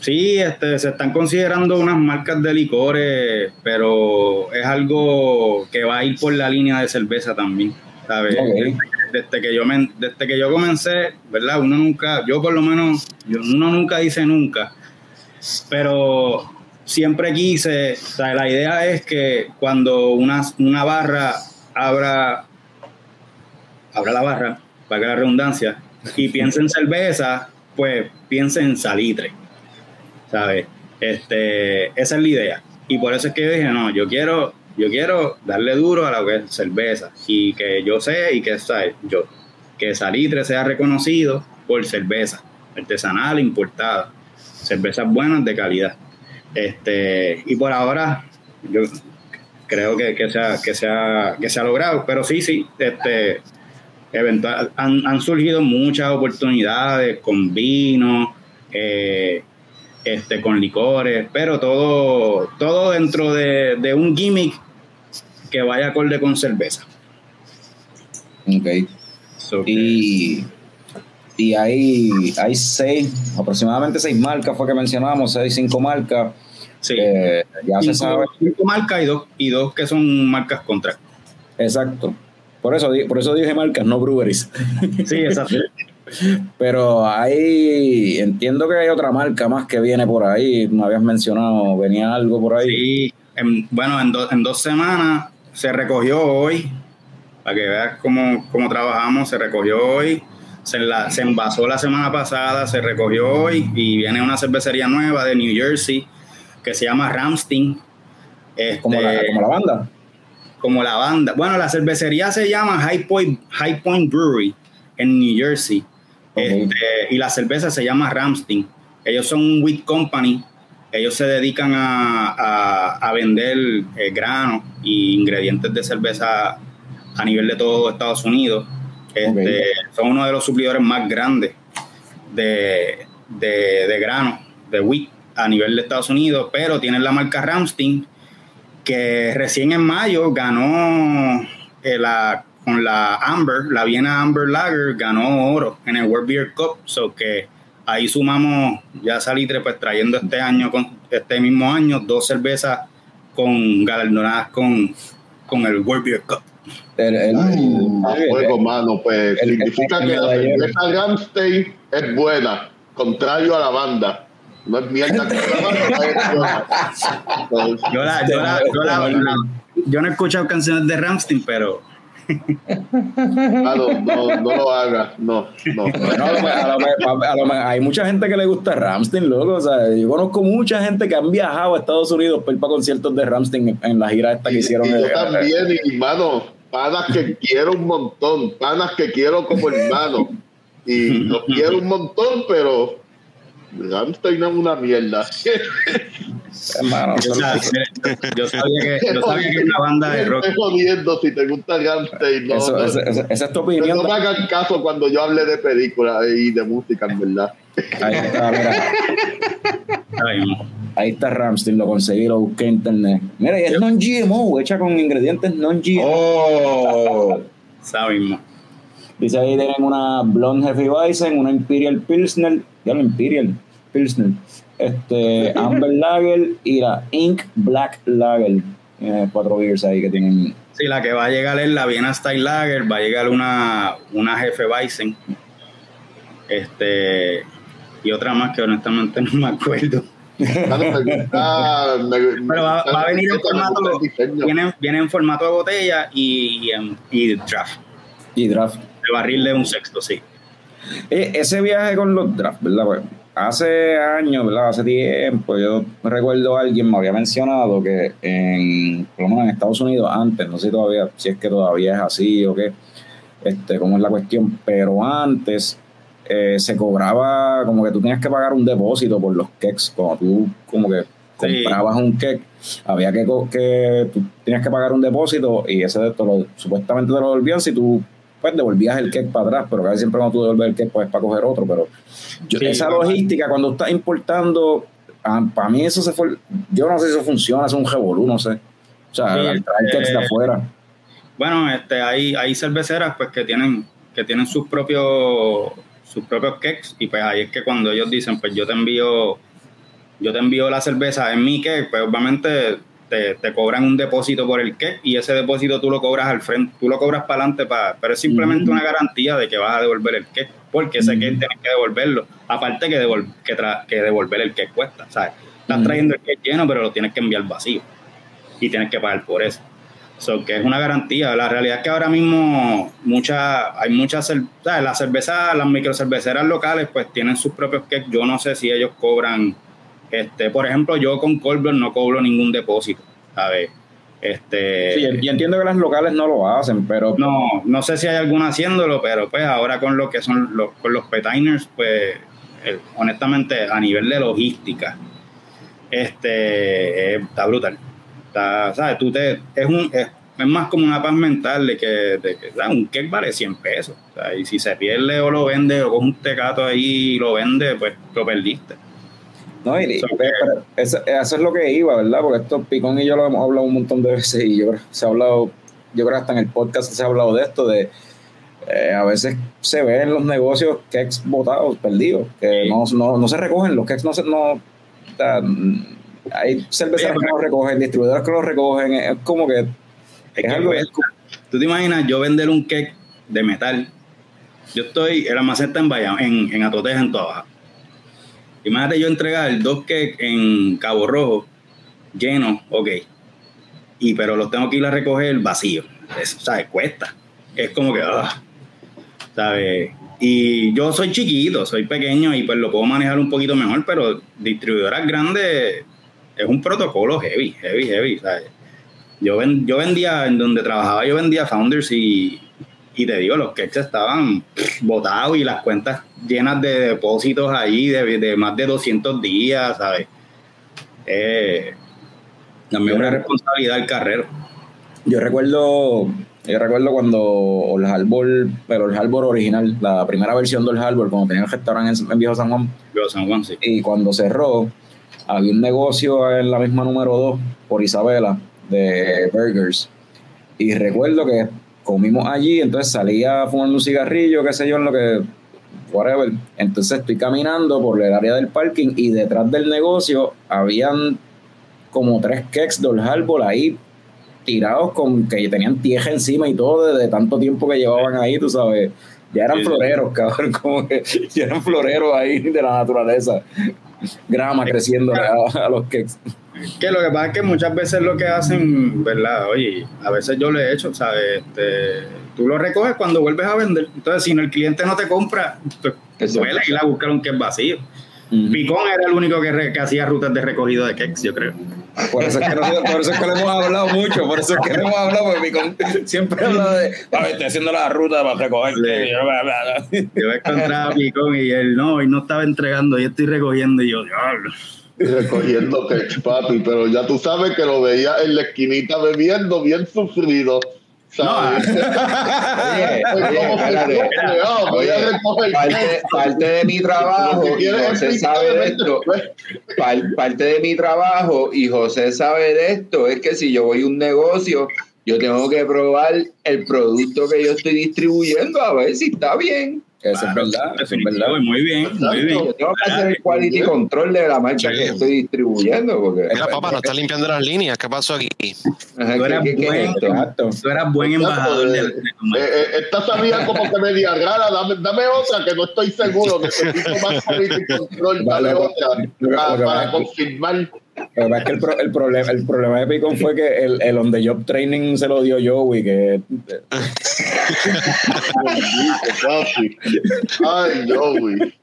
Speaker 4: Sí, este, se están considerando unas marcas de licores, pero es algo que va a ir por la línea de cerveza también, ¿sabes? Desde que yo me- desde que yo comencé, ¿verdad? Uno nunca, yo por lo menos, yo- uno nunca dice nunca, pero siempre quise, o sea, la idea es que cuando una, una barra abra, abra la barra, para que la redundancia, y piense en cerveza, pues piense en salitre. ¿sabes? Este, esa es la idea. Y por eso es que yo dije, no, yo quiero, yo quiero darle duro a lo que es cerveza y que yo sé y que ¿sabes? yo que Salitre sea reconocido por cerveza artesanal importada, cervezas buenas de calidad. Este, y por ahora yo creo que, que, se ha, que, se ha, que se ha logrado, pero sí, sí, este, eventual, han, han surgido muchas oportunidades con vino, eh, este, con licores, pero todo, todo dentro de, de un gimmick que vaya acorde con cerveza.
Speaker 1: Ok.
Speaker 4: So
Speaker 1: Y, y hay, hay seis, aproximadamente seis marcas fue que mencionamos, seis, cinco marcas.
Speaker 4: sí.
Speaker 1: Eh, ya se
Speaker 4: cinco,
Speaker 1: sabe.
Speaker 4: cinco marcas y dos, y dos que son marcas contra.
Speaker 1: Exacto. Por eso, por eso dije marcas, no breweries.
Speaker 4: Sí, exacto.
Speaker 1: Pero hay, entiendo que hay otra marca más que viene por ahí. Me habías mencionado, venía algo por ahí.
Speaker 4: Sí, en- bueno, en, do- en dos semanas se recogió hoy, para que veas cómo, cómo trabajamos, se recogió hoy, se, la- se envasó la semana pasada, se recogió hoy y viene una cervecería nueva de New Jersey que se llama Ramstein. Este,
Speaker 1: Como, la, como la banda.
Speaker 4: como la banda. Bueno, la cervecería se llama High Point, High Point Brewery en New Jersey. Este, y la cerveza se llama Ramstein. Ellos son un wheat company. Ellos se dedican a, a- a vender eh, granos y ingredientes de cerveza a nivel de todo Estados Unidos. Este, Son uno de los suplidores más grandes de, de, de granos, de wheat, a nivel de Estados Unidos, pero tienen la marca Ramstein, que recién en mayo ganó eh, la, con la Amber, la Viena Amber Lager, ganó oro en el World Beer Cup, so que ahí sumamos ya Salitre pues trayendo este año, con, este mismo año, dos cervezas con galardonadas con, con el World Beer Cup.
Speaker 1: El, el- el-
Speaker 3: A
Speaker 1: el-
Speaker 3: fuego, mano, pues
Speaker 1: el-
Speaker 3: significa
Speaker 1: el-
Speaker 3: que la
Speaker 1: el-
Speaker 3: cerveza Ramstein es buena, contrario a la banda. No es mierda que la banda es buena. Pues,
Speaker 4: Yo, la, yo, la- yo, la- la- yo no he escuchado canciones de Ramstein, pero
Speaker 3: no, no lo hagas, no, no.
Speaker 1: Bueno, a lo me- a lo me- a lo me- hay mucha gente que le gusta Ramstein, loco. O sea, yo conozco mucha gente que han viajado a Estados Unidos para ir para conciertos de Ramstein en, en la gira esta que
Speaker 3: Y,
Speaker 1: hicieron.
Speaker 3: y yo
Speaker 1: eh,
Speaker 3: también, y mano, panas que quiero un montón, panas que quiero como hermano. Y los quiero un montón, pero Ramstein es una mierda.
Speaker 1: hermano,
Speaker 4: yo, sabía- yo sabía que, yo sabía que una banda de rock.
Speaker 3: Estoy jodiendo si te gusta Ramstein. No,
Speaker 1: eso-
Speaker 3: no,
Speaker 1: esa- esa- esa es tu
Speaker 3: pero
Speaker 1: opinión.
Speaker 3: no me hagan caso cuando yo hable de películas y de música, en verdad.
Speaker 1: Ahí está, mira,
Speaker 4: Ay, no.
Speaker 1: Ahí está Ramstein, lo conseguí, lo busqué en internet. Mira, y es non-GMO, hecha con ingredientes non-GMO.
Speaker 5: Oh,
Speaker 4: Sabemos.
Speaker 1: Dice ahí tienen una Blonde Hefeweizen, una Imperial Pilsner, ya lo Imperial Pilsner, este, Amber Lager y la Ink Black Lager. Tiene cuatro beers ahí que tienen.
Speaker 4: Sí, la que va a llegar es la Viena Style Lager, va a llegar una, una Jefe Weizen. Este, y otra más que honestamente no me acuerdo.
Speaker 3: Mano, me gusta- me- me
Speaker 4: Pero va, a venir en formato, viene, viene en formato de botella y, y draft.
Speaker 1: Y draft.
Speaker 4: El barril de un sexto, sí.
Speaker 1: Eh, ese viaje con los drafts, ¿verdad? Pues, hace años, ¿verdad? Hace tiempo, yo recuerdo a alguien me había mencionado que en, por lo menos en Estados Unidos, antes, no sé todavía, si es que todavía es así o qué, este, cómo es la cuestión, pero antes eh, se cobraba como que tú tenías que pagar un depósito por los cakes. Cuando tú como que comprabas un cake, había que, que tú tenías que pagar un depósito y ese te lo, supuestamente te lo devolvían si tú pues devolvías el cake para atrás, pero casi siempre cuando tú devuelves el cake pues para coger otro, pero esa logística cuando estás importando, ah, para mí eso se fue, yo no sé si eso funciona, es un revolú, no sé. O sea, traer cakes de afuera.
Speaker 4: Bueno, este, hay, hay cerveceras pues que tienen, que tienen sus propios sus propios cakes y pues ahí es que cuando ellos dicen pues yo te envío yo te envío la cerveza en mi cake, pues obviamente te, te, cobran un depósito por el cake y ese depósito tú lo cobras al frente, tú lo cobras para adelante, para, pero es simplemente una garantía de que vas a devolver el cake, porque ese cake tienes que devolverlo, aparte que, que, que devolver el cake cuesta, ¿sabes? Estás trayendo el cake lleno, pero lo tienes que enviar vacío y tienes que pagar por eso. So, que es una garantía. La realidad es que ahora mismo mucha, hay muchas, las cervezas, las microcerveceras locales, pues tienen sus propios cakes. Yo no sé si ellos cobran este, por ejemplo, yo con Colbert no cobro ningún depósito, ¿sabes? Este,
Speaker 1: sí, yo entiendo que las locales no lo hacen, pero...
Speaker 4: No, no sé si hay alguna haciéndolo, pero pues ahora con lo que son los, con los petiners, pues eh, honestamente a nivel de logística, este, está brutal. Está, ¿sabes? Tú te, es, un, es, más como una paz mental de que, de que un cake vale 100 pesos. y si se pierde o lo vende o con un tecato ahí y lo vende, pues lo perdiste.
Speaker 1: No, y, eso, es lo que iba, ¿verdad? Porque esto Picón y yo lo hemos hablado un montón de veces y yo se ha hablado, yo creo que hasta en el podcast se ha hablado de esto, de eh, a veces se ven en los negocios keks botados, perdidos, que no, no, no, se recogen, los keks no se, no, hay cerveceros que los recogen, distribuidores que los recogen, es como que
Speaker 4: es, algo Tú te imaginas yo vender un cake de metal, yo estoy, el almacén está en Bayamón, en, en Atoteja, en toda Imagínate yo entregar dos cakes en Cabo Rojo llenos, ok. Y pero los tengo que ir a recoger vacío. Eso, ¿sabes? Cuesta. Es como que, ah, ¿sabes? Y yo soy chiquito, soy pequeño y pues lo puedo manejar un poquito mejor, pero distribuidoras grandes es un protocolo heavy, heavy, heavy, ¿sabes? Yo, yo vendía, en donde trabajaba, yo vendía Founders y, y te digo, los cakes estaban botados y las cuentas llenas de depósitos ahí de, más de 200 días, ¿sabes? Eh, también una responsabilidad del carrero.
Speaker 1: Yo recuerdo, yo recuerdo cuando el Harbor, pero el Harbor original, la primera versión del Harbor, cuando tenía el restaurante en, Viejo San Juan.
Speaker 4: Viejo San Juan, sí.
Speaker 1: Y cuando cerró, había un negocio en la misma número 2 por Isabela de burgers. Y recuerdo que comimos allí, entonces salía fumando un cigarrillo, qué sé yo, en lo que, whatever. Entonces estoy caminando por el área del parking y detrás del negocio habían como tres cakes del árbol ahí tirados con que tenían tieja encima y todo de, tanto tiempo que llevaban ahí, tú sabes. Ya eran floreros, cabrón, como que ya eran floreros ahí de la naturaleza. Grama creciendo a, a los cakes.
Speaker 4: Que lo que pasa es que muchas veces lo que hacen, ¿verdad? Oye, a veces yo le he hecho, ¿sabes? Este, tú lo recoges cuando vuelves a vender. Entonces, si el cliente no te compra, pues duele ir a buscar un cake vacío. Picón era el único que, que, hacía rutas de recogido de cakes, yo creo.
Speaker 1: Por eso, es que por eso es que le hemos hablado mucho, por eso es que le hemos hablado, porque Picón siempre habla de, a ver, estoy haciendo la ruta para recoger.
Speaker 4: Yo encontraba a Picón y él, no, y no estaba entregando, y estoy recogiendo, y yo, diablo
Speaker 3: recogiendo ketchup, papi, pero ya tú sabes que lo veía en la esquinita bebiendo, bien sufrido.
Speaker 5: parte, de mi trabajo, y José sabe de esto, parte de mi trabajo, y José sabe de esto, es que si yo voy a un negocio, yo tengo que probar el producto que yo estoy distribuyendo a ver si está bien.
Speaker 1: Eso es verdad, eso es verdad.
Speaker 4: Muy bien, muy bien.
Speaker 5: Yo tengo que hacer el quality control de la marca que estoy distribuyendo. Porque,
Speaker 2: Mira, papá, no estás limpiando las líneas. ¿Qué pasó aquí?
Speaker 4: tú, eras buen, tú eras buen embajador de, de,
Speaker 3: eh, eh, Esta sabía como que media rara. Dame, dame otra que no estoy seguro. Necesito más quality control. Dame otra para, para confirmar.
Speaker 1: Lo que pasa es que el, pro- el problema, el problema de Picón fue que el, el on the job training se lo dio Joey, que
Speaker 3: Papi. Ay, Joey.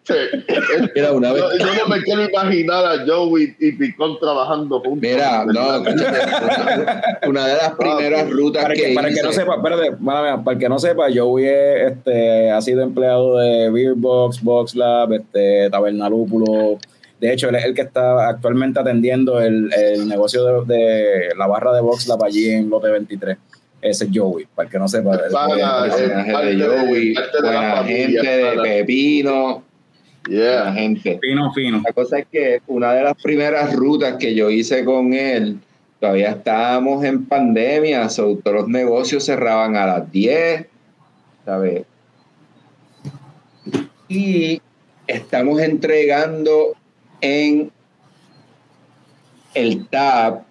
Speaker 5: Mira, una vez-
Speaker 3: Yo, yo no me quiero imaginar a Joey y Picón trabajando juntos.
Speaker 5: Mira, no, escúchate, una, una de las primeras rutas
Speaker 1: para,
Speaker 5: que,
Speaker 1: que, para el que no
Speaker 5: hice-
Speaker 1: sepa, espérate, mala mía, para el que no sepa, Joey es, este, ha sido empleado de Beerbox, Box Lab, este, Taberna Lúpulo. De hecho, él es el que está actualmente atendiendo el, el negocio de, de la barra de Box Lab allí en Lote 23. Ese es Joey, para el que no sepa.
Speaker 3: Pana,
Speaker 1: Él-
Speaker 3: eh,
Speaker 5: personaje
Speaker 3: parte
Speaker 5: de Joey,
Speaker 3: la
Speaker 5: buena
Speaker 3: familia,
Speaker 5: gente, de
Speaker 3: pana.
Speaker 5: Pepino, buena
Speaker 3: Yeah.
Speaker 5: gente.
Speaker 4: Fino, fino.
Speaker 5: La cosa es que una de las primeras rutas que yo hice con él, todavía estábamos en pandemia, so, todos los negocios cerraban a las 10, ¿sabes? Y estamos entregando en el TAP,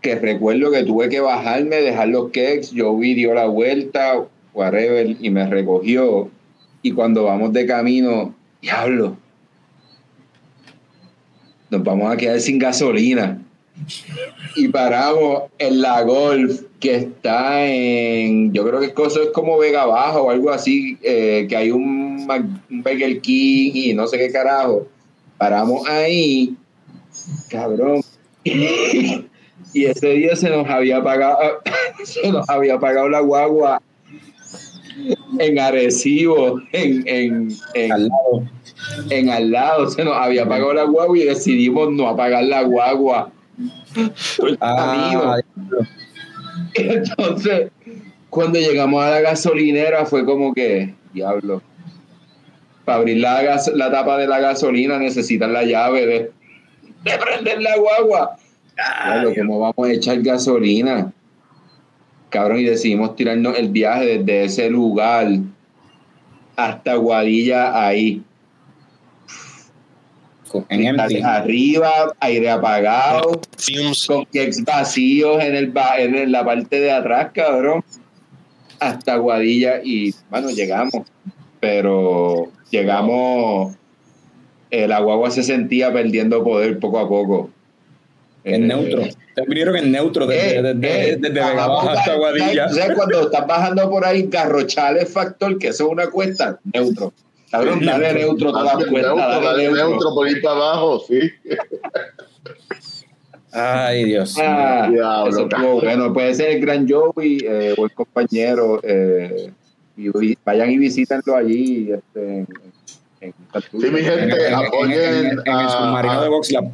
Speaker 5: que recuerdo que tuve que bajarme, dejar los cakes, yo vi, dio la vuelta, whatever, y me recogió. Y cuando vamos de camino, diablo, nos vamos a quedar sin gasolina. Y paramos en la Golf, que está en, yo creo que eso es como Vega Baja o algo así, eh, que hay un, un Burger King y no sé qué carajo. Paramos ahí, cabrón. y ese día se nos había pagado, se nos había pagado la guagua en Arecibo, en, en, en,
Speaker 1: al lado.
Speaker 5: en al lado se nos había pagado la guagua y decidimos no apagar la guagua.
Speaker 1: Ah,
Speaker 5: Entonces, cuando llegamos a la gasolinera fue como que, diablo, para abrir la, gas- la tapa de la gasolina necesitan la llave de, de prender la guagua. Diablo, ¿cómo vamos a echar gasolina? Cabrón, y decidimos tirarnos el viaje desde ese lugar hasta Guadilla ahí.
Speaker 1: en empty.
Speaker 5: Arriba, aire apagado,
Speaker 2: Fumes.
Speaker 5: con keks vacíos en, el, ba- en la parte de atrás, cabrón. Hasta Guadilla y, bueno, llegamos. Pero llegamos, eh, la guagua se sentía perdiendo poder poco a poco.
Speaker 1: En
Speaker 5: Eh,
Speaker 1: neutro. Te vinieron en neutro desde,
Speaker 5: eh,
Speaker 1: desde,
Speaker 5: eh,
Speaker 1: desde Vega
Speaker 5: bajamos,
Speaker 1: Baja hasta
Speaker 5: ¿sabes?
Speaker 1: Guadilla.
Speaker 5: ¿sabes? cuando estás bajando por ahí, Garrochales Factor, que eso es una cuesta, neutro. Cabrón, dale neutro todas las
Speaker 3: Dale
Speaker 5: cuestas,
Speaker 3: neutro,
Speaker 5: dale
Speaker 3: dale
Speaker 5: neutro.
Speaker 3: neutro por ir para abajo, sí.
Speaker 1: Ay, Dios.
Speaker 5: Ah,
Speaker 3: Diablo,
Speaker 5: eso bueno. Puede ser el gran Joey eh, el compañero. eh, y, vayan y visítenlo allí. Este, en, en
Speaker 3: Sí, mi gente,
Speaker 1: En, en- en-
Speaker 3: apoyen
Speaker 1: en- en el
Speaker 3: a-
Speaker 1: submarino de.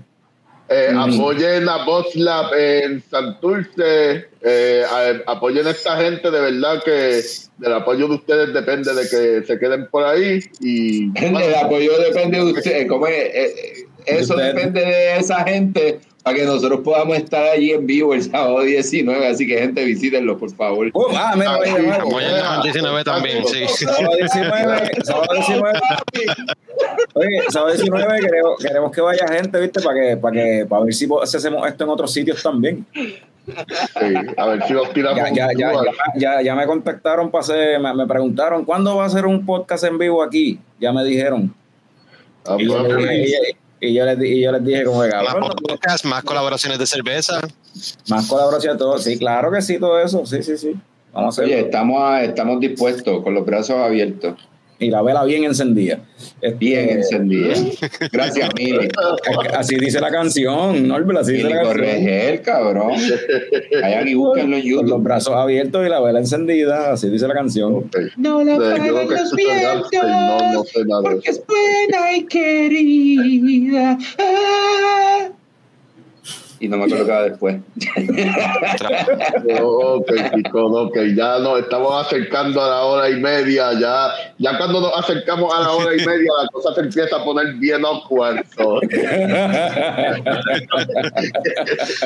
Speaker 3: Eh,
Speaker 5: Mm.
Speaker 3: Apoyen a Boss Lab en Santurce. Eh, a- apoyen a esta gente, de verdad que del apoyo de ustedes depende de que se queden por ahí. Y
Speaker 5: El apoyo depende de usted. ¿cómo es? Eh, eh, eso depende de esa gente para que nosotros podamos estar allí en vivo el sábado 19. Así que, gente, visítenlo, por favor.
Speaker 1: Oh, ah, mira,
Speaker 2: el 19 también, sí.
Speaker 1: Sábado 19, sábado 19. Oye, sábado 19 queremos, queremos que vaya gente, ¿viste? Para que, para que, para ver si, hacemos esto en otros sitios también.
Speaker 3: sí, a ver si nos tiramos
Speaker 1: Ya, ya, ya, ya, me contactaron para hacer, me, me preguntaron, ¿cuándo va a ser un podcast en vivo aquí? Ya me dijeron.
Speaker 3: Ah,
Speaker 1: Y
Speaker 3: pues,
Speaker 1: y, y yo les, y yo les dije como que,
Speaker 2: Más
Speaker 1: cabrón,
Speaker 2: podcasts, más colaboraciones de cerveza.
Speaker 1: más colaboración, todo. Sí, claro que sí, todo eso. Sí, sí, sí. Vamos a
Speaker 5: Oye, estamos, a- estamos dispuestos, con los brazos abiertos.
Speaker 1: Y la vela bien encendida. Este,
Speaker 5: Bien encendida. Gracias, Mili.
Speaker 1: Así dice la canción, Norbert, así dice
Speaker 5: Mili
Speaker 1: la canción.
Speaker 5: Corregel, cabrón. Vayan y búsquenlo en
Speaker 1: Con los
Speaker 5: YouTube.
Speaker 1: brazos abiertos y la vela encendida, así dice la canción.
Speaker 3: ok.
Speaker 5: No la
Speaker 3: Eh, que
Speaker 5: los
Speaker 3: Rammstein, no, no sé nada de
Speaker 5: porque es buena y querida. Ah. Y no me acuerdo qué va después.
Speaker 3: Ok, chicos, ok, ya nos estamos acercando a la hora y media, ya, ya cuando nos acercamos a la hora y media la cosa se empieza a poner bien awkward. so.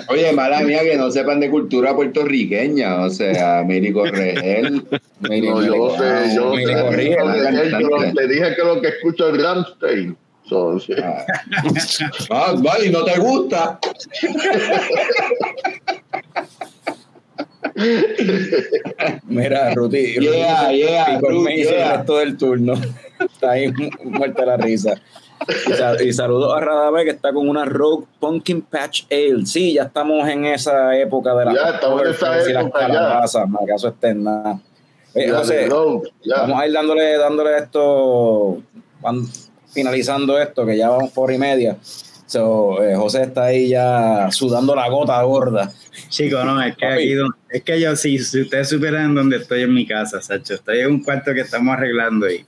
Speaker 5: Oye, mala mía que no sepan de cultura puertorriqueña. O sea, Mili Corregel. Mili-
Speaker 3: No, yo sé, yo
Speaker 1: me
Speaker 3: sé, yo le- yo le dije que lo que escucho es Ramstein. Sí.
Speaker 5: Ah. Vale, y no te gusta.
Speaker 1: Mira, Ruti.
Speaker 5: Yeah, yeah,
Speaker 1: y con
Speaker 5: Ruth,
Speaker 1: me hizo
Speaker 5: yeah.
Speaker 1: el resto del turno. está ahí muerta la risa. Y, saludos a Radame que está con una Rogue Pumpkin Patch Ale. Sí, ya estamos en esa época de la.
Speaker 3: Ya estamos en esa época. Las
Speaker 1: acaso estén nada. Eh, vamos a ir dándole, dándole esto, finalizando esto, que ya vamos por y media. So, eh, José está ahí ya sudando la gota gorda.
Speaker 4: Chico, no, es que aquí, es que yo, si, si ustedes supieran dónde estoy en mi casa, Sacho, estoy en un cuarto que estamos arreglando y.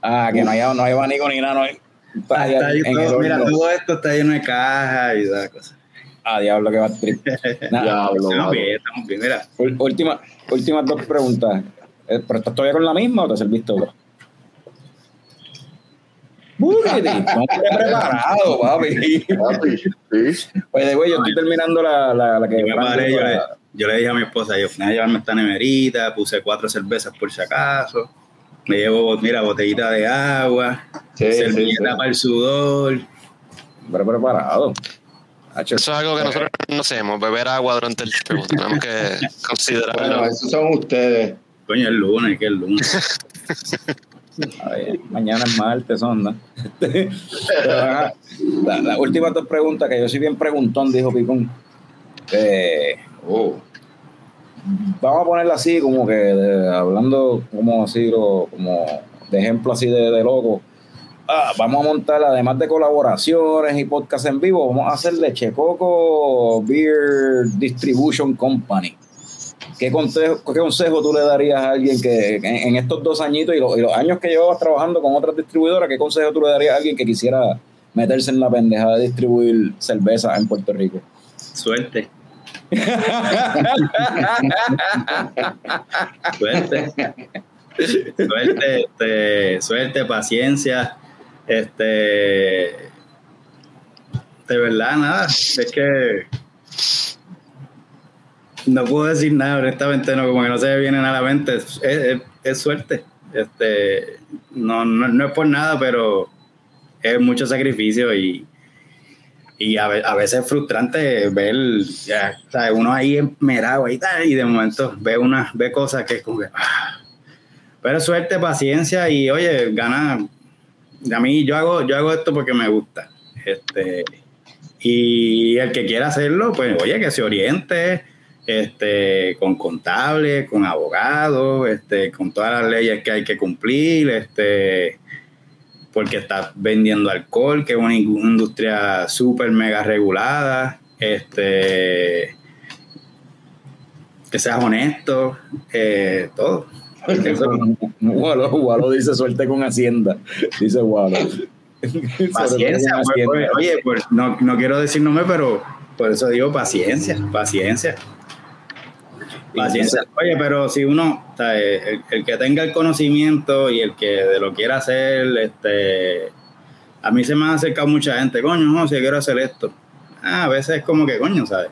Speaker 1: Ah, que no hay, no hay abanico ni nada, no hay.
Speaker 4: mira, todo esto está lleno de cajas y esas cosas.
Speaker 1: Ah, diablo, que va a trip.
Speaker 4: Diablo, estamos bien, estamos bien, mira.
Speaker 1: Última, últimas dos preguntas. Eh, ¿Pero estás todavía con la misma o te serviste otra? Preparado, papi. papi sí. Pues, güey, yo estoy terminando la, la, la que.
Speaker 4: Yo, paré, yo, le, yo, le, dije a mi esposa, yo fui a llevarme esta nemerita, puse cuatro cervezas por si acaso. Me llevo, mira, botellita de agua, sí, servilleta sí, para el sudor.
Speaker 1: Pero preparado.
Speaker 2: Eso es algo que nosotros no hacemos, beber agua durante el show. Tenemos que considerarlo.
Speaker 5: Bueno, esos son ustedes.
Speaker 4: Coño, el lunes, que el lunes.
Speaker 1: mañana es martes, onda. Las la últimas dos que yo soy bien preguntón, dijo Picón. Eh, oh. Vamos a ponerla así, como que hablando como así, como de ejemplo así de, de loco. Ah, vamos a montar, además de colaboraciones y podcast en vivo, vamos a hacer Leche Coco Beer Distribution Company. ¿Qué consejo, ¿Qué consejo tú le darías a alguien que en, estos dos añitos y los, años que llevabas trabajando con otras distribuidoras, qué consejo tú le darías a alguien que quisiera meterse en la pendeja de distribuir cerveza en Puerto Rico?
Speaker 4: Suerte. suerte. Suerte, este, suerte, paciencia. Este, de verdad, nada. Es que no puedo decir nada, honestamente, no, como que no se me viene a la mente. Es, suerte. Este, no, no, es por nada, pero es mucho sacrificio y, y a, veces es frustrante ver ya, uno ahí enmerado y, y de momento ve, una, ve cosas que es como que. Ah. Pero suerte, paciencia y oye, gana. A mí yo hago, yo hago esto porque me gusta. Este, y el que quiera hacerlo, pues oye, que se oriente este, con contables, con abogados, este, con todas las leyes que hay que cumplir, este, porque está vendiendo alcohol, que es una industria súper mega regulada, este, que seas honesto, eh, todo.
Speaker 1: Gualo, dice suerte con Hacienda, dice Gualo.
Speaker 4: Paciencia, pues, pues, oye, pues, no, no quiero decir nombre, pero por eso digo paciencia, paciencia. Paciencia. Oye, pero si uno, el, el, que tenga el conocimiento y el que de lo quiera hacer, este, a mí se me ha acercado mucha gente, coño, no, si quiero hacer esto. Ah, a veces es como que, coño, ¿sabes?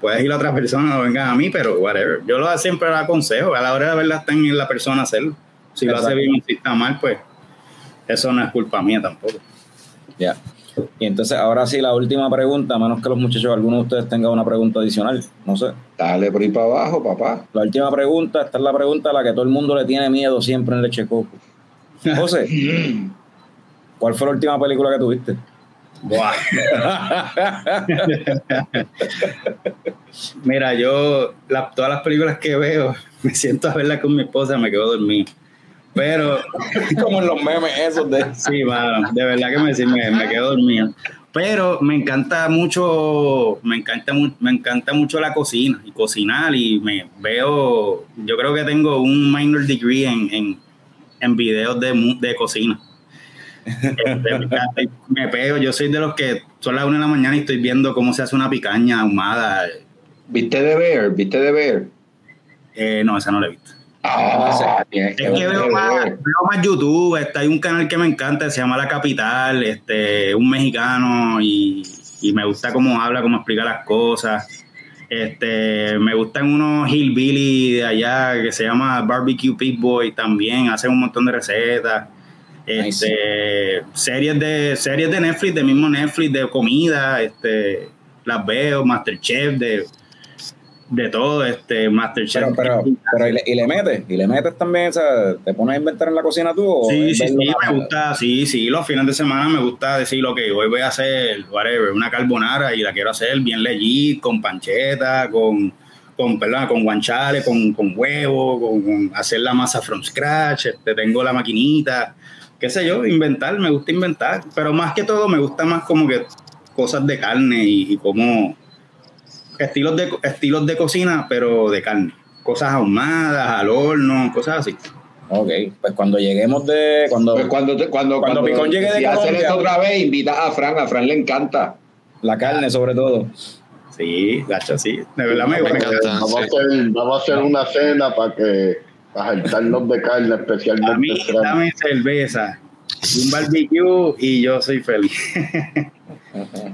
Speaker 4: Puedes ir a otra persona o vengan a mí, pero whatever. Yo lo siempre lo aconsejo, a la hora de verla está en la persona hacerlo. Si lo hace bien y si está mal, pues eso no es culpa mía tampoco.
Speaker 1: Ya. Y entonces, ahora sí, la última pregunta, a menos que los muchachos, alguno de ustedes tenga una pregunta adicional, no sé.
Speaker 5: Dale por ahí para abajo, papá.
Speaker 1: La última pregunta, esta es la pregunta a la que todo el mundo le tiene miedo siempre en Leche Coco. José, ¿cuál fue la última película que tuviste?
Speaker 4: Mira, yo todas las películas que veo, me siento a verlas con mi esposa, me quedo dormido. Pero.
Speaker 1: Como en los memes esos de.
Speaker 4: Sí, mano, de verdad que me, me, me quedo dormido. Pero me encanta mucho, me encanta, me encanta mucho la cocina y cocinar y me veo, yo creo que tengo un minor degree en, en, en videos de, de cocina. Este, me, pego, yo soy de los que son las una de la mañana y estoy viendo cómo se hace una picaña ahumada.
Speaker 5: ¿Viste de Bear? ¿Viste de Bear?
Speaker 4: Eh, no, esa no la he visto. Ah, es que veo más, YouTube, este, hay un canal que me encanta, se llama La Capital, este, un mexicano y, me gusta cómo habla, cómo explica las cosas. Este, me gustan unos hillbilly de allá que se llama Barbecue Pig Boy también, hacen un montón de recetas. Este, series de series de Netflix, de mismo Netflix de comida, este, las veo, Masterchef de de todo, este Masterchef.
Speaker 1: Pero, pero, pero y, le, y le metes, y le metes también, o sea, ¿te pones a inventar en la cocina tú? O
Speaker 4: Sí, sí, sí, me gusta, sí, sí, los fines de semana me gusta decir, ok, hoy voy a hacer, whatever, una carbonara y la quiero hacer bien legit, con pancheta, con, con, perdón, con guanchales, con, con huevo, con, con hacer la masa from scratch, este, tengo la maquinita, qué sé yo, inventar, me gusta inventar, pero más que todo me gusta más como que cosas de carne y, y como estilos de, estilos de cocina, pero de carne, cosas ahumadas, al horno, cosas así.
Speaker 1: Ok, pues cuando lleguemos de. Cuando
Speaker 5: Pues cuando, te- cuando,
Speaker 1: Cuando Picón llegue de
Speaker 5: si hacen
Speaker 1: Colombia-
Speaker 5: esto otra vez, invita a Fran, a Fran le encanta.
Speaker 1: la carne, sobre todo.
Speaker 4: Sí, gacho, sí. De verdad me,
Speaker 2: Me
Speaker 4: me
Speaker 2: encanta.
Speaker 3: Vamos, a hacer, vamos a hacer una cena para que para saltarnos de carne,
Speaker 4: A mí,
Speaker 3: especialmente. Fran.
Speaker 4: dame cerveza, un barbecue y yo soy feliz.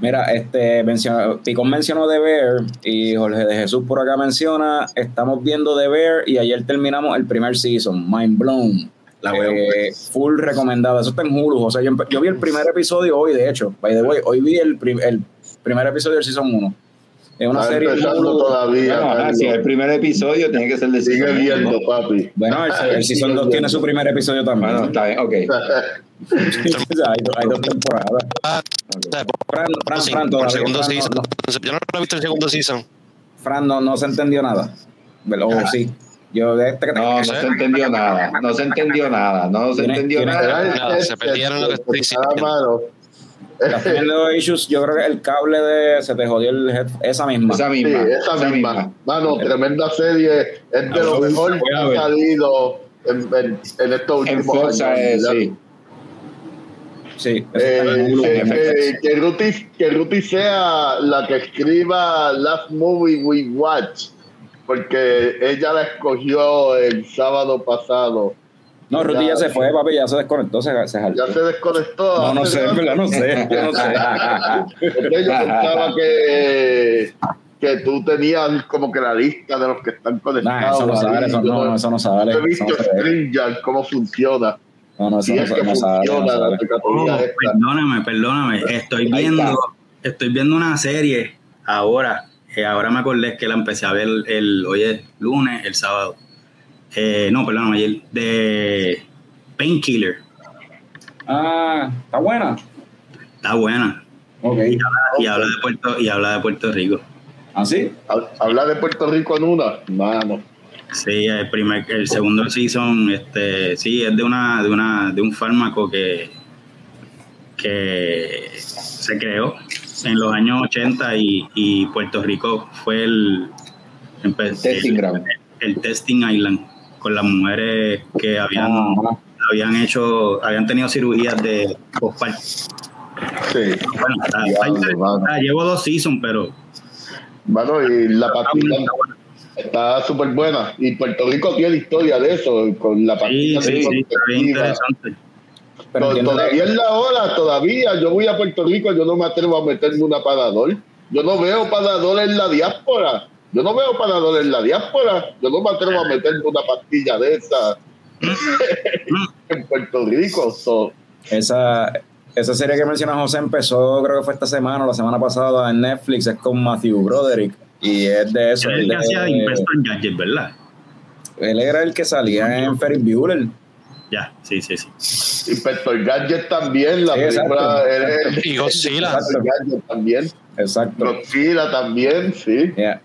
Speaker 1: Mira, este menciona, Picón mencionó The Bear y Jorge de Jesús por acá menciona, estamos viendo The Bear y ayer terminamos el primer season, Mind Blown.
Speaker 4: La veo.
Speaker 1: Eh, full recomendado, eso está en Hulu, o sea, yo, vi el primer episodio hoy, de hecho, by the way, hoy vi el, prim- el primer episodio del season 1. Es una
Speaker 3: Está
Speaker 1: serie
Speaker 3: empezando todavía.
Speaker 5: Bueno, ajá, si es el primer episodio, tiene que ser de
Speaker 3: Sigue
Speaker 5: season
Speaker 3: viendo,
Speaker 5: ¿no?
Speaker 3: papi.
Speaker 1: Bueno, el, el season 2 tiene su primer episodio también.
Speaker 5: Bueno, está bien, ok.
Speaker 1: Hay, dos- hay dos temporadas.
Speaker 2: Ah,
Speaker 1: Fran, Fran, Fran,
Speaker 2: por
Speaker 1: todavía
Speaker 2: segundo
Speaker 1: Fran,
Speaker 2: season.
Speaker 1: no, no,
Speaker 2: Yo no lo he visto el segundo season.
Speaker 1: Fran no, no se entendió nada. O sí. Yo de este
Speaker 5: No, no se entendió nada, no se entendió nada, no se entendió nada.
Speaker 2: Se perdieron lo que estoy diciendo.
Speaker 1: Estás teniendo issues, yo creo que el cable de se te jodió el head, esa misma.
Speaker 5: Esa
Speaker 3: Sí,
Speaker 5: misma,
Speaker 3: esa misma. Mano, tremenda serie. Es de lo mejor que ha salido en, en, en estos
Speaker 5: En
Speaker 3: últimos años.
Speaker 5: eh, sí.
Speaker 1: Sí,
Speaker 3: Eh, que, que,
Speaker 1: Netflix.
Speaker 3: que Ruti, que Ruti sea la que escriba Last Movie We Watch, porque ella la escogió el sábado pasado.
Speaker 1: No, Ruti ya se fue, papi, ya se desconectó, se, se
Speaker 3: Ya se desconectó.
Speaker 1: No, no sé, en verdad no sé, yo no sé.
Speaker 3: Yo pensaba que, que tú tenías como que la lista de los que están conectados.
Speaker 1: Nah, eso no sale, eso
Speaker 3: Yo
Speaker 1: no, eso no sale.
Speaker 3: He
Speaker 1: Eso
Speaker 3: visto
Speaker 1: no.
Speaker 3: StreamYard cómo funciona.
Speaker 1: No, no, eso no,
Speaker 3: es que
Speaker 1: no sale. no
Speaker 3: funciona
Speaker 1: sale.
Speaker 3: la categoría
Speaker 4: Oh, perdóname, perdóname. Estoy viendo, estoy viendo una serie ahora. eh, ahora me acordé que la empecé a ver el, el- hoy es lunes, el sábado. Eh, no, perdóname, ayer. De Painkiller.
Speaker 1: Ah, está buena.
Speaker 4: Está buena.
Speaker 1: Ok.
Speaker 4: Y habla de Puerto, y habla de Puerto Rico.
Speaker 1: ¿Ah, sí?
Speaker 3: Hab- Hablar de Puerto Rico en una, mano.
Speaker 4: Sí, el primer, el segundo season, este, sí, es de una, de una, de un fármaco que, que se creó en los años 80 y, y Puerto Rico fue el, el,
Speaker 5: ground.
Speaker 4: el testing island con las mujeres que habían,
Speaker 1: Ajá.
Speaker 4: habían hecho, habían tenido cirugías de postparto.
Speaker 3: Sí.
Speaker 4: Bueno, está- está- está- llevo dos seasons, pero
Speaker 3: Mano, y la
Speaker 4: está
Speaker 3: pastilla
Speaker 4: está
Speaker 3: está súper buena. Y Puerto Rico tiene historia de eso, con la
Speaker 4: Sí,
Speaker 3: pastilla
Speaker 4: sí, sí, está bien
Speaker 3: anticonceptiva.
Speaker 4: interesante.
Speaker 1: Pero
Speaker 3: todavía es la hora, todavía. Yo voy a Puerto Rico, yo no me atrevo a meterme una parador. Yo no veo parador en la diáspora. Yo no veo parador en la diáspora. Yo no me atrevo a meterme una pastilla de esa en Puerto Rico. So,
Speaker 1: Esa, esa serie que menciona José empezó, creo que fue esta semana o la semana pasada en Netflix, es con Matthew Broderick. Y es de eso.
Speaker 4: Que hacía Gadget, ¿verdad?
Speaker 1: él era el que salía en Ferris Bueller.
Speaker 4: Ya, sí, sí, sí.
Speaker 3: Inspector Gadget también, la
Speaker 1: Sí,
Speaker 3: película.
Speaker 1: exacto.
Speaker 3: era el-
Speaker 2: Y Godzilla.
Speaker 3: Inspector Gadget también.
Speaker 1: Exacto.
Speaker 3: Godzilla también, sí.
Speaker 1: Yeah.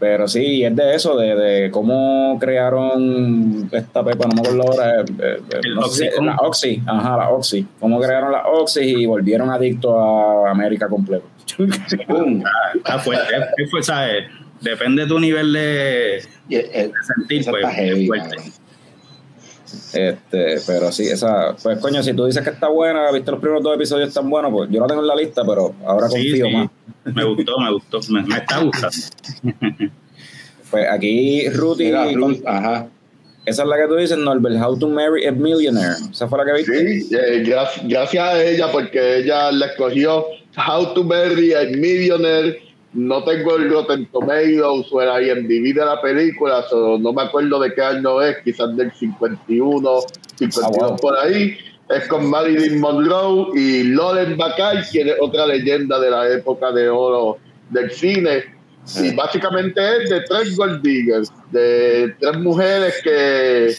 Speaker 1: Pero sí, es de eso, de, de cómo crearon esta pepa, no me acuerdo ahora. eh, eh, eh, no sé si- la Oxy, ajá, la Oxy. Cómo crearon la Oxy y volvieron adictos a América completo.
Speaker 5: Boom.
Speaker 4: Está fuerte, es fuerte, ¿sabes? Depende de tu nivel de, de sentir, pues,
Speaker 5: está heavy,
Speaker 4: es fuerte.
Speaker 1: Este, pero sí, esa, pues coño, si tú dices que está buena, viste los primeros dos episodios están buenos, pues yo la tengo en la lista, pero ahora
Speaker 4: Sí,
Speaker 1: confío
Speaker 4: sí.
Speaker 1: más.
Speaker 4: Me gustó, me gustó, me, me está gustando.
Speaker 1: Pues aquí Ruth y
Speaker 5: Mira, Ruth, ajá.
Speaker 1: esa es la que tú dices, Norbert, How to Marry a Millionaire. Esa fue la que viste.
Speaker 3: Sí, eh, gracias, gracias a ella, porque ella la escogió How to Marry a Millionaire. No tengo el Rotten Tomatoes o el IMDb de la película, so no me acuerdo de qué año es, quizás del 51, 52
Speaker 1: Ah, wow.
Speaker 3: por ahí. Es con Marilyn Monroe y Lauren Bacall, quien es otra leyenda de la época de oro del cine. Y básicamente es de tres gold diggers, de tres mujeres que,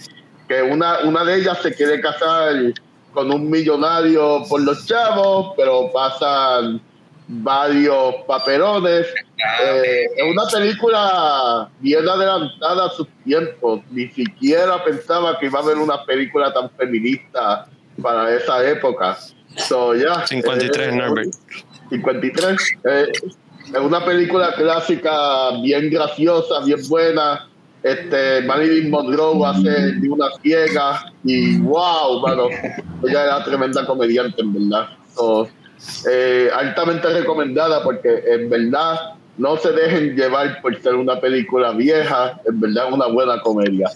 Speaker 3: que una, una de ellas se quiere casar con un millonario por los chavos, pero pasan varios papelones. Eh, es una película bien adelantada a sus tiempos. Ni siquiera pensaba que iba a haber una película tan feminista para esa época. So, ya
Speaker 2: 53,
Speaker 3: eh,
Speaker 2: Norbert.
Speaker 3: 53. Eh, es una película clásica, bien graciosa, bien buena. Este, Marilyn Monroe hace de una ciega y wow, mano, ella era tremenda comediante, en verdad. So, eh, altamente recomendada porque en verdad no se dejen llevar por ser una película vieja, en verdad es una buena comedia.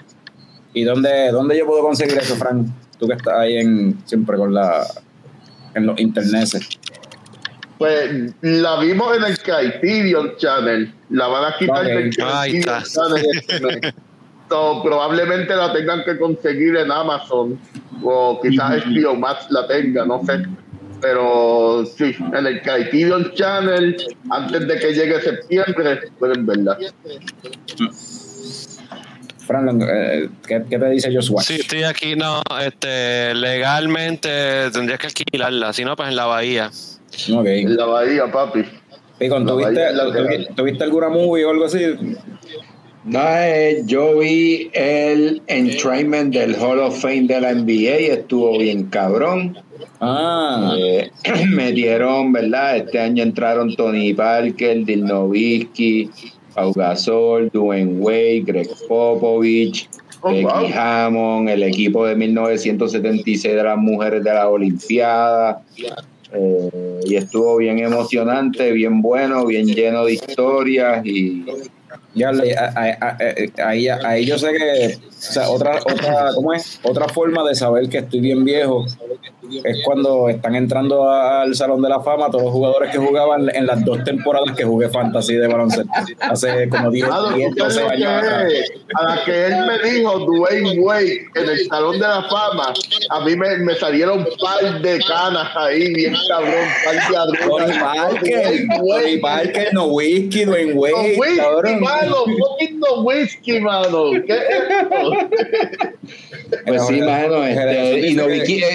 Speaker 1: ¿Y dónde, dónde yo puedo conseguir eso, Frank? Tú que estás ahí en, siempre con la en los internets.
Speaker 3: Pues la vimos en el Criterion Channel, la van a quitar
Speaker 1: Ok.
Speaker 3: del Criterion. Channel este. So, probablemente la tengan que conseguir en Amazon o quizás HBO Max la tenga, no sé. Pero sí, en el Criterion Channel, antes de que llegue septiembre, pueden verla.
Speaker 1: Frank, eh, ¿qué, qué te dice Joshua?
Speaker 2: Sí, estoy aquí, no, este, legalmente tendrías que alquilarla, si no, pues en la bahía.
Speaker 1: Ok.
Speaker 3: En la bahía, papi.
Speaker 1: Picon,
Speaker 3: La
Speaker 1: ¿tuviste, tuviste- tuviste alguna movie o algo así?
Speaker 5: No, eh, yo vi el entrainment del Hall of Fame de la NBA y estuvo bien cabrón.
Speaker 1: Ah,
Speaker 5: Eh, metieron, ¿verdad? Este año entraron Tony Parker, Dirk Nowitzki, Pau Gasol, Dwayne Wade, Greg Popovich,
Speaker 3: Oh,
Speaker 5: Becky
Speaker 3: wow.
Speaker 5: Hammond, el equipo de 1976 de las mujeres de la Olimpiada. Eh, y estuvo bien emocionante, bien bueno, bien lleno de historias y
Speaker 1: ya eh, ahí yo sé que, o sea, otra, otra, ¿cómo es? Otra forma de saber que estoy bien viejo es cuando están entrando al Salón de la Fama todos los jugadores que jugaban en las dos temporadas que jugué fantasy de baloncesto hace como 10,
Speaker 3: Ah, lo
Speaker 1: 10
Speaker 3: que
Speaker 1: 12
Speaker 3: creo
Speaker 1: años atrás.
Speaker 3: a la que él me dijo Dwayne Wade en el Salón de la Fama, a mí me, me salieron un par de canas ahí, bien cabrón, par de arrugas.
Speaker 1: Parker, Tony. Parker, no whisky, Dwayne
Speaker 3: No
Speaker 1: Wade,
Speaker 3: whisky,
Speaker 1: cabrón.
Speaker 3: mano, no whisky, mano. ¿Qué es esto?
Speaker 5: Pues sí, mano, este, y Noviki, eh,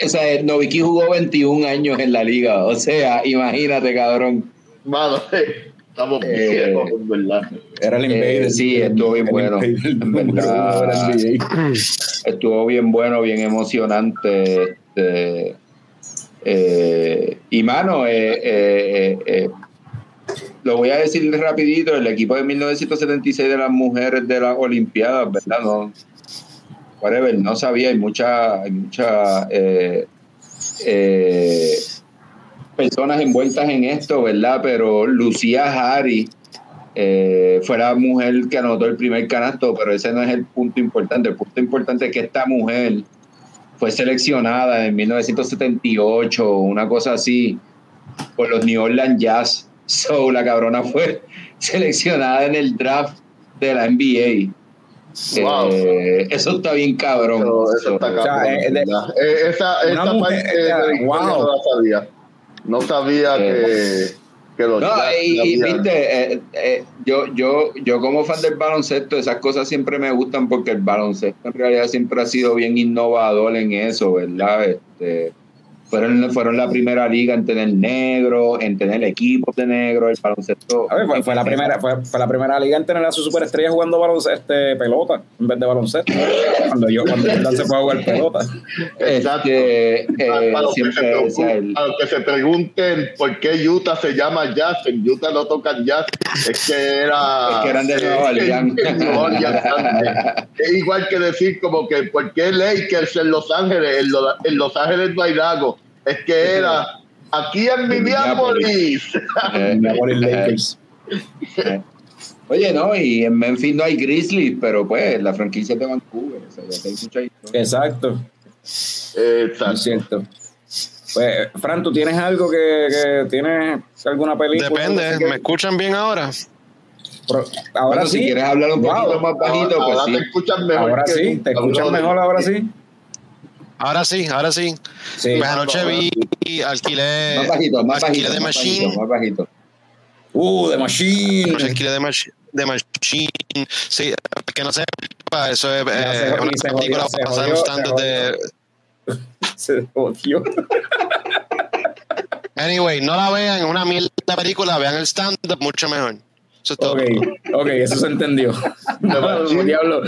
Speaker 5: eh, o sea, Noviki jugó 21 años en la liga, o sea, imagínate, cabrón.
Speaker 3: Mano, eh, estamos
Speaker 5: Eh,
Speaker 3: viejos, en verdad.
Speaker 1: Era el
Speaker 5: Eh,
Speaker 1: invader.
Speaker 5: sí, estuvo bien bueno, en verdad. Estuvo bien bueno, bien emocionante. Este, eh, y mano, eh, eh, eh, eh, lo voy a decir rapidito, el equipo de 1976 de las mujeres de las Olimpiadas, ¿verdad? No, whatever, no sabía, hay mucha, hay eh, eh, personas envueltas en esto, ¿verdad? Pero Lucía Harry eh, fue la mujer que anotó el primer canasto, pero ese no es el punto importante. El punto importante es que esta mujer fue seleccionada en 1978, una cosa así, por los New Orleans Jazz. So, la cabrona fue seleccionada en el draft de la NBA.
Speaker 3: Wow.
Speaker 5: Eh, eso está bien cabrón.
Speaker 3: Pero eso está cabrón,
Speaker 1: o sea, eh,
Speaker 3: en
Speaker 1: de-
Speaker 3: verdad. Eh, esa
Speaker 1: una
Speaker 3: esa
Speaker 1: mujer,
Speaker 3: parte
Speaker 1: o sea,
Speaker 3: de la historia
Speaker 1: wow.
Speaker 3: no la sabía. No sabía que, que los
Speaker 5: No, y, y, viste, eh, eh, yo, yo, yo como fan del baloncesto, esas cosas siempre me gustan porque el baloncesto en realidad siempre ha sido bien innovador en eso, ¿verdad? Este, fueron, fueron la primera liga en tener negro, en tener equipos de negro, el baloncesto.
Speaker 1: A ver, fue, fue la primera, fue, fue la primera liga en tener a su superestrella jugando baloncesto, este, pelota en vez de baloncesto. Cuando yo, cuando Jordan se fue a jugar pelota.
Speaker 3: Exacto.
Speaker 5: Este, eh,
Speaker 3: para, los que se
Speaker 5: el-
Speaker 3: los que se pregunten por qué Utah se llama Jazz, en Utah no tocan Jazz, es que era.
Speaker 5: Es que eran de
Speaker 3: eh,
Speaker 5: Nueva Orleans.
Speaker 3: es igual que decir, como que por qué Lakers en Los Ángeles, en, Lo- en Los Ángeles no hay lago, es que era aquí en Minneapolis.
Speaker 5: eh,
Speaker 1: Minneapolis
Speaker 5: eh,
Speaker 1: Lakers.
Speaker 5: eh. Oye, no, y en Memphis no hay Grizzlies, pero pues la franquicia es de Vancouver, o sea, ya hay mucha historia.
Speaker 1: Exacto,
Speaker 3: Exacto.
Speaker 1: es cierto. Pues, Fran, ¿tú tienes algo que, que tienes alguna película?
Speaker 2: Depende, ¿me escuchan bien ahora?
Speaker 1: Pro- ahora
Speaker 5: Bueno,
Speaker 1: sí.
Speaker 5: si quieres hablar un
Speaker 1: Wow.
Speaker 5: poquito más bajito,
Speaker 3: ahora
Speaker 5: pues sí.
Speaker 3: te escuchan mejor.
Speaker 1: Ahora
Speaker 3: que
Speaker 1: sí, te
Speaker 3: brother.
Speaker 1: mejor ahora sí.
Speaker 2: Ahora sí, ahora sí.
Speaker 1: Sí.
Speaker 2: Pues anoche vi, alquilé,
Speaker 5: Más bajito, más
Speaker 2: alquilé
Speaker 5: bajito, más
Speaker 2: Machine.
Speaker 5: bajito, más bajito.
Speaker 1: Uh, The Machine.
Speaker 2: Tranquila de, Mach- de Machine. Sí, que no sepa, eso es eh, una
Speaker 1: se
Speaker 2: película
Speaker 1: jodió,
Speaker 2: en
Speaker 1: jodió,
Speaker 2: stand-up
Speaker 1: se
Speaker 2: de.
Speaker 1: Se jodió.
Speaker 2: Anyway, no la vean, una mierda de película, vean el stand-up mucho mejor. Eso es todo.
Speaker 1: Ok, ok, eso se entendió. No, diablo.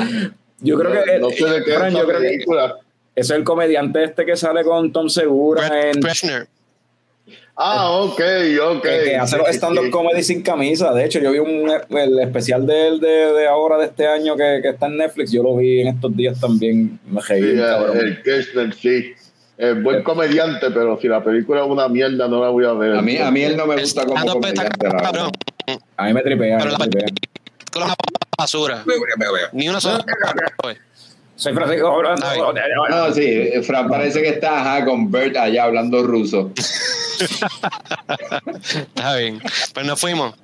Speaker 1: Yo creo que.
Speaker 3: no sé de qué
Speaker 1: Fran,
Speaker 3: es
Speaker 1: yo creo que
Speaker 3: película.
Speaker 1: ese es el comediante este que sale con Tom Segura
Speaker 2: Brett
Speaker 1: en.
Speaker 3: Ah, ok, ok.
Speaker 1: que, que hace los stand-up comedy sin camisa. De hecho, yo vi un, el especial de él de, de ahora, de este año, que, que está en Netflix. Yo lo vi en estos días también. Me reí,
Speaker 3: Sí, el Kirchner, sí. Es buen comediante, pero si la película es una mierda, no la voy a ver.
Speaker 5: A mí, a mí él no me gusta como comediante, la.
Speaker 1: A mí me tripea,
Speaker 2: Pero
Speaker 1: me tripea.
Speaker 2: Con una basura. Ni una sola.
Speaker 1: Soy Francisco hablando.
Speaker 2: Ay.
Speaker 5: No, sí, Fran parece que está ajá, con Bert allá hablando ruso.
Speaker 2: Está bien. Pues nos fuimos.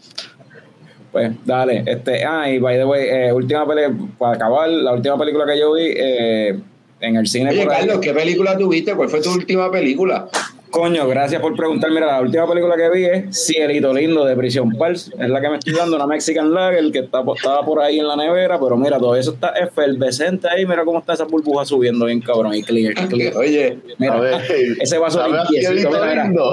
Speaker 1: Pues dale, este, ah, y by the way, eh, última película, para acabar, la última película que yo vi eh, en el cine.
Speaker 5: Oye,
Speaker 1: por ahí-
Speaker 5: Carlos, ¿qué película tuviste? ¿Cuál fue tu última película?
Speaker 1: Coño, gracias por preguntar. Mira, la última película que vi es Cielito Lindo de Prison Pals. Es la que me estoy dando, una Mexican Lager que está, estaba por ahí en la nevera, pero mira, todo eso está efervescente ahí. Mira cómo está esa burbuja subiendo bien cabrón y clear, clear.
Speaker 5: Oye,
Speaker 1: Mira,
Speaker 3: A ver,
Speaker 1: ese vaso
Speaker 3: ¿sabe a
Speaker 1: limpiecito, mira,
Speaker 3: lindo?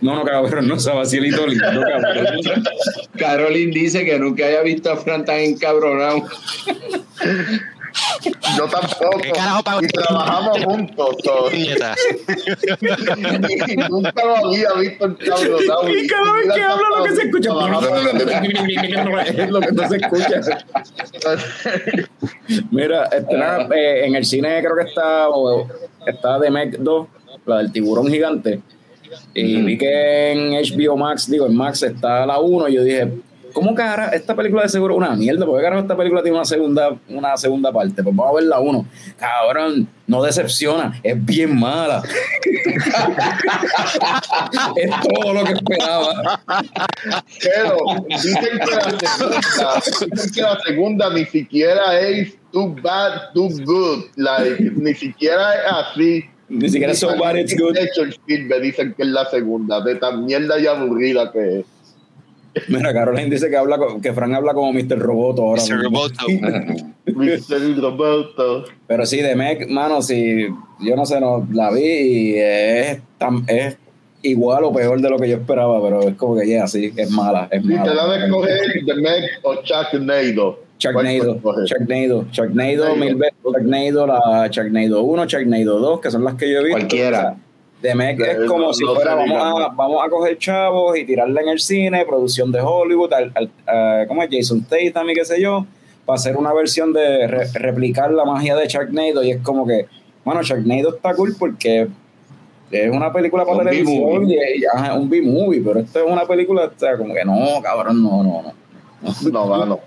Speaker 1: No, no, cabrón, no sabe a Cielito Lindo, cabrón.
Speaker 5: Caroline dice que nunca había visto a Fran tan encabronado.
Speaker 3: Yo tampoco.
Speaker 2: ¿Qué carajo pago?
Speaker 3: Y trabajamos juntos. y nunca lo había visto en cabrón.
Speaker 1: Y cada vez que habla lo que se escucha es lo que no se escucha. Mira, este, nada, eh, en el cine creo que está o- está The Meg 2, la del tiburón gigante. Y vi que en HBO Max, digo, en Max está la 1 y yo dije, ¿cómo cara esta película de seguro es una mierda? ¿Por qué carajo esta película tiene una segunda, una segunda parte? Pues vamos a ver la 1. Cabrón, no decepciona, es bien mala. es todo lo que esperaba.
Speaker 3: Pero dicen que la segunda, dicen que la segunda ni siquiera es too bad, too good. Like, ni siquiera es así.
Speaker 1: Ni siquiera so bad it's good.
Speaker 3: De hecho, dicen que es la segunda, de tan mierda y aburrida que es.
Speaker 1: Mira, Caroline dice que habla con- que Frank habla como Mr. Roboto ahora.
Speaker 2: Mr. Roboto.
Speaker 3: Mr. Roberto.
Speaker 1: Pero sí, de Meg, mano, si yo no sé, no, la vi y es, tan- es igual o peor de lo que yo esperaba, pero es como que ya, sí, es mala, es
Speaker 3: Si te da
Speaker 1: mala.
Speaker 3: de escoger The Meg o Sharknado.
Speaker 1: Sharknado,
Speaker 3: ¿Cuál
Speaker 1: Sharknado, Sharknado,
Speaker 3: Sharknado.
Speaker 1: mil veces, Sharknado, la Sharknado 1, Sharknado 2, que son las que yo he visto.
Speaker 5: Cualquiera.
Speaker 1: O sea, The Meg es
Speaker 3: Eh,
Speaker 1: como
Speaker 3: no-
Speaker 1: si
Speaker 3: no
Speaker 1: fuera, vamos a, vamos a coger chavos y tirarla en el cine, producción de Hollywood, al, al- a- ¿cómo es? Jason Tatum y qué sé yo, para hacer una versión de re- replicar la magia de Sharknado y es como que, bueno, Sharknado está cool porque es una película para
Speaker 5: Un
Speaker 1: televisión y, y- ajá, un B-movie, pero esto es una película, o sea, como que no, cabrón, no, no, no.
Speaker 3: No, mano.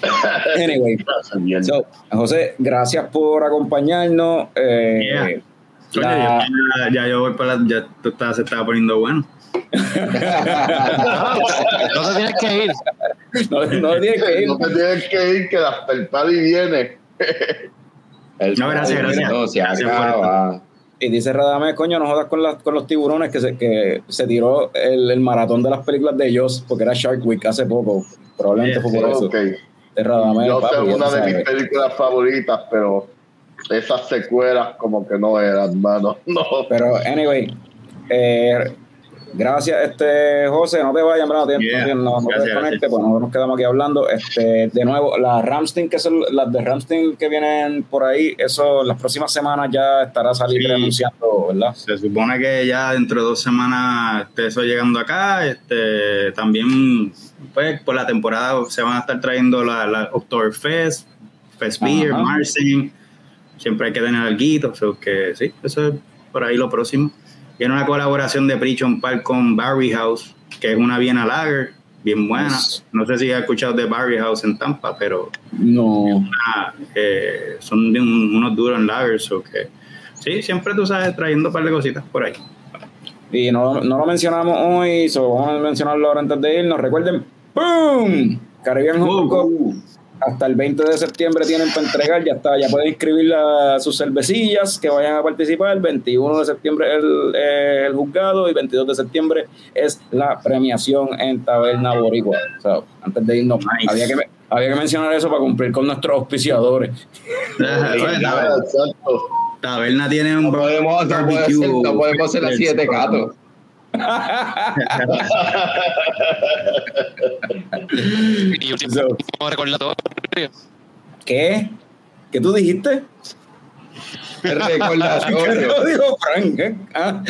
Speaker 1: Anyway,
Speaker 3: Hace mierda.
Speaker 1: so, José, gracias por acompañarnos. Eh,
Speaker 4: Yeah. Coño,
Speaker 1: la-
Speaker 4: ya, ya yo voy para la, ya tú estás, se estaba poniendo bueno.
Speaker 2: No te tienes que ir.
Speaker 1: no, no tienes que ir.
Speaker 3: No te tienes que ir, que la- el party viene.
Speaker 5: El
Speaker 4: No, gracias, gracias.
Speaker 5: No, se
Speaker 4: Gracias por
Speaker 5: acaba.
Speaker 1: Y dice Radamés, coño, no jodas con, las- con los tiburones, que se, que se tiró el, el maratón de las películas de Joss, porque era Shark Week hace poco. Probablemente fue por eso. De Radamés,
Speaker 3: Yo sé
Speaker 1: papi, ya
Speaker 3: una de mis películas favoritas, pero esas secuelas como que no eran, mano. No.
Speaker 1: Pero, anyway, eh, gracias, este José, no te vayas, no te,
Speaker 4: Yeah.
Speaker 1: no, te- no- no te
Speaker 4: Gracias,
Speaker 1: desconectes,
Speaker 4: gracias.
Speaker 1: pues nos quedamos aquí hablando. Este, de nuevo, las Ramstein, que son las de Ramstein que vienen por ahí, eso las próximas semanas ya estará saliendo
Speaker 4: Sí.
Speaker 1: anunciando, ¿verdad?
Speaker 4: Se supone que ya dentro de dos semanas esté eso llegando acá. Este, también, pues, por la temporada se van a estar trayendo la, la Oktoberfest, Fest Beer. Marcin. Siempre hay que tener algo, so que sí, eso es por ahí lo próximo. Viene una colaboración de Prichon Park con Barry House, que es una Viena Lager, bien buena. No sé si has escuchado de Barry House en Tampa, pero
Speaker 1: No.
Speaker 4: ah, eh, son de un- unos duros en lagers, o que sí, siempre tú sabes trayendo un par de cositas por ahí.
Speaker 1: Y no, no lo mencionamos hoy, so vamos a mencionarlo ahora antes de irnos. Recuerden, ¡boom! Caribbean. Kong hasta el 20 de septiembre tienen para entregar, ya está, ya pueden inscribir la- sus cervecillas que vayan a participar. El 21 de septiembre el, el juzgado y 22 de septiembre es la premiación en Taberna Boricua. O sea, antes de irnos,
Speaker 4: Nice.
Speaker 1: había, que, había que mencionar eso para cumplir con nuestros auspiciadores.
Speaker 4: Taberna tiene un
Speaker 5: No podemos, no podemos
Speaker 4: barbecue
Speaker 5: hacer, no podemos hacer las siete gatos.
Speaker 2: Y último
Speaker 1: So-
Speaker 2: recordatorio.
Speaker 1: ¿Qué? ¿Qué tú dijiste?
Speaker 5: El
Speaker 1: ¿Qué
Speaker 5: recordatorio,
Speaker 1: lo dijo Frank? ¿eh? Ah.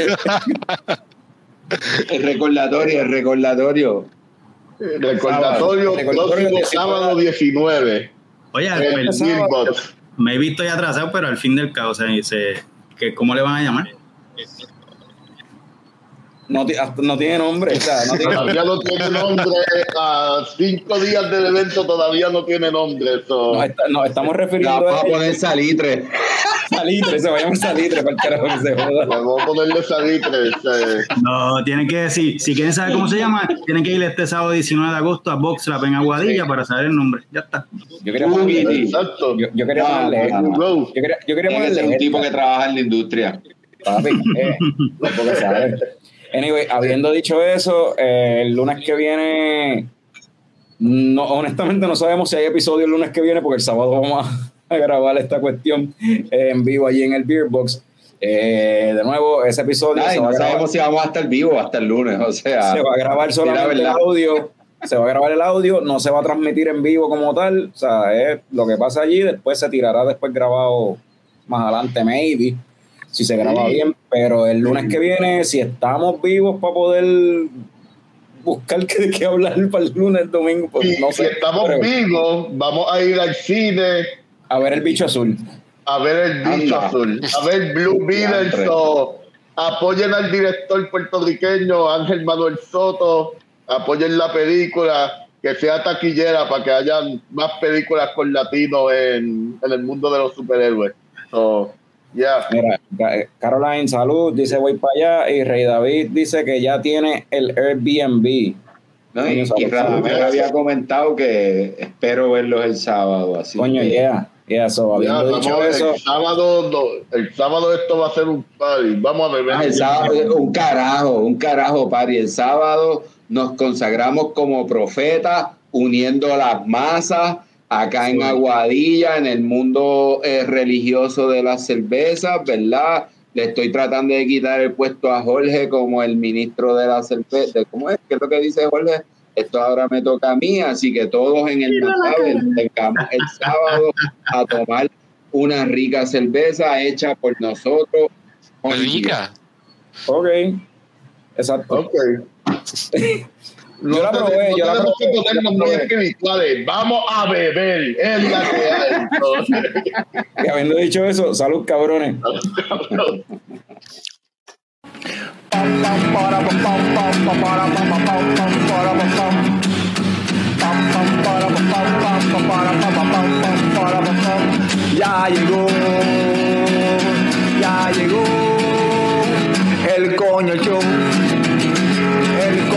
Speaker 5: el recordatorio, el recordatorio.
Speaker 3: Recordatorio,
Speaker 1: Recordatorio
Speaker 3: próximo
Speaker 1: 19.
Speaker 3: sábado 19.
Speaker 4: Oye, el- me he visto ya atrasado, pero al fin del caos, se, se- que, ¿cómo le van a llamar?
Speaker 1: No, no tiene nombre. O sea, no tiene
Speaker 3: Todavía no tiene nombre. A cinco días del evento todavía no tiene nombre. so-
Speaker 1: Nos, está- nos estamos
Speaker 5: La
Speaker 1: refiriendo
Speaker 5: vamos
Speaker 1: a
Speaker 5: a poner salitre.
Speaker 1: salitre, se vayamos salitre para el carajo que se joda.
Speaker 3: Vamos a ponerle salitre.
Speaker 4: No, tienen que decir, si quieren saber cómo se llama, tienen que ir este sábado 19 de agosto a Box La Pen Aguadilla para saber el nombre. Ya está.
Speaker 1: Yo quería ponerle,
Speaker 3: Exacto.
Speaker 1: yo, yo quería
Speaker 5: No,
Speaker 1: ponerle,
Speaker 5: no, no.
Speaker 3: Go.
Speaker 1: yo quería, yo quería
Speaker 5: Tiene que ser
Speaker 1: ponerle
Speaker 5: un tipo que trabaja en la industria.
Speaker 1: Papi, eh, tampoco sabe. Anyway, habiendo dicho eso, eh, el lunes que viene, no, honestamente no sabemos si hay episodio el lunes que viene, porque el sábado vamos a, a grabar esta cuestión eh, en vivo allí en el Beer Box. Eh, de nuevo, ese episodio
Speaker 5: Ay,
Speaker 1: se, va
Speaker 5: no
Speaker 1: a grabar,
Speaker 5: sabemos si vamos a estar vivos hasta el lunes, o sea.
Speaker 1: se va a grabar solamente el audio. Se va a grabar el audio, no se va a transmitir en vivo como tal. O sea, es lo que pasa allí, después se tirará después grabado más adelante, maybe, si se graba
Speaker 3: Sí.
Speaker 1: bien. Pero el lunes que viene, si estamos vivos para poder buscar qué, de qué hablar para el lunes, domingo, pues
Speaker 3: Y
Speaker 1: no
Speaker 3: si
Speaker 1: sé.
Speaker 3: estamos
Speaker 1: pero
Speaker 3: vivos, vamos a ir al cine
Speaker 1: a ver el bicho azul.
Speaker 3: a ver el bicho
Speaker 5: Anda.
Speaker 3: azul, a ver Blue Beatles apoyen al director puertorriqueño Ángel Manuel Soto, apoyen la película, que sea taquillera para que hayan más películas con latinos en, en el mundo de los superhéroes. So, yeah.
Speaker 1: Mira, Caroline, salud, dice voy para allá. Y Rey David dice que ya tiene el Airbnb.
Speaker 5: ¿no? Y, y Radamel había comentado que espero verlos el sábado. Así
Speaker 1: Coño,
Speaker 5: que-
Speaker 1: yeah. Yeah, so,
Speaker 3: Ya,
Speaker 1: dicho eso,
Speaker 3: el, sábado, no, el sábado esto va a ser un party. Vamos a beber.
Speaker 5: Ah, el sábado, un carajo, un carajo, Pari. El sábado nos consagramos como profetas, uniendo las masas acá en Aguadilla, en el mundo eh, religioso de las cervezas, ¿verdad? Le estoy tratando de quitar el puesto a Jorge como el ministro de la cerveza. ¿Cómo es? ¿Qué es lo que dice Jorge? Esto ahora me toca a mí, así que todos en el Natal tengamos el sábado a tomar una rica cerveza hecha por nosotros.
Speaker 2: Rica.
Speaker 1: ok. Exacto.
Speaker 3: Ok.
Speaker 1: Yo la probé, yo la probé, yo la
Speaker 3: muy espirituales. Vamos a beber. Es la que hay.
Speaker 1: Y habiendo dicho eso, salud, cabrones.
Speaker 6: Ya llegó, ya llegó el coño show,